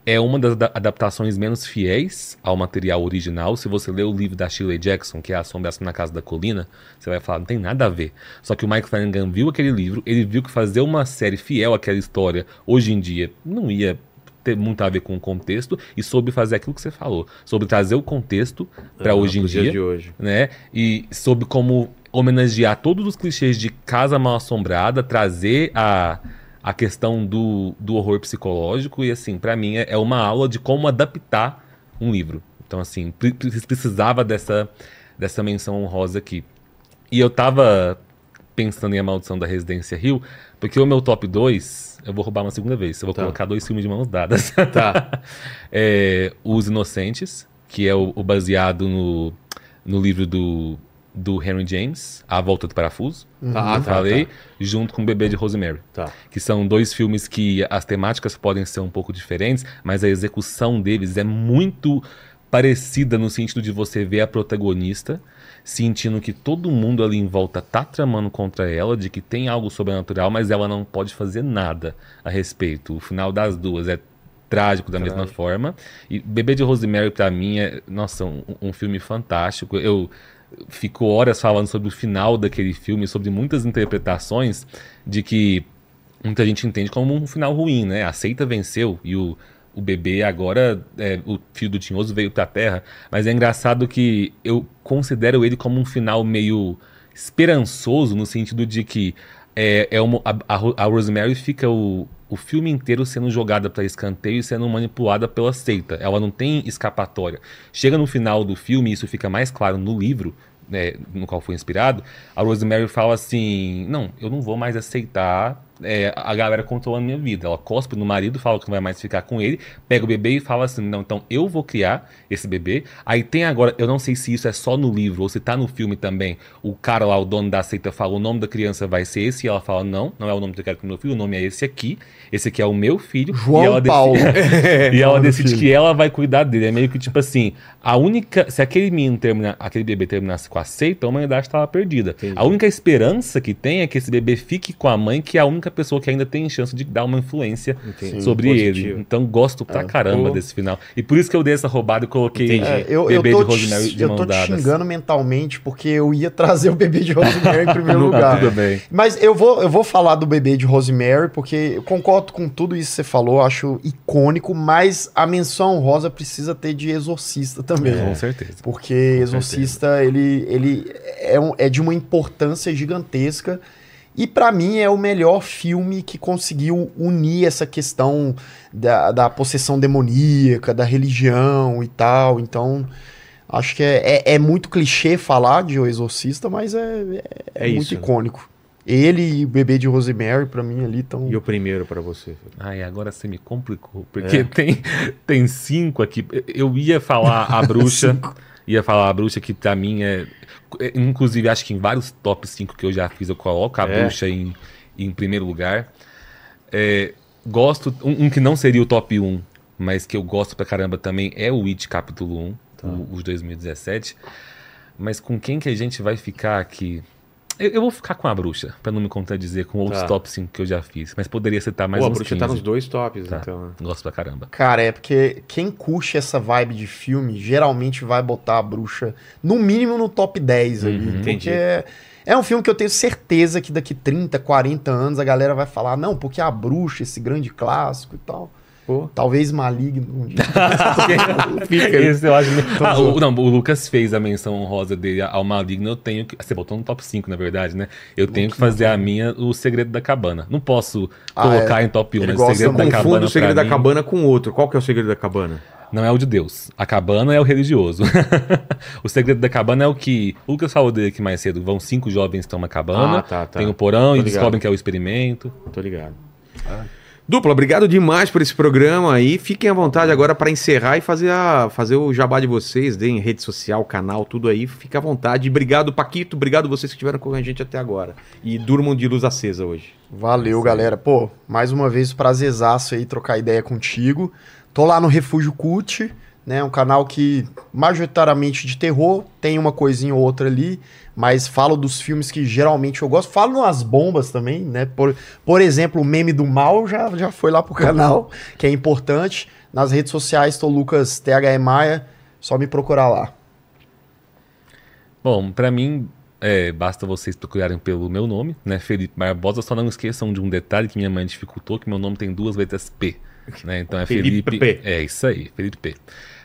é uma das da- adaptações menos fiéis ao material original. Se você ler o livro da Shirley Jackson, que é A Assombração na Casa da Colina, você vai falar, não tem nada a ver. Só que o Mike Flanagan viu aquele livro, ele viu que fazer uma série fiel àquela história, hoje em dia, não ia ter muito a ver com o contexto, e soube fazer aquilo que você falou, sobre trazer o contexto para Ah, hoje em dia de hoje. né? E sobre como homenagear todos os clichês de casa mal assombrada, trazer a, a questão do, do horror psicológico e assim, pra mim é, é uma aula de como adaptar um livro. Então assim, pre- pre- precisava dessa dessa menção honrosa aqui. E eu tava pensando em A Maldição da Residência Rio, porque o meu top 2, eu vou roubar uma segunda vez, eu vou Tá. colocar dois filmes de mãos dadas. Tá. é, Os Inocentes, que é o, o baseado no, no livro do, do Henry James, A Volta do Parafuso, Ah, eu tá, falei, tá. junto com o Bebê de Rosemary. Tá. Que são dois filmes que as temáticas podem ser um pouco diferentes, mas a execução deles é muito parecida no sentido de você ver a protagonista sentindo que todo mundo ali em volta tá tramando contra ela, de que tem algo sobrenatural, mas ela não pode fazer nada a respeito. O final das duas é trágico da mesma Trágico. forma. E Bebê de Rosemary, pra mim, é, nossa, um, um filme fantástico. Eu fico horas falando sobre o final daquele filme, sobre muitas interpretações de que muita gente entende como um final ruim, né? A seita venceu e o o bebê, agora é, o filho do Tinhoso veio pra Terra. Mas é engraçado que eu considero ele como um final meio esperançoso, no sentido de que é, é uma, a, a Rosemary fica o, o filme inteiro sendo jogada para escanteio e sendo manipulada pela seita. Ela não tem escapatória. Chega no final do filme, isso fica mais claro no livro, né, no qual foi inspirado, a Rosemary fala assim: Não, eu não vou mais aceitar é, a galera controlando a minha vida. Ela cospe no marido, fala que não vai mais ficar com ele, pega o bebê e fala assim: Não, então eu vou criar esse bebê. Aí tem agora, eu não sei se isso é só no livro ou se tá no filme também. O cara lá, o dono da seita, fala: O nome da criança vai ser esse. E ela fala: Não, não é o nome que eu quero pro meu filho, o nome é esse aqui. Esse aqui é o meu filho. João e ela Paulo. Decide, e ela decide que ela vai cuidar dele. É meio que tipo assim: a única. Se aquele menino terminar, aquele bebê terminasse com a seita, a humanidade estava perdida. A única esperança que tem é que esse bebê fique com a mãe, que é a única pessoa que ainda tem chance de dar uma influência Entendi. sobre Positivo. ele. Então gosto pra caramba pô. desse final. E por isso que eu dei essa roubada e coloquei. É, eu, eu bebê tô, de Rosemary te, de eu tô te xingando mentalmente porque eu ia trazer o bebê de Rosemary em primeiro lugar. Tudo bem. Mas eu vou, eu vou falar do bebê de Rosemary, porque eu concordo com tudo isso que você falou, acho icônico, mas a menção rosa precisa ter de Exorcista também. Com certeza. Porque Exorcista, ele, ele é, um- é de uma importância gigantesca. E pra mim é o melhor filme que conseguiu unir essa questão da, da possessão demoníaca, da religião e tal. Então, acho que é, é, é muito clichê falar de O Exorcista, mas é, é, É muito isso, né? icônico. Ele e o bebê de Rosemary, pra mim, ali estão. E o primeiro pra você? Ai, agora você me complicou. Porque É. tem, tem cinco aqui. Eu ia falar a bruxa. ia falar a bruxa que pra mim é. é, Inclusive, acho que em vários top 5 que eu já fiz, eu coloco a É. bruxa em, em primeiro lugar. É, gosto. Um, um que não seria o top 1, mas que eu gosto pra caramba também é o It capítulo 1, o, os 2017. Mas com quem que a gente vai ficar aqui? Eu, eu vou ficar com a bruxa, pra não me contradizer com outros Tá. top 5 que eu já fiz. Mas poderia citar mais Pô, a uns bruxa 15. tá nos dois tops, Tá. então. né? Gosto pra caramba. Cara, é porque quem curte essa vibe de filme geralmente vai botar a bruxa no mínimo no top 10 ali. Uhum, entendi. porque é, é um filme que eu tenho certeza que daqui 30, 40 anos a galera vai falar, não, porque a bruxa, esse grande clássico e tal. Pô. Talvez maligno um. Esse eu acho. Ah, o, não, o Lucas fez a menção honrosa dele ao Maligno. Eu tenho que. Você botou no top 5, na verdade, né? Eu tenho que fazer a minha, o Segredo da Cabana. Não posso Ah, colocar é. em top 1, Ele mas o gosta Segredo da. Cabana. Confundo o segredo da mim, cabana com outro. Qual que é o segredo da cabana? Não é o de Deus. A cabana é o religioso. o segredo da cabana é o que. O Lucas falou dele aqui mais cedo. Vão cinco jovens que estão na cabana. Ah, tá, tá. Tem o porão Tô e ligado. descobrem que é o experimento. Tô ligado. Dupla, obrigado demais por esse programa aí. Fiquem à vontade agora para encerrar e fazer, a, fazer o jabá de vocês, deem rede social, canal, tudo aí. Fique à vontade. Obrigado, Paquito. Obrigado vocês que estiveram com a gente até agora. E durmam de luz acesa hoje. Valeu, galera. Pô, mais uma vez, prazerzaço aí trocar ideia contigo. Tô lá no Refúgio Cult, né? Um canal que majoritariamente de terror, tem uma coisinha ou outra ali, mas falo dos filmes que geralmente eu gosto. Falo nas bombas também, né? Por, por exemplo, o meme do mal já, já foi lá pro canal, que é importante. Nas redes sociais, tô Lucas THE Maia, só me procurar lá. Bom, pra mim, é, basta vocês procurarem pelo meu nome, né? Felipe Barbosa. Só não esqueçam de um detalhe que minha mãe dificultou, que meu nome tem duas letras P. Né? Então é Felipe Felipe. P. É isso aí, Felipe P.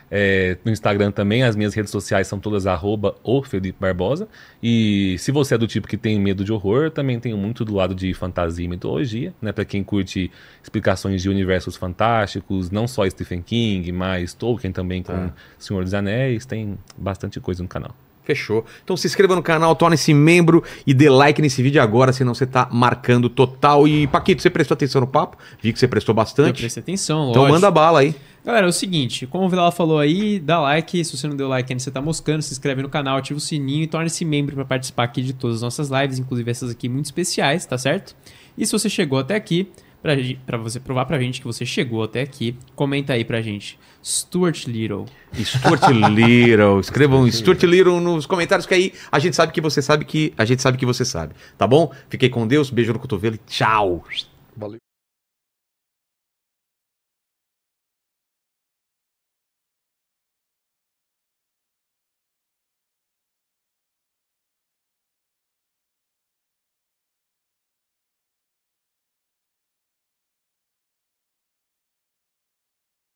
É, no Instagram também, as minhas redes sociais são todas arroba o Felipe Barbosa. E se você é do tipo que tem medo de horror, eu também tenho muito do lado de fantasia e mitologia, né? Pra quem curte explicações de universos fantásticos, não só Stephen King, mas Tolkien também com Tá. Senhor dos Anéis, tem bastante coisa no canal. Fechou. Então se inscreva no canal, torne-se membro e dê like nesse vídeo agora, senão você tá marcando total. E, Paquito, você prestou atenção no papo? Vi que você prestou Eu bastante. prestei atenção, Então lógico. manda bala aí. Galera, é o seguinte, como o Vilela falou aí, dá like, se você não deu like ainda, você tá moscando, se inscreve no canal, ativa o sininho e torne-se membro para participar aqui de todas as nossas lives, inclusive essas aqui muito especiais, tá certo? E se você chegou até aqui, pra você provar pra gente que você chegou até aqui, comenta aí pra gente, Stuart Little. Stuart Little. Escrevam Stuart Little nos comentários que aí a gente sabe que você sabe que a gente sabe que você sabe, tá bom? Fiquei com Deus, beijo no cotovelo e tchau. Valeu.